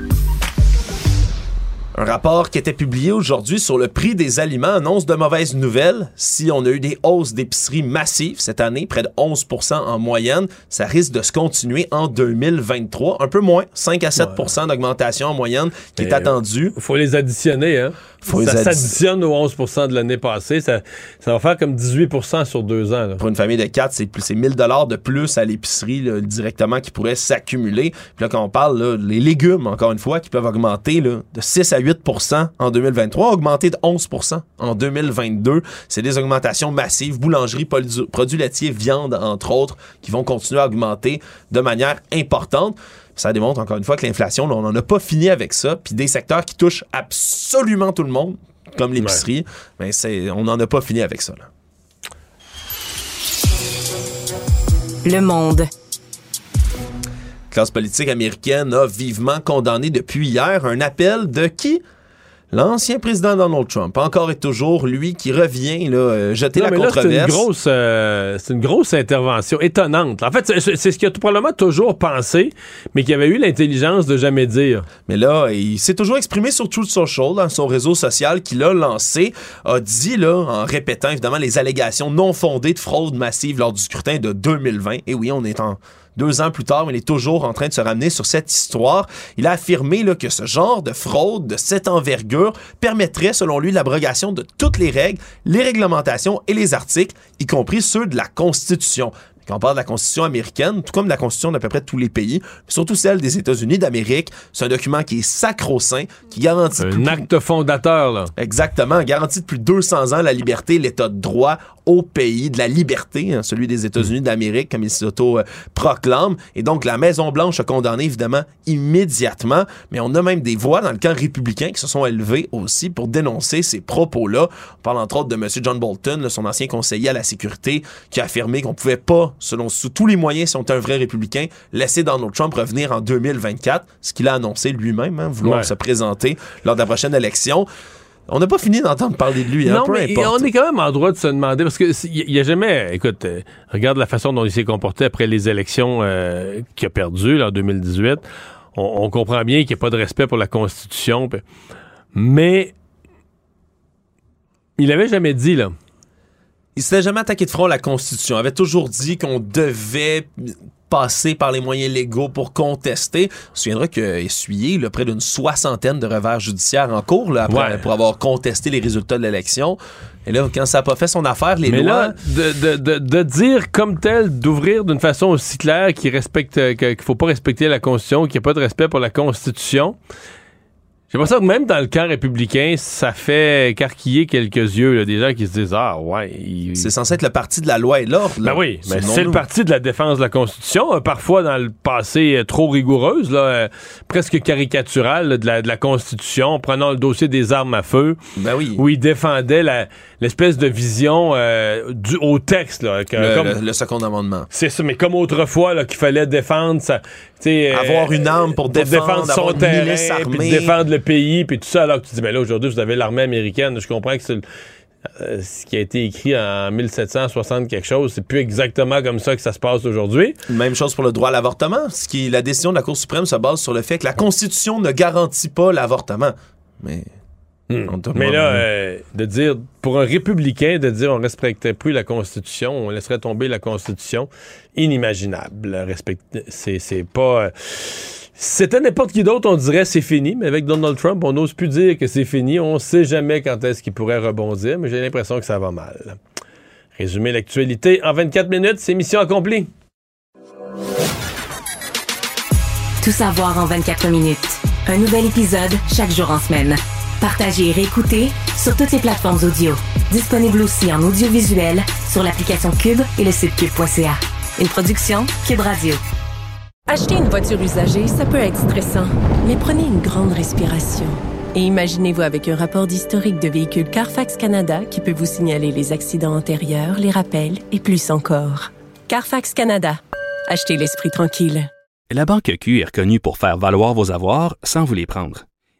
Speaker 5: Un rapport qui était publié aujourd'hui sur le prix des aliments annonce de mauvaises nouvelles. Si on a eu des hausses d'épicerie massives cette année, près de 11% en moyenne, ça risque de se continuer en 2023. Un peu moins, 5 à 7% d'augmentation en moyenne qui est
Speaker 2: Mais,
Speaker 5: attendue.
Speaker 2: faut les additionner, hein?
Speaker 5: Faut
Speaker 2: ça
Speaker 5: addi-
Speaker 2: s'additionne aux 11% de l'année passée. Ça, ça va faire comme 18% sur deux ans. là.
Speaker 5: Pour une famille de 4, c'est plus c'est 1000 dollars de plus à l'épicerie directement qui pourraient s'accumuler. Puis là quand on parle là, les légumes encore une fois qui peuvent augmenter là, de 6 à 8% en 2023, augmenter de 11% en 2022, c'est des augmentations massives, boulangerie, produ- produits laitiers, viande entre autres qui vont continuer à augmenter de manière importante. Ça démontre encore une fois que l'inflation, on n'en a pas fini avec ça. Puis des secteurs qui touchent absolument tout le monde, comme l'épicerie, mais c'est, on n'en a pas fini avec ça. là.
Speaker 1: Le monde.
Speaker 5: classe politique américaine a vivement condamné depuis hier un appel de qui? L'ancien président Donald Trump, encore et toujours, lui qui revient là, euh, jeter
Speaker 2: Non,
Speaker 5: la
Speaker 2: là, c'est une
Speaker 5: controverse.
Speaker 2: grosse, euh, c'est une grosse intervention étonnante. En fait, c'est c'est ce qu'il a tout probablement toujours pensé, mais qu'il avait eu l'intelligence de jamais dire.
Speaker 5: Mais là, il s'est toujours exprimé sur Truth Social, dans son réseau social qu'il a lancé, a dit, là, en répétant évidemment les allégations non fondées de fraude massive lors du scrutin de 2020. Et oui, on est en deux ans plus tard, il est toujours en train de se ramener sur cette histoire. Il a affirmé que ce genre de fraude de cette envergure permettrait, selon lui, l'abrogation de toutes les règles, les réglementations et les articles, y compris ceux de la Constitution. Quand on parle de la Constitution américaine, tout comme la Constitution d'à peu près tous les pays, surtout celle des États-Unis d'Amérique, c'est un document qui est sacro-saint, qui garantit...
Speaker 2: Un acte fondateur, là.
Speaker 5: Exactement, garantit depuis 200 ans la liberté, l'état de droit au pays, de la liberté, hein, celui des États-Unis d'Amérique, comme il s'auto-proclame. Et donc, la Maison-Blanche a condamné, évidemment, immédiatement, mais on a même des voix dans le camp républicain qui se sont élevées aussi pour dénoncer ces propos-là. On parle entre autres de M. John Bolton, son ancien conseiller à la sécurité, qui a affirmé qu'on pouvait pas, selon sous tous les moyens, si on était un vrai républicain, laisser Donald Trump revenir en 2024, ce qu'il a annoncé lui-même, hein, vouloir
Speaker 2: Ouais.
Speaker 5: se présenter lors de la prochaine élection. On n'a pas fini d'entendre parler de lui, hein,
Speaker 2: non,
Speaker 5: peu
Speaker 2: mais
Speaker 5: importe.
Speaker 2: on est quand même en droit de se demander, parce que il n'y a jamais, écoute, euh, regarde la façon dont il s'est comporté après les élections euh, qu'il a perdues en 2018. On, on comprend bien qu'il n'y a pas de respect pour la Constitution, mais il avait jamais dit, là.
Speaker 5: Il s'était jamais attaqué de front à la Constitution. Il avait toujours dit qu'on devait passer par les moyens légaux pour contester. On se souviendra qu'il a essuyé là, près d'une soixantaine de revers judiciaires en cours là, après-
Speaker 2: Ouais.
Speaker 5: pour avoir contesté les résultats de l'élection. Et là, quand ça n'a pas fait son affaire, les
Speaker 2: mais
Speaker 5: lois...
Speaker 2: là, de, de- de- de dire comme tel, d'ouvrir d'une façon aussi claire qu'il respecte, qu'il faut pas respecter la Constitution, qu'il n'y a pas de respect pour la Constitution. J'ai l'impression que même dans le camp républicain, ça fait écarquiller quelques yeux, là, des gens qui se disent Ah, ouais. il-
Speaker 5: C'est censé être le parti de la loi et l'ordre. là.
Speaker 2: Ben oui, mais c'est le parti de la défense de la Constitution, euh, parfois dans le passé euh, trop rigoureuse, là, euh, presque caricaturale là, de, la, de la Constitution, prenant le dossier des armes à feu,
Speaker 5: Ben oui.
Speaker 2: où il défendait la- l'espèce de vision euh, du, au texte. Là, que-
Speaker 5: Le,
Speaker 2: comme-
Speaker 5: le- le second amendement.
Speaker 2: c'est ça, mais comme autrefois, là, qu'il fallait défendre sais, euh,
Speaker 5: Avoir une arme pour défendre,
Speaker 2: son
Speaker 5: avoir une
Speaker 2: terrain, puis
Speaker 5: armée.
Speaker 2: défendre le pays, puis tout ça, alors que tu dis, ben là, aujourd'hui, vous avez l'armée américaine, je comprends que c'est euh, ce qui a été écrit en 1760 quelque chose, c'est plus exactement comme ça que ça se passe aujourd'hui.
Speaker 5: Même chose pour le droit à l'avortement. Ce qui, la décision de la Cour suprême se base sur le fait que la Constitution ne garantit pas l'avortement. Mais... t'a-
Speaker 2: Mais là, euh, de dire, pour un républicain, de dire on respectait plus la Constitution, on laisserait tomber la Constitution, inimaginable. Respect- C'est c'est pas. euh, c'était n'importe qui d'autre, on dirait c'est fini, mais avec Donald Trump, on n'ose plus dire que c'est fini. On sait jamais quand est-ce qu'il pourrait rebondir, mais j'ai l'impression que ça va mal. Résumer l'actualité en 24 minutes, c'est mission accomplie.
Speaker 1: Tout savoir en 24 minutes. Un nouvel épisode chaque jour en semaine. Partagez et réécoutez sur toutes les plateformes audio. Disponible aussi en audiovisuel sur l'application Cube et le site cube.ca. Une production Cube Radio.
Speaker 11: Acheter une voiture usagée, ça peut être stressant, mais prenez une grande respiration. Et imaginez-vous avec un rapport d'historique de véhicule Carfax Canada qui peut vous signaler les accidents antérieurs, les rappels et plus encore. Carfax Canada. Achetez l'esprit tranquille.
Speaker 16: La Banque Q est reconnue pour faire valoir vos avoirs sans vous les prendre.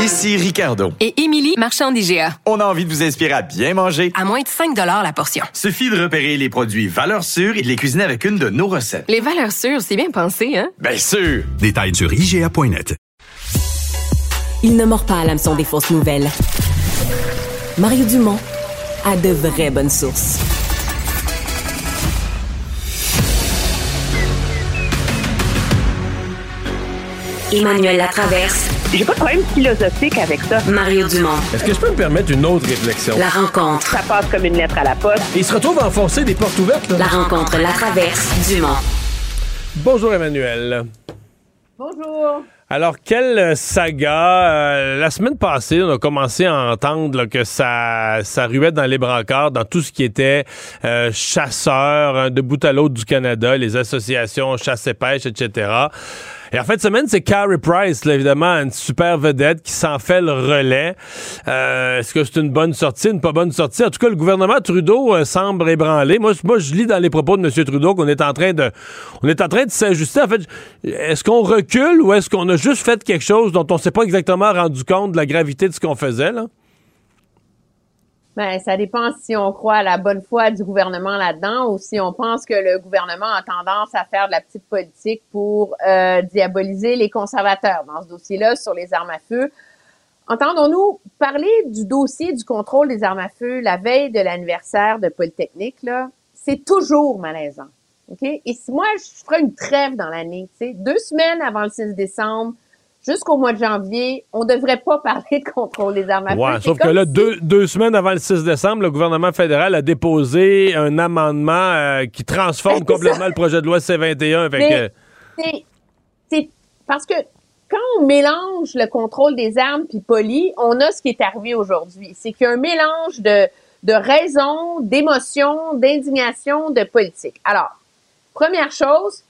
Speaker 8: Ici Ricardo.
Speaker 9: Et Émilie, marchand d'IGA.
Speaker 8: On a envie de vous inspirer à bien manger.
Speaker 9: À moins de 5 la portion.
Speaker 8: Suffit de repérer les produits valeurs sûres et de les cuisiner avec une de nos recettes.
Speaker 9: Les valeurs sûres, c'est bien pensé, hein?
Speaker 8: Bien sûr!
Speaker 3: Détails sur IGA.net.
Speaker 1: Il ne mord pas à l'hameçon des fausses nouvelles. Mario Dumont a de vraies bonnes sources. Emmanuel Latraverse.
Speaker 12: J'ai pas de problème philosophique avec ça.
Speaker 1: Mario Dumont.
Speaker 2: Est-ce que je peux me permettre une autre réflexion?
Speaker 1: La rencontre.
Speaker 12: Ça passe comme une lettre à la poste.
Speaker 2: Il se retrouve à enfoncer des portes ouvertes, là.
Speaker 1: La rencontre Latraverse Dumont.
Speaker 2: Bonjour Emmanuel.
Speaker 4: Bonjour.
Speaker 2: Alors, quelle saga? euh, la semaine passée, on a commencé à entendre là, que ça, ça ruait dans les brancards, dans tout ce qui était euh, chasseurs, hein, de bout à l'autre du Canada, les associations chasse et pêche, etc. Et en fin de semaine, c'est Carrie Price, là, évidemment, une super vedette qui s'en fait le relais. Euh, Est-ce que c'est une bonne sortie, une pas bonne sortie? En tout cas, le gouvernement Trudeau euh, semble ébranlé. Moi, je- moi, je lis dans les propos de M. Trudeau qu'on est en train de, on est en train de s'ajuster. En fait, est-ce qu'on recule ou est-ce qu'on a juste fait quelque chose dont on s'est pas exactement rendu compte de la gravité de ce qu'on faisait, là?
Speaker 17: Ben, ça dépend si on croit à la bonne foi du gouvernement là-dedans ou si on pense que le gouvernement a tendance à faire de la petite politique pour euh, diaboliser les conservateurs dans ce dossier-là sur les armes à feu. Entendons-nous parler du dossier du contrôle des armes à feu la veille de l'anniversaire de Polytechnique, là, c'est toujours malaisant. OK? Et si moi, je ferais une trêve dans l'année, tu sais, deux semaines avant le 6 décembre, jusqu'au mois de janvier, on ne devrait pas parler de contrôle des armes à feu.
Speaker 2: Ouais, sauf que là, deux, deux, semaines avant le 6 décembre, le gouvernement fédéral a déposé un amendement euh, qui transforme complètement le projet de loi C-21.
Speaker 17: Avec, c'est parce que quand on mélange le contrôle des armes puis poli, on a ce qui est arrivé aujourd'hui. C'est qu'il y a un mélange de, de raisons, d'émotions, d'indignation, de politique. Alors, première chose,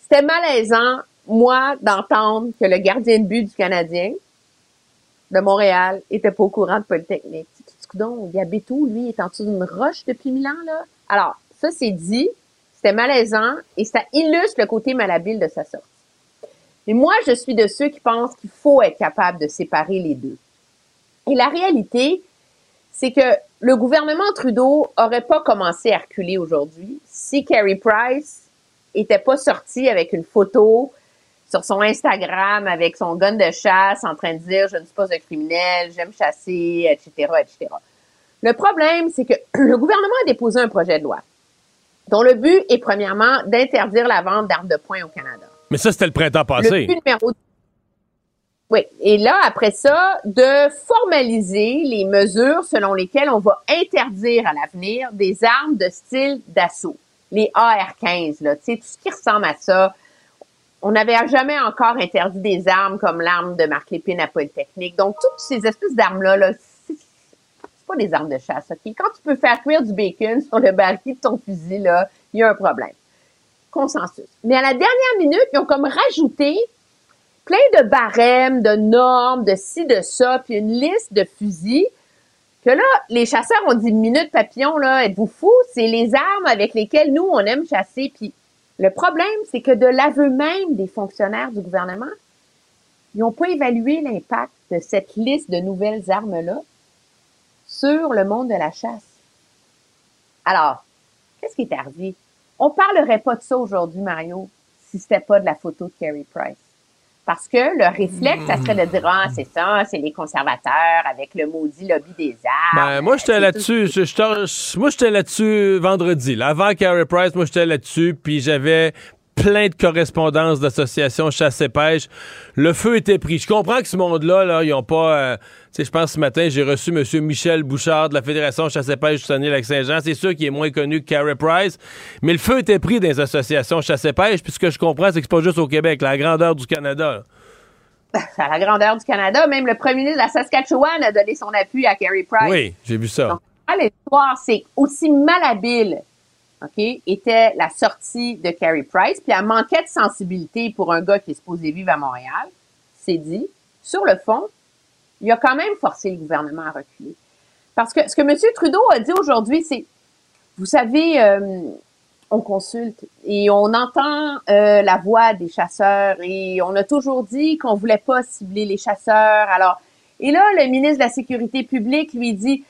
Speaker 17: c'était malaisant, moi, d'entendre que le gardien de but du Canadien, de Montréal, était pas au courant de Polytechnique. Donc, Gabétou, lui, est en dessous d'une roche depuis mille ans, là. Alors, ça, c'est dit, c'était malaisant et ça illustre le côté malhabile de sa sortie. Mais moi, je suis de ceux qui pensent qu'il faut être capable de séparer les deux. Et la réalité, c'est que le gouvernement Trudeau aurait pas commencé à reculer aujourd'hui si Carrie Price était pas sorti avec une photo sur son Instagram avec son gun de chasse en train de dire je ne suis pas un criminel, j'aime chasser, etc., etc. Le problème, c'est que le gouvernement a déposé un projet de loi dont le but est premièrement d'interdire la vente d'armes de poing au Canada.
Speaker 2: Mais ça, c'était le printemps passé.
Speaker 17: Oui. Et là, après ça, de formaliser les mesures selon lesquelles on va interdire à l'avenir des armes de style d'assaut. Les AR-15, là, tu sais, tout ce qui ressemble à ça. On n'avait jamais encore interdit des armes comme l'arme de Marc Lépine à Polytechnique. Donc, toutes ces espèces d'armes-là, là, c'est pas des armes de chasse, OK? Quand tu peux faire cuire du bacon sur le baril de ton fusil, là, il y a un problème consensus. Mais à la dernière minute, ils ont comme rajouté plein de barèmes, de normes, de ci, de ça, puis une liste de fusils que là, les chasseurs ont dit minute papillon, là, êtes-vous fous? C'est les armes avec lesquelles nous, on aime chasser. Puis le problème, c'est que de l'aveu même des fonctionnaires du gouvernement, ils n'ont pas évalué l'impact de cette liste de nouvelles armes-là sur le monde de la chasse. Alors, qu'est-ce qui est arrivé? On parlerait pas de ça aujourd'hui, Mario, si c'était pas de la photo de Carrie Price. Parce que le réflexe, ça serait de dire, ah, c'est ça, c'est les conservateurs avec le maudit lobby des arts.
Speaker 2: Ben, moi, j'étais là-dessus. moi, j'étais là-dessus vendredi. avant Carrie Price, moi, j'étais là-dessus. Puis j'avais plein de correspondances d'associations chasse et pêche. Le feu était pris. Je comprends que ce monde-là, là, ils ont pas. Euh, sais, je pense ce matin, j'ai reçu M. Michel Bouchard de la Fédération chasse et pêche du Saguenay-Lac-Saint-Jean. C'est sûr qu'il est moins connu que Carey Price, mais le feu était pris dans les associations chasse et pêche. Puis ce que je comprends, c'est que c'est pas juste au Québec, la grandeur du Canada.
Speaker 17: À la grandeur du Canada, même le premier ministre de la Saskatchewan a donné son appui à Carey Price.
Speaker 2: Oui, j'ai vu ça.
Speaker 17: Donc, l'histoire, c'est aussi malhabile OK, était la sortie de Carrie Price, puis elle manquait de sensibilité pour un gars qui est supposé vivre à Montréal, c'est dit. Sur le fond, il a quand même forcé le gouvernement à reculer. Parce que ce que M. Trudeau a dit aujourd'hui, c'est, vous savez, euh, on consulte et on entend euh, la voix des chasseurs et on a toujours dit qu'on voulait pas cibler les chasseurs. Alors, et là, le ministre de la Sécurité publique lui dit,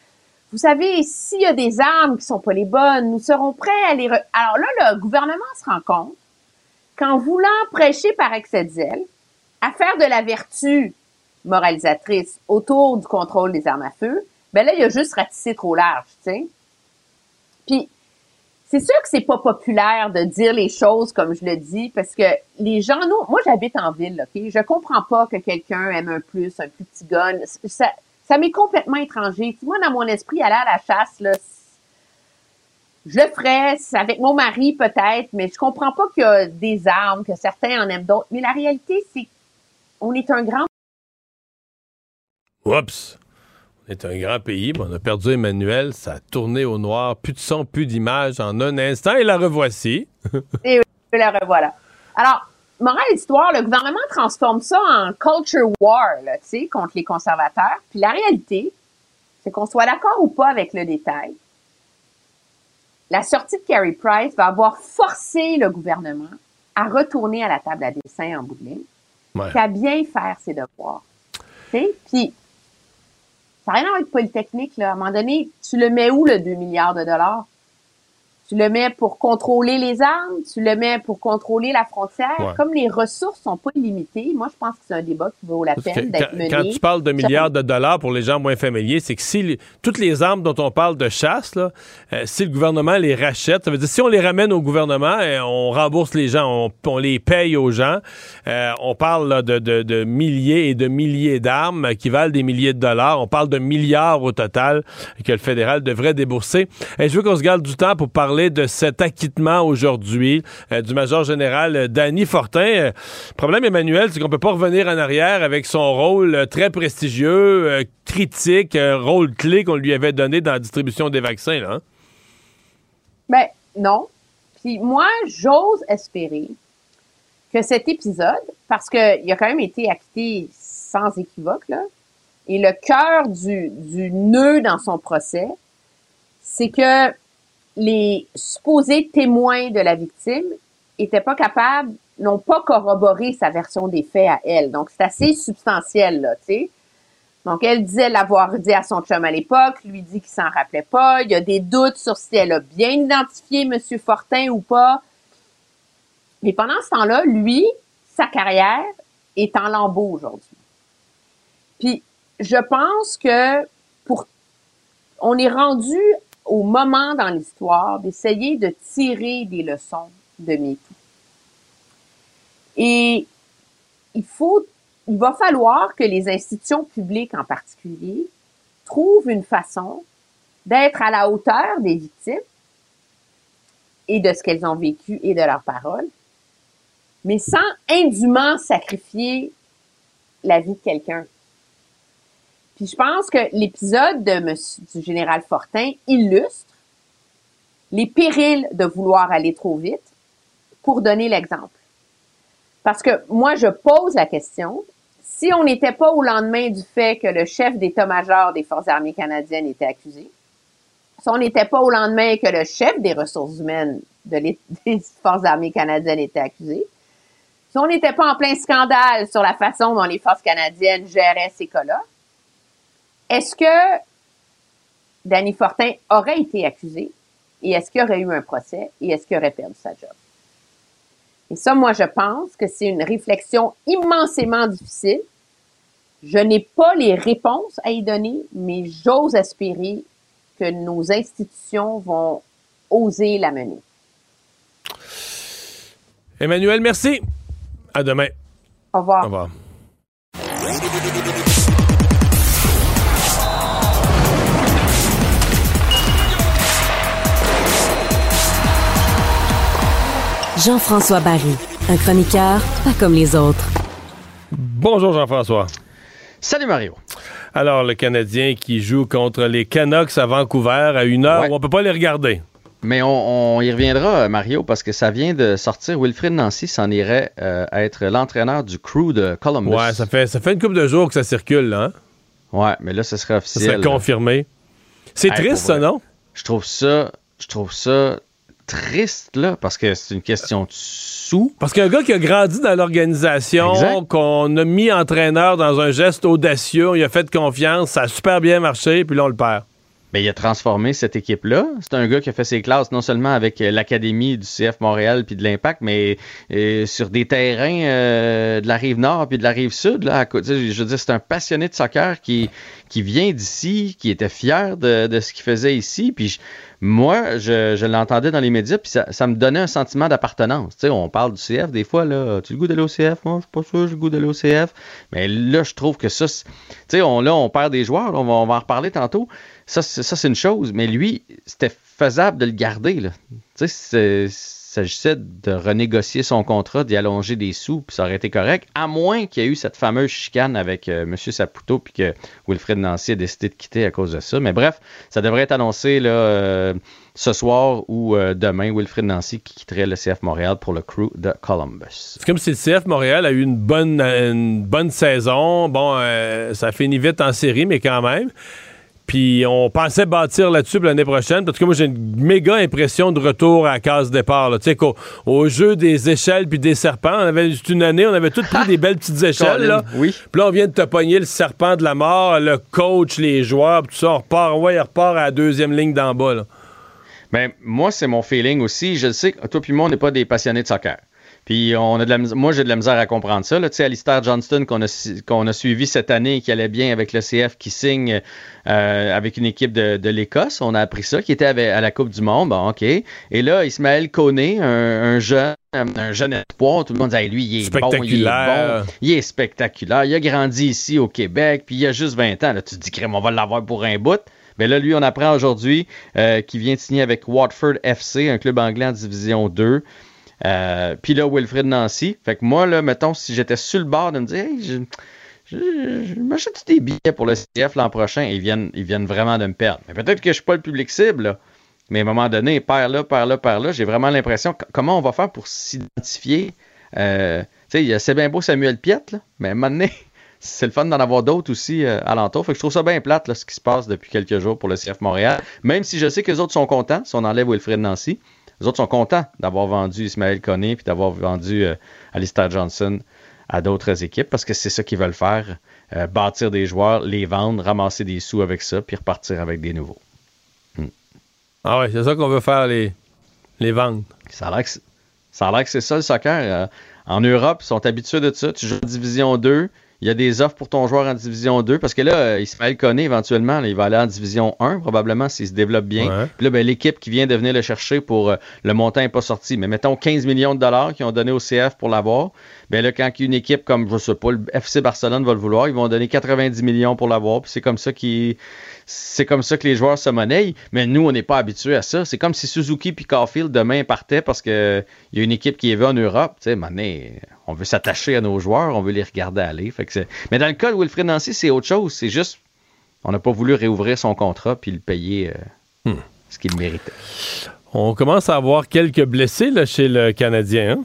Speaker 17: vous savez, s'il y a des armes qui sont pas les bonnes, nous serons prêts à les... Alors là, le gouvernement se rend compte qu'en voulant prêcher par excès de zèle, à faire de la vertu moralisatrice autour du contrôle des armes à feu, ben là, il a juste ratissé trop large, tu sais. Puis, c'est sûr que c'est pas populaire de dire les choses comme je le dis, parce que les gens, nous, moi j'habite en ville, ok, je comprends pas que quelqu'un aime un plus, un plus petit gun. Ça, ça m'est complètement étranger. Moi, dans mon esprit, aller à la chasse, là, je le ferais avec mon mari peut-être, mais je comprends pas qu'il y a des armes, que certains en aiment d'autres. Mais la réalité, c'est on est un grand
Speaker 2: Oups! On est un grand pays, mais on a perdu Emmanuel, ça a tourné au noir, plus de son, plus d'image en un instant, et la revoici.
Speaker 17: et la revoilà. Alors, morale histoire, le gouvernement transforme ça en culture war, tu sais, contre les conservateurs. Puis la réalité, c'est qu'on soit d'accord ou pas avec le détail, la sortie de Carrie Price va avoir forcé le gouvernement à retourner à la table à dessin en bout de ligne, à bien faire ses devoirs. Puis, Ça rien à voir avec Polytechnique, là. À un moment donné, tu le mets où, le 2 milliards de dollars? Tu le mets pour contrôler les armes, tu le mets pour contrôler la frontière.
Speaker 2: Ouais.
Speaker 17: Comme les ressources sont pas illimitées, moi, je pense que c'est un débat qui vaut la peine d'être mené.
Speaker 2: quand tu parles de milliards de dollars pour les gens moins familiers, c'est que si les- toutes les armes dont on parle de chasse, là, euh, si le gouvernement les rachète, ça veut dire si on les ramène au gouvernement, euh, on rembourse les gens, on, on les paye aux gens. Euh, on parle là, de, de- de milliers et de milliers d'armes qui valent des milliers de dollars. On parle de milliards au total que le fédéral devrait débourser. Et je veux qu'on se garde du temps pour parler de cet acquittement aujourd'hui euh, du major général euh, Danny Fortin. Euh, problème, Emmanuel, c'est qu'on peut pas revenir en arrière avec son rôle euh, très prestigieux, critique, rôle clé qu'on lui avait donné dans la distribution des vaccins. Là, hein?
Speaker 17: Ben, non. Puis moi, j'ose espérer que cet épisode, parce qu'il a quand même été acquitté sans équivoque, là, et le cœur du, du nœud dans son procès, c'est que les supposés témoins de la victime étaient pas capables, n'ont pas corroboré sa version des faits à elle. Donc, c'est assez substantiel, là, tu sais. Donc, elle disait l'avoir dit à son chum à l'époque, lui dit qu'il s'en rappelait pas. Il y a des doutes sur si elle a bien identifié M. Fortin ou pas. Mais pendant ce temps-là, lui, sa carrière est en lambeaux aujourd'hui. Puis, je pense que pour, on est rendu au moment dans l'histoire d'essayer de tirer des leçons de MeToo. Et il faut, il va falloir que les institutions publiques en particulier trouvent une façon d'être à la hauteur des victimes et de ce qu'elles ont vécu et de leurs paroles, mais sans indûment sacrifier la vie de quelqu'un. Puis je pense que l'épisode de monsieur, du général Fortin illustre les périls de vouloir aller trop vite pour donner l'exemple. Parce que moi, je pose la question, si on n'était pas au lendemain du fait que le chef d'état-major des Forces armées canadiennes était accusé, si on n'était pas au lendemain que le chef des ressources humaines des Forces armées canadiennes était accusé, si on n'était pas en plein scandale sur la façon dont les Forces canadiennes géraient ces cas-là, est-ce que Danny Fortin aurait été accusé et est-ce qu'il aurait eu un procès et est-ce qu'il aurait perdu sa job? Et ça, moi, je pense que c'est une réflexion immensément difficile. Je n'ai pas les réponses à y donner, mais j'ose espérer que nos institutions vont oser la mener.
Speaker 2: Emmanuel, merci. À demain.
Speaker 17: Au revoir.
Speaker 2: Au revoir.
Speaker 1: Jean-François Barry, un chroniqueur pas comme les autres.
Speaker 2: Bonjour Jean-François.
Speaker 18: Salut Mario.
Speaker 2: Alors, le Canadien qui joue contre les Canucks à Vancouver à une heure
Speaker 18: Ouais.
Speaker 2: où on peut pas les regarder.
Speaker 18: Mais on, on y reviendra, Mario, parce que ça vient de sortir. Wilfrid Nancy s'en irait euh, être l'entraîneur du crew de Columbus.
Speaker 2: Ouais, ça fait, ça fait une couple de jours que ça circule, là. hein?
Speaker 18: Ouais, mais là, ce serait
Speaker 2: Ça
Speaker 18: officiel.
Speaker 2: serait confirmé. C'est
Speaker 18: Hey,
Speaker 2: triste, ça, non?
Speaker 18: Je trouve ça, je trouve ça triste, là, parce que c'est une question de sous.
Speaker 2: Parce qu'un gars qui a grandi dans l'organisation, qu'on a mis entraîneur dans un geste audacieux, on lui a fait confiance, ça a super bien marché, puis là, on le perd.
Speaker 18: Ben, il a transformé cette équipe-là. C'est un gars qui a fait ses classes non seulement avec euh, l'Académie du CF Montréal puis de l'Impact, mais euh, sur des terrains euh, de la rive nord puis de la rive sud. Là, à côté. Je veux dire, c'est un passionné de soccer qui, qui vient d'ici, qui était fier de, de ce qu'il faisait ici. Puis je- moi, je, l'entendais dans les médias, puis ça, me donnait un sentiment d'appartenance. On parle du CF des fois, là. Tu le goût de l'OCF? Moi, je suis pas sûr, j'ai le goût de l'OCF. Mais là, je trouve que ça, tu on, là, on perd des joueurs, on, va, en reparler tantôt. Ça, c'est, une chose, mais lui, c'était faisable de le garder, là. C'est- s'agissait de renégocier son contrat, d'y allonger des sous, puis ça aurait été correct, à moins qu'il y ait eu cette fameuse chicane avec euh, M. Saputo, puis que Wilfred Nancy a décidé de quitter à cause de ça. Mais bref, ça devrait être annoncé euh, ce soir ou euh, demain, Wilfred Nancy qui quitterait le CF Montréal pour le crew de Columbus.
Speaker 2: C'est comme si le CF Montréal a eu une bonne, une bonne saison. Bon, ça finit vite en série, mais quand même. Puis on pensait bâtir là-dessus l'année prochaine. Parce que moi, j'ai une méga impression de retour à la case départ. Tu sais, qu'au au jeu des échelles puis des serpents, on avait une année, on avait tous pris des belles petites échelles. Là.
Speaker 18: Oui.
Speaker 2: Puis là, on vient de te pogner le serpent de la mort, le coach, les joueurs, puis tout ça. On repart, ouais, on repart à la deuxième ligne d'en bas. Là.
Speaker 18: Ben, moi, c'est mon feeling aussi. Je le sais que toi puis moi, on n'est pas des passionnés de soccer. Puis on a de la moi j'ai de la misère à comprendre ça. là. Tu sais, Alistair Johnston qu'on a, qu'on a suivi cette année et qui allait bien avec le CF qui signe euh, avec une équipe de, de l'Écosse. On a appris ça, qui était à la Coupe du Monde. Bon, OK. Et là, Ismaël Koné, un, un jeune, un jeune espoir, tout le monde dit Hey, lui, il est bon, il est bon, il est spectaculaire. Il a grandi ici au Québec, puis il a juste 20 ans. Là, tu te dis, crème, on va l'avoir pour un bout. Mais là, lui, on apprend aujourd'hui euh, qu'il vient de signer avec Watford FC, un club anglais en Division 2. Euh, puis là, Wilfred Nancy. Fait que moi, là, mettons, si j'étais sur le bord de me dire, je, m'achète des billets pour le CF l'an prochain, ils viennent, ils viennent vraiment de me perdre. Mais peut-être que je suis pas le public cible, là. Mais à un moment donné, par là, par là, par là, j'ai vraiment l'impression, comment on va faire pour s'identifier? Euh, tu sais, c'est bien beau Samuel Piette, là, mais à un moment donné, c'est le fun d'en avoir d'autres aussi euh, alentour. Fait que je trouve ça bien plate, là, ce qui se passe depuis quelques jours pour le CF Montréal. Même si je sais que les autres sont contents, si on enlève Wilfred Nancy, les autres sont contents d'avoir vendu Ismaël Koné puis d'avoir vendu euh, Alistair Johnson à d'autres équipes parce que c'est ça qu'ils veulent faire. euh, bâtir des joueurs, les vendre, ramasser des sous avec ça, puis repartir avec des nouveaux.
Speaker 2: Ah ouais, c'est ça qu'on veut faire, les, les ventes.
Speaker 18: Ça a l'air que c'est- ça a l'air que c'est ça le soccer. euh. en Europe, ils sont habitués de ça. Tu joues en Division 2, il y a des offres pour ton joueur en Division 2 parce que là, euh, Ismaël Koné, éventuellement, là, il va aller en Division 1 probablement s'il se développe bien.
Speaker 2: Ouais.
Speaker 18: Puis là, ben, l'équipe qui vient de venir le chercher pour euh, le montant n'est pas sorti. Mais mettons 15 millions de dollars qu'ils ont donné au CF pour l'avoir. Ben là, quand une équipe comme, je sais pas, le FC Barcelone va le vouloir, ils vont donner 90 millions pour l'avoir. Puis c'est comme ça qu'ils c'est comme ça que les joueurs se monnaient, mais nous, on n'est pas habitués à ça. C'est comme si Suzuki puis Caulfield demain partaient parce qu'il y a une équipe qui est venue en Europe. Tu sais, on veut s'attacher à nos joueurs, on veut les regarder aller. Fait que c'est- mais dans le cas de Wilfred Nancy, c'est autre chose. C'est juste, on n'a pas voulu réouvrir son contrat puis le payer euh,
Speaker 2: Hmm.
Speaker 18: ce qu'il méritait.
Speaker 2: On commence à avoir quelques blessés là, chez le Canadien. hein?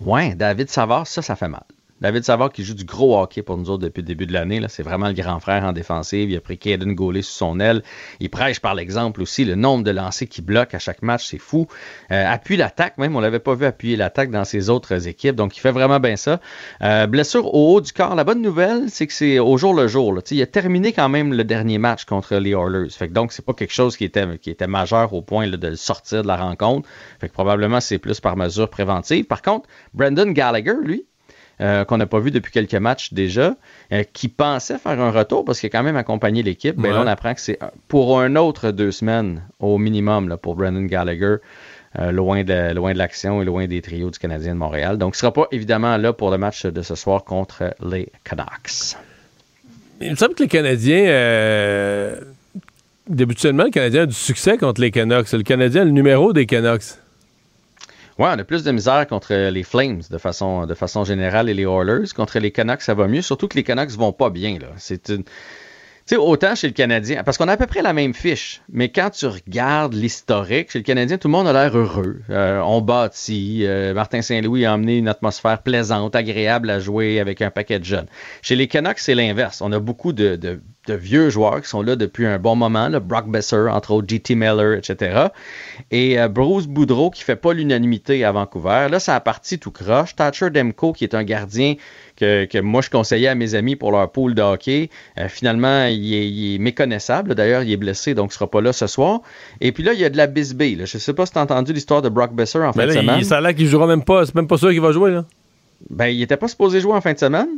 Speaker 18: Ouais, David Savard, ça, ça fait mal. David Savard qui joue du gros hockey pour nous autres depuis le début de l'année. C'est vraiment le grand frère en défensive. Il a pris Caden Goulet sous son aile. Il prêche par l'exemple aussi. Le nombre de lancers qu'il bloque à chaque match, c'est fou. Euh, appuie l'attaque, même. On l'avait pas vu appuyer l'attaque dans ses autres équipes. Donc, il fait vraiment bien ça. Euh, blessure au haut du corps. La bonne nouvelle, c'est que c'est au jour le jour. Il a terminé quand même le dernier match contre les Oilers. Fait que donc, c'est pas quelque chose qui était, qui majeur au point de le sortir de la rencontre. Fait probablement, c'est plus par mesure préventive. Par contre, Brandon Gallagher, lui, euh, qu'on n'a pas vu depuis quelques matchs déjà, euh, qui pensait faire un retour parce qu'il a quand même accompagné l'équipe. Mais là, on apprend que c'est pour un autre deux semaines au minimum là, pour Brandon Gallagher, euh, loin de, loin de l'action et loin des trios du Canadien de Montréal. Donc, il ne sera pas évidemment là pour le match de ce soir contre les Canucks.
Speaker 2: Il me semble que les Canadiens. Euh, habituellement, le Canadien a du succès contre les Canucks. C'est le Canadien le numéro des Canucks.
Speaker 18: Ouais, on a plus de misère contre les Flames de façon, de façon générale et les Oilers. Contre les Canucks, ça va mieux. Surtout que les Canucks vont pas bien. C'est une... Sais, autant chez le Canadien, parce qu'on a à peu près la même fiche, mais quand tu regardes l'historique, chez le Canadien, tout le monde a l'air heureux. Euh, on bâtit. euh, Martin Saint-Louis a amené une atmosphère plaisante, agréable à jouer avec un paquet de jeunes. Chez les Canucks, c'est l'inverse. On a beaucoup de vieux joueurs qui sont là depuis un bon moment. Là, Brock Besser, entre autres, JT Miller, etc. Et euh, Bruce Boudreau qui fait pas l'unanimité à Vancouver. Là, ça a parti tout croche. Thatcher Demko, qui est un gardien que, que moi je conseillais à mes amis pour leur pool de hockey. Euh, finalement, il est, il est méconnaissable. D'ailleurs, il est blessé, donc il sera pas là ce soir. Et puis là, il y a de la bisbille. là. Je sais pas si tu as entendu l'histoire de Brock Besser en fin
Speaker 2: Mais
Speaker 18: de semaine.
Speaker 2: il, ça a l'air qu'il jouera même pas. C'est même pas sûr qu'il va jouer. Là.
Speaker 18: Ben, il était pas supposé jouer en fin de semaine.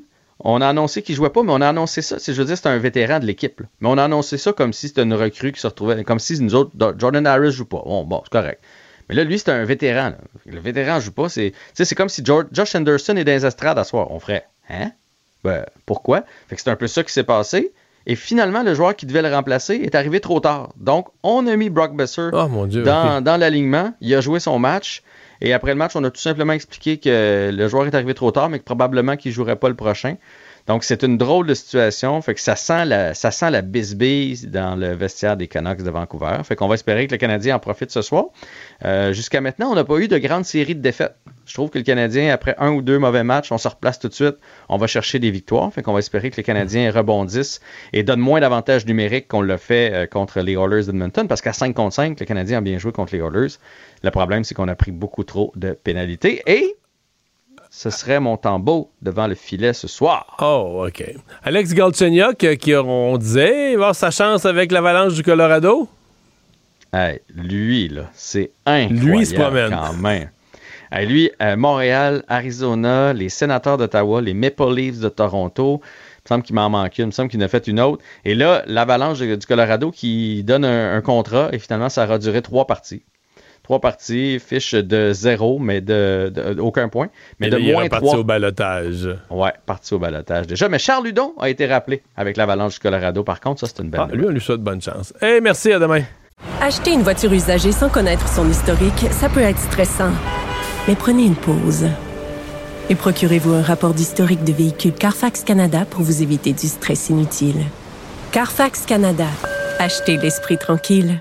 Speaker 18: On a annoncé qu'il jouait pas, mais on a annoncé ça. C'est, je veux dire, c'est un vétéran de l'équipe. Mais on a annoncé ça comme si c'était une recrue qui se retrouvait, comme si nous autres, Jordan Harris joue pas. Bon, bon, c'est correct. Mais là, lui, c'est un vétéran. là. Le vétéran joue pas. C'est, comme si George- Josh Anderson est dans les estrades à soir. On ferait, hein? Ben, pourquoi? Fait que c'est un peu ça qui s'est passé. Et finalement, le joueur qui devait le remplacer est arrivé trop tard. Donc, on a mis Brock Besser
Speaker 2: Oh mon Dieu.
Speaker 18: dans,
Speaker 2: ok.
Speaker 18: dans l'alignement. Il a joué son match. Et après le match, on a tout simplement expliqué que le joueur est arrivé trop tard, mais que probablement qu'il ne jouerait pas le prochain. Donc, c'est une drôle de situation. Fait que ça sent la, ça sent la bisbille dans le vestiaire des Canucks de Vancouver. Fait qu'on va espérer que le Canadien en profite ce soir. Euh, jusqu'à maintenant, on n'a pas eu de grande série de défaites. Je trouve que le Canadien, après un ou deux mauvais matchs, on se replace tout de suite. On va chercher des victoires. Fait qu'on va espérer que les Canadiens rebondissent et donnent moins d'avantages numériques qu'on l'a fait euh, contre les Oilers d'Edmonton. Parce qu'à 5 contre 5, le Canadien a bien joué contre les Oilers. Le problème, c'est qu'on a pris beaucoup trop de pénalités. Et ce serait mon tambour devant le filet ce soir.
Speaker 2: Oh, OK. Alex Galchenyuk, euh, qui, on disait, va avoir sa chance avec l'Avalanche du Colorado?
Speaker 18: Hey, lui, là, c'est incroyable
Speaker 2: Lui, se promène.
Speaker 18: quand même. Hey, lui, euh, Montréal, Arizona, les sénateurs d'Ottawa, les Maple Leafs de Toronto, il me semble qu'il m'en manque une, il me semble qu'il en a fait une autre. Et là, l'Avalanche du Colorado qui donne un, un contrat et finalement, ça aura duré trois parties. Trois parties, fiche de zéro, mais de, de- aucun point. Mais
Speaker 2: Et
Speaker 18: de moins trois.
Speaker 2: au balotage.
Speaker 18: Ouais, parti au balotage déjà. Mais Charles Ludon a été rappelé avec l'Avalanche du Colorado. Par contre, ça, c'est une belle
Speaker 2: Ah, lui, on lui souhaite bonne chance. Hey, merci, à demain.
Speaker 11: Acheter une voiture usagée sans connaître son historique, ça peut être stressant. Mais prenez une pause. Et procurez-vous un rapport d'historique de véhicule Carfax Canada pour vous éviter du stress inutile. Carfax Canada. Achetez l'esprit tranquille.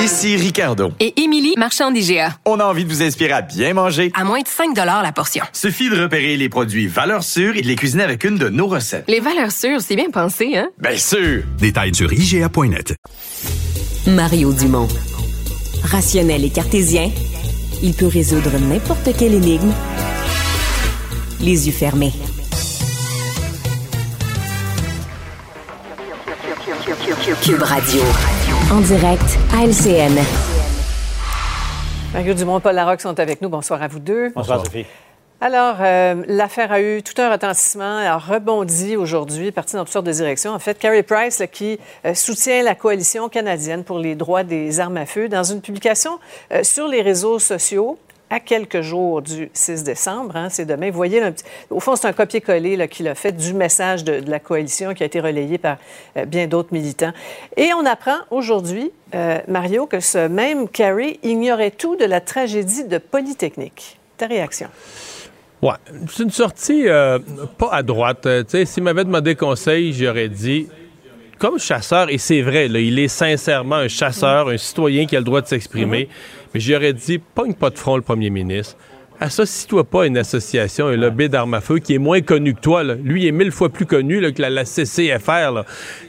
Speaker 8: Ici Ricardo.
Speaker 9: Et Émilie, marchand d'IGA.
Speaker 8: On a envie de vous inspirer à bien manger.
Speaker 9: À moins de 5 la portion.
Speaker 8: Suffit de repérer les produits valeurs sûres et de les cuisiner avec une de nos recettes.
Speaker 9: Les valeurs sûres, c'est bien pensé, hein?
Speaker 8: Bien sûr!
Speaker 3: Détails sur IGA.net.
Speaker 1: Mario Dumont. Rationnel et cartésien, il peut résoudre n'importe quelle énigme les yeux fermés. Cube Radio. En direct à LCN.
Speaker 19: Mario Dumont et Paul Larocque sont avec nous. Bonsoir à vous deux.
Speaker 20: Bonsoir, Sophie.
Speaker 19: Alors, euh, l'affaire a eu tout un retentissement, a rebondi aujourd'hui, parti dans toutes sortes de directions. En fait, Carrie Price, là, qui euh, soutient la coalition canadienne pour les droits des armes à feu, dans une publication euh, sur les réseaux sociaux, à quelques jours du 6 décembre, hein, c'est demain. Vous voyez, là, au fond, c'est un copier-coller qu'il a fait du message de, de la coalition qui a été relayé par euh, bien d'autres militants. Et on apprend aujourd'hui, euh, Mario, que ce même Carrie ignorait tout de la tragédie de Polytechnique. Ta réaction?
Speaker 2: Ouais, c'est une sortie euh, pas à droite. Sais, s'il m'avait demandé conseil, j'aurais dit, comme chasseur, et c'est vrai, là, il est sincèrement un chasseur, un citoyen qui a le droit de s'exprimer, mais j'aurais dit, pogne pas de front le premier ministre. Associe-toi pas à une association, un lobby d'armes à feu qui est moins connu que toi. là. Lui, il est mille fois plus connu là, que la, la CCFR. là.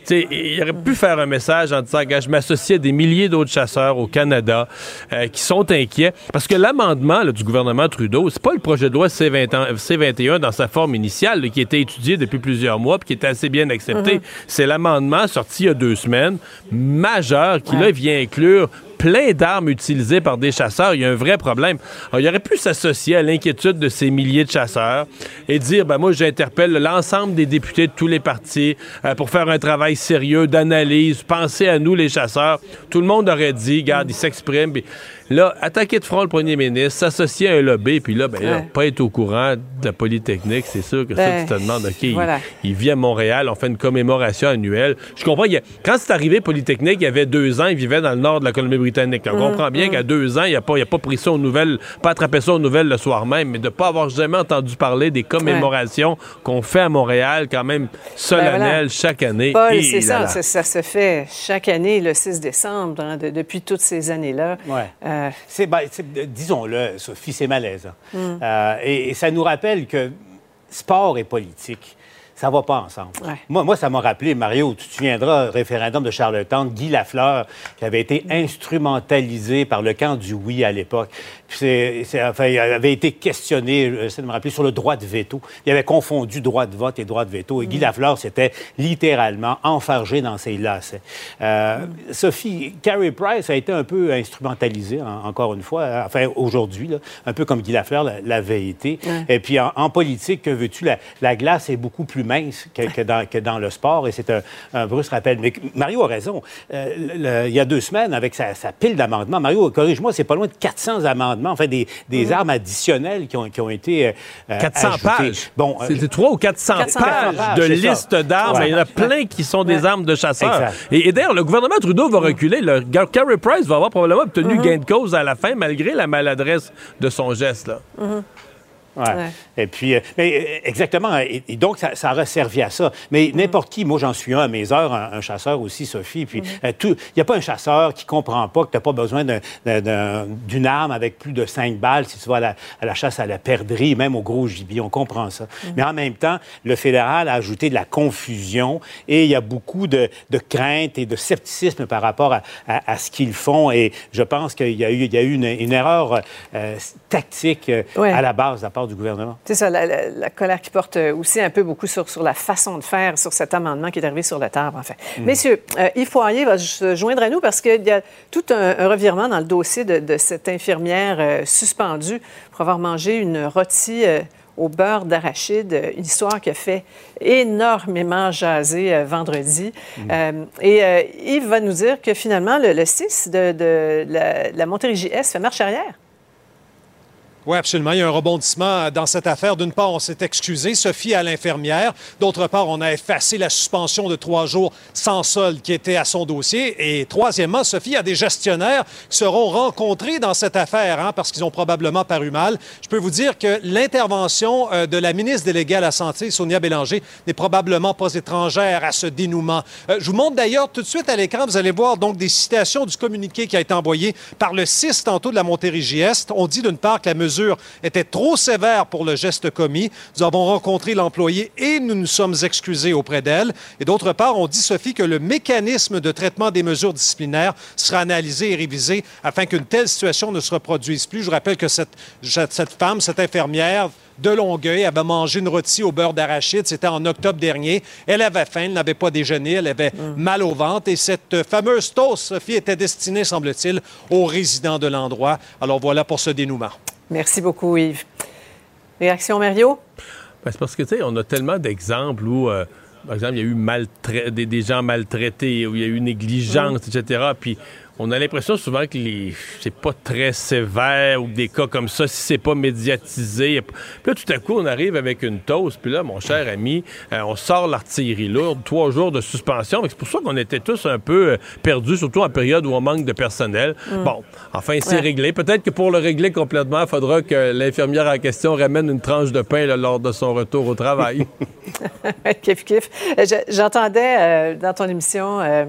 Speaker 2: Il aurait pu faire un message en disant je m'associe à des milliers d'autres chasseurs au Canada euh, qui sont inquiets. Parce que l'amendement du gouvernement Trudeau, c'est pas le projet de loi C20 C21 dans sa forme initiale qui était étudié depuis plusieurs mois puis qui était assez bien accepté.
Speaker 21: Mhm.
Speaker 2: C'est l'amendement sorti il y a deux semaines, majeur, qui là vient inclure plein d'armes utilisées par des chasseurs. Il y a un vrai problème. Alors, il aurait pu s'associer à l'inquiétude de ces milliers de chasseurs et dire, ben moi, j'interpelle l'ensemble des députés de tous les partis euh, pour faire un travail sérieux d'analyse, penser à nous, les chasseurs. Tout le monde aurait dit, garde, il s'exprime. Là, attaquer de front le premier ministre, s'associer à un lobby, puis là, ben, là,
Speaker 19: Ouais.
Speaker 2: pas être au courant de la Polytechnique, c'est sûr que
Speaker 19: Ben,
Speaker 2: ça, tu te demandes, OK, il-
Speaker 19: voilà.
Speaker 2: il, vit à Montréal, on fait une commémoration annuelle. Je comprends, il y a- quand c'est arrivé Polytechnique, il y avait deux ans, il vivait dans le nord de la Colombie-Britannique. On
Speaker 19: Mhm,
Speaker 2: comprend bien
Speaker 19: mhm.
Speaker 2: qu'à deux ans, il n'a pas, il a pas pris ça aux nouvelles, pas attrapé ça aux nouvelles le soir même, mais de ne pas avoir jamais entendu parler des commémorations qu'on fait à Montréal, quand même solennelles,
Speaker 19: Ben voilà.
Speaker 2: chaque année.
Speaker 19: Paul, c'est ça, ça, ça se fait chaque année, le 6 décembre, hein, de- depuis toutes ces années-là.
Speaker 20: Ouais.
Speaker 19: Euh,
Speaker 20: C'est, ben, c'est- disons-le, Sophie, c'est malaisant.
Speaker 19: Mm.
Speaker 20: Euh, et, et ça nous rappelle que sport et politique, ça va pas ensemble. Moi, moi, ça m'a rappelé, Mario, tu te souviendras, référendum de Charlottetown, Guy Lafleur, qui avait été instrumentalisé par le camp du oui à l'époque. C'est, enfin, il avait été questionné, j'essaie de me rappeler, sur le droit de veto. Il avait confondu droit de vote et droit de veto. Et Guy Lafleur s'était littéralement enfargé dans ses lacets. Euh, Sophie, Carrie Price a été un peu instrumentalisée, en- encore une fois, euh, enfin aujourd'hui, un peu comme Guy Lafleur l'a- l'avait été.
Speaker 19: Ouais.
Speaker 20: Et puis en, en politique, que veux-tu, la, la glace est beaucoup plus mince que, que dans, que dans le sport et c'est un, un brusque rappel. Mais Mario a raison. Euh, le- le- il y a deux semaines, avec sa, sa pile d'amendements, Mario, corrige-moi, c'est pas loin de 400 amendements, enfin des, des
Speaker 2: Mhm.
Speaker 20: armes additionnelles qui ont, qui ont été euh, euh,
Speaker 2: 400
Speaker 20: ajoutées.
Speaker 2: pages.
Speaker 20: Bon, euh,
Speaker 2: C'était 3 ou 400,
Speaker 20: 400
Speaker 2: pages,
Speaker 20: pages,
Speaker 2: de
Speaker 20: c'est
Speaker 2: listes d'armes.
Speaker 20: Ouais.
Speaker 2: Il y en a plein qui sont des armes de chasseurs.
Speaker 20: Exact.
Speaker 2: Et, et d'ailleurs, le gouvernement Trudeau va reculer. Le, Carey Price va avoir probablement obtenu
Speaker 20: Mhm.
Speaker 2: gain de cause à la fin, malgré la maladresse de son geste. Là.
Speaker 20: Ouais. Et puis, euh, mais, euh, exactement. Et, et donc, ça, ça aurait servi à ça. Mais n'importe qui, moi, j'en suis un à mes heures, un, un chasseur aussi, Sophie. Puis, euh, tout- il n'y a pas un chasseur qui comprend pas que tu n'as pas besoin d'un- d'un- d'un- d'une arme avec plus de cinq balles si tu vas à la, à la chasse à la perdrix, même au gros gibier. On comprend ça. Mais en même temps, le fédéral a ajouté de la confusion et il y a beaucoup de, de craintes et de scepticisme par rapport à, à- à ce qu'ils font. Et je pense qu'il y a eu, il y a eu une, une erreur euh, tactique euh,
Speaker 19: Ouais.
Speaker 20: à la base de la part du gouvernement.
Speaker 19: C'est ça, la, la- la colère qui porte euh, aussi un peu beaucoup sur, sur la façon de faire, sur cet amendement qui est arrivé sur la table, enfin.
Speaker 20: Mm.
Speaker 19: Messieurs, euh, Yves Poirier va se joindre à nous parce qu'il y a tout un, un revirement dans le dossier de, de cette infirmière euh, suspendue pour avoir mangé une rôtie euh, au beurre d'arachide, une histoire qui a fait énormément jaser vendredi. Euh, et euh, Yves va nous dire que finalement, le, le 6 de, de la, la Montérégie Est fait marche arrière.
Speaker 21: Oui, absolument. Il y a un rebondissement dans cette affaire. D'une part, on s'est excusé, Sophie à l'infirmière. D'autre part, on a effacé la suspension de trois jours sans solde qui était à son dossier. Et troisièmement, Sophie a des gestionnaires qui seront rencontrés dans cette affaire hein, parce qu'ils ont probablement paru mal. Je peux vous dire que l'intervention euh, de la ministre déléguée à la Santé, Sonia Bélanger, n'est probablement pas étrangère à ce dénouement. Euh, je vous montre d'ailleurs tout de suite à l'écran, vous allez voir donc des citations du communiqué qui a été envoyé par le 6 tantôt de la Montérégie-Est. On dit d'une part que la mesure était trop sévère pour le geste commis. Nous avons rencontré l'employé et nous nous sommes excusés auprès d'elle. Et d'autre part, on dit, Sophie, que le mécanisme de traitement des mesures disciplinaires sera analysé et révisé afin qu'une telle situation ne se reproduise plus. Je rappelle que cette, cette femme, cette infirmière, de Longueuil, avait mangé une rôtie au beurre d'arachide. C'était en octobre dernier. Elle avait faim, elle n'avait pas déjeuné, elle avait mal au ventre. Et cette fameuse toast, Sophie, était destinée, semble-t-il, aux résidents de l'endroit. Alors voilà pour ce dénouement.
Speaker 19: Merci beaucoup, Yves. Réaction, Mario?
Speaker 2: Ben, c'est parce que, tu sais, on a tellement d'exemples où, euh, par exemple, il y a eu des, des gens maltraités, où il y a eu négligence, etc. Puis on a l'impression souvent que les c'est pas très sévère ou des cas comme ça, si c'est pas médiatisé. Puis là, tout à coup, on arrive avec une toast. Puis là, mon cher ami, euh, on sort l'artillerie lourde, trois jours de suspension. C'est pour ça qu'on était tous un peu euh, perdus, surtout en période où on manque de personnel.
Speaker 19: Mm.
Speaker 2: Bon, enfin, c'est
Speaker 19: Ouais.
Speaker 2: réglé. Peut-être que pour le régler complètement, il faudra que l'infirmière en question ramène une tranche de pain là, lors de son retour au travail.
Speaker 19: kif, kif. Euh, je- J'entendais euh, dans ton émission, euh,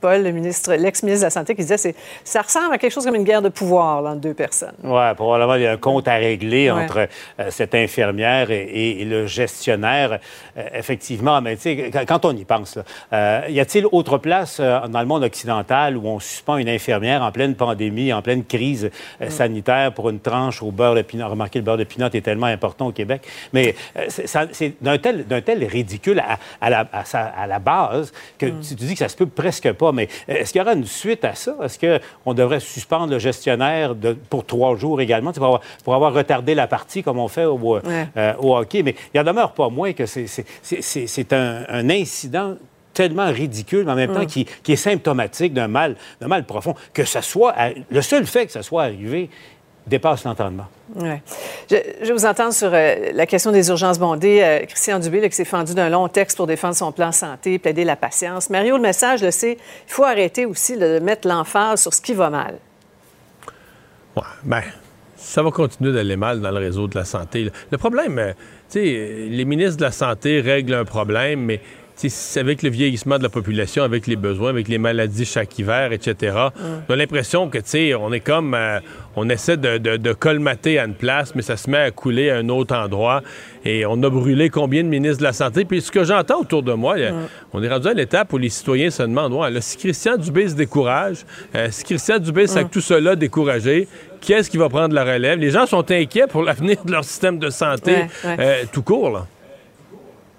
Speaker 19: Paul, le ministre, l'ex-ministre de la Santé, qui disait que ça ressemble à quelque chose comme une guerre de pouvoir là, entre deux personnes.
Speaker 20: Oui, probablement, il y a un compte à régler
Speaker 19: Ouais.
Speaker 20: entre euh, cette infirmière et, et- et le gestionnaire. Euh, effectivement, mais tu sais, quand, on y pense, là, euh, y a-t-il autre place dans le monde occidental où on suspend une infirmière en pleine pandémie, en pleine crise sanitaire pour une tranche au beurre de pinot? Remarquez, le beurre de pinot est tellement important au Québec. Mais c'est d'un tel, tel ridicule à, à la, à sa- à la base que tu, tu dis que ça se peut presque pas. Mais est-ce qu'il y aura une suite à ça? Est-ce qu'on devrait suspendre le gestionnaire de- pour trois jours également, pour avoir, pour avoir retardé la partie comme on fait au, euh,
Speaker 19: Ouais.
Speaker 20: euh, au hockey? Mais il en demeure pas moins que c'est- un, un incident tellement ridicule, mais en même temps
Speaker 19: Mm.
Speaker 20: qui, qui est symptomatique d'un mal, d'un mal profond. Que ça soit, à- le seul fait que ça soit arrivé dépasse l'entendement.
Speaker 19: Ouais. Je, je vais vous entendre sur euh, la question des urgences bondées. Euh, Christian Dubé, là, qui s'est fendu d'un long texte pour défendre son plan santé, plaider la patience. Mario, le message, le c'est, il faut arrêter aussi là, de mettre l'emphase sur ce qui va mal.
Speaker 2: Ouais, ben, ça va continuer d'aller mal dans le réseau de la santé. là. Le problème, euh, tu sais, les ministres de la Santé règlent un problème, mais avec le vieillissement de la population, avec les besoins, avec les maladies chaque hiver, etc. On a l'impression que, tu sais, on est comme, euh, on essaie de, de, de, colmater à une place, mais ça se met à couler à un autre endroit. Et on a brûlé combien de ministres de la Santé? Puis ce que j'entends autour de moi, on est rendu à l'étape où les citoyens se demandent, ouais, là, si Christian Dubé se décourage, euh, si Christian Dubé, avec tout cela découragé, qui est-ce qui va prendre la relève? Les gens sont inquiets pour l'avenir de leur système de santé euh, tout court, là.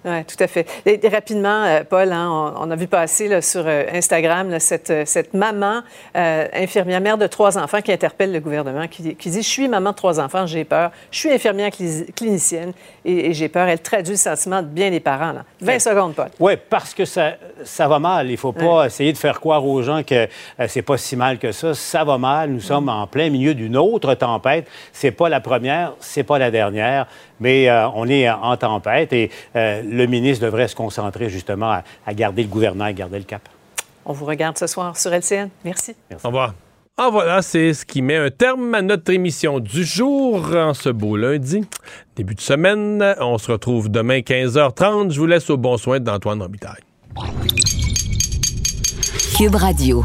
Speaker 19: Oui, tout à fait. Et, rapidement, euh, Paul, hein, on, a vu passer là, sur euh, Instagram là, cette, euh, cette, maman infirmière, mère de trois enfants, qui interpelle le gouvernement, qui, dit Je suis maman de trois enfants, j'ai peur. Je suis infirmière clinicienne et, j'ai peur. Elle traduit le sentiment de bien des parents. Là. 20 secondes, Paul.
Speaker 20: Oui, parce que ça, ça va mal. Il ne faut pas essayer de faire croire aux gens que c'est pas si mal que ça. Ça va mal. Nous sommes en plein milieu d'une autre tempête. C'est pas la première, c'est pas la dernière, mais on est en tempête et le ministre devrait se concentrer justement à, garder le gouvernement, à garder le cap.
Speaker 19: On vous regarde ce soir sur LCN. Merci.
Speaker 2: Au revoir. Ah voilà, c'est ce qui met un terme à notre émission du jour en ce beau lundi. Début de semaine, on se retrouve demain 15h30. Je vous laisse au bon soin d'Antoine Robitaille.
Speaker 1: Cube Radio.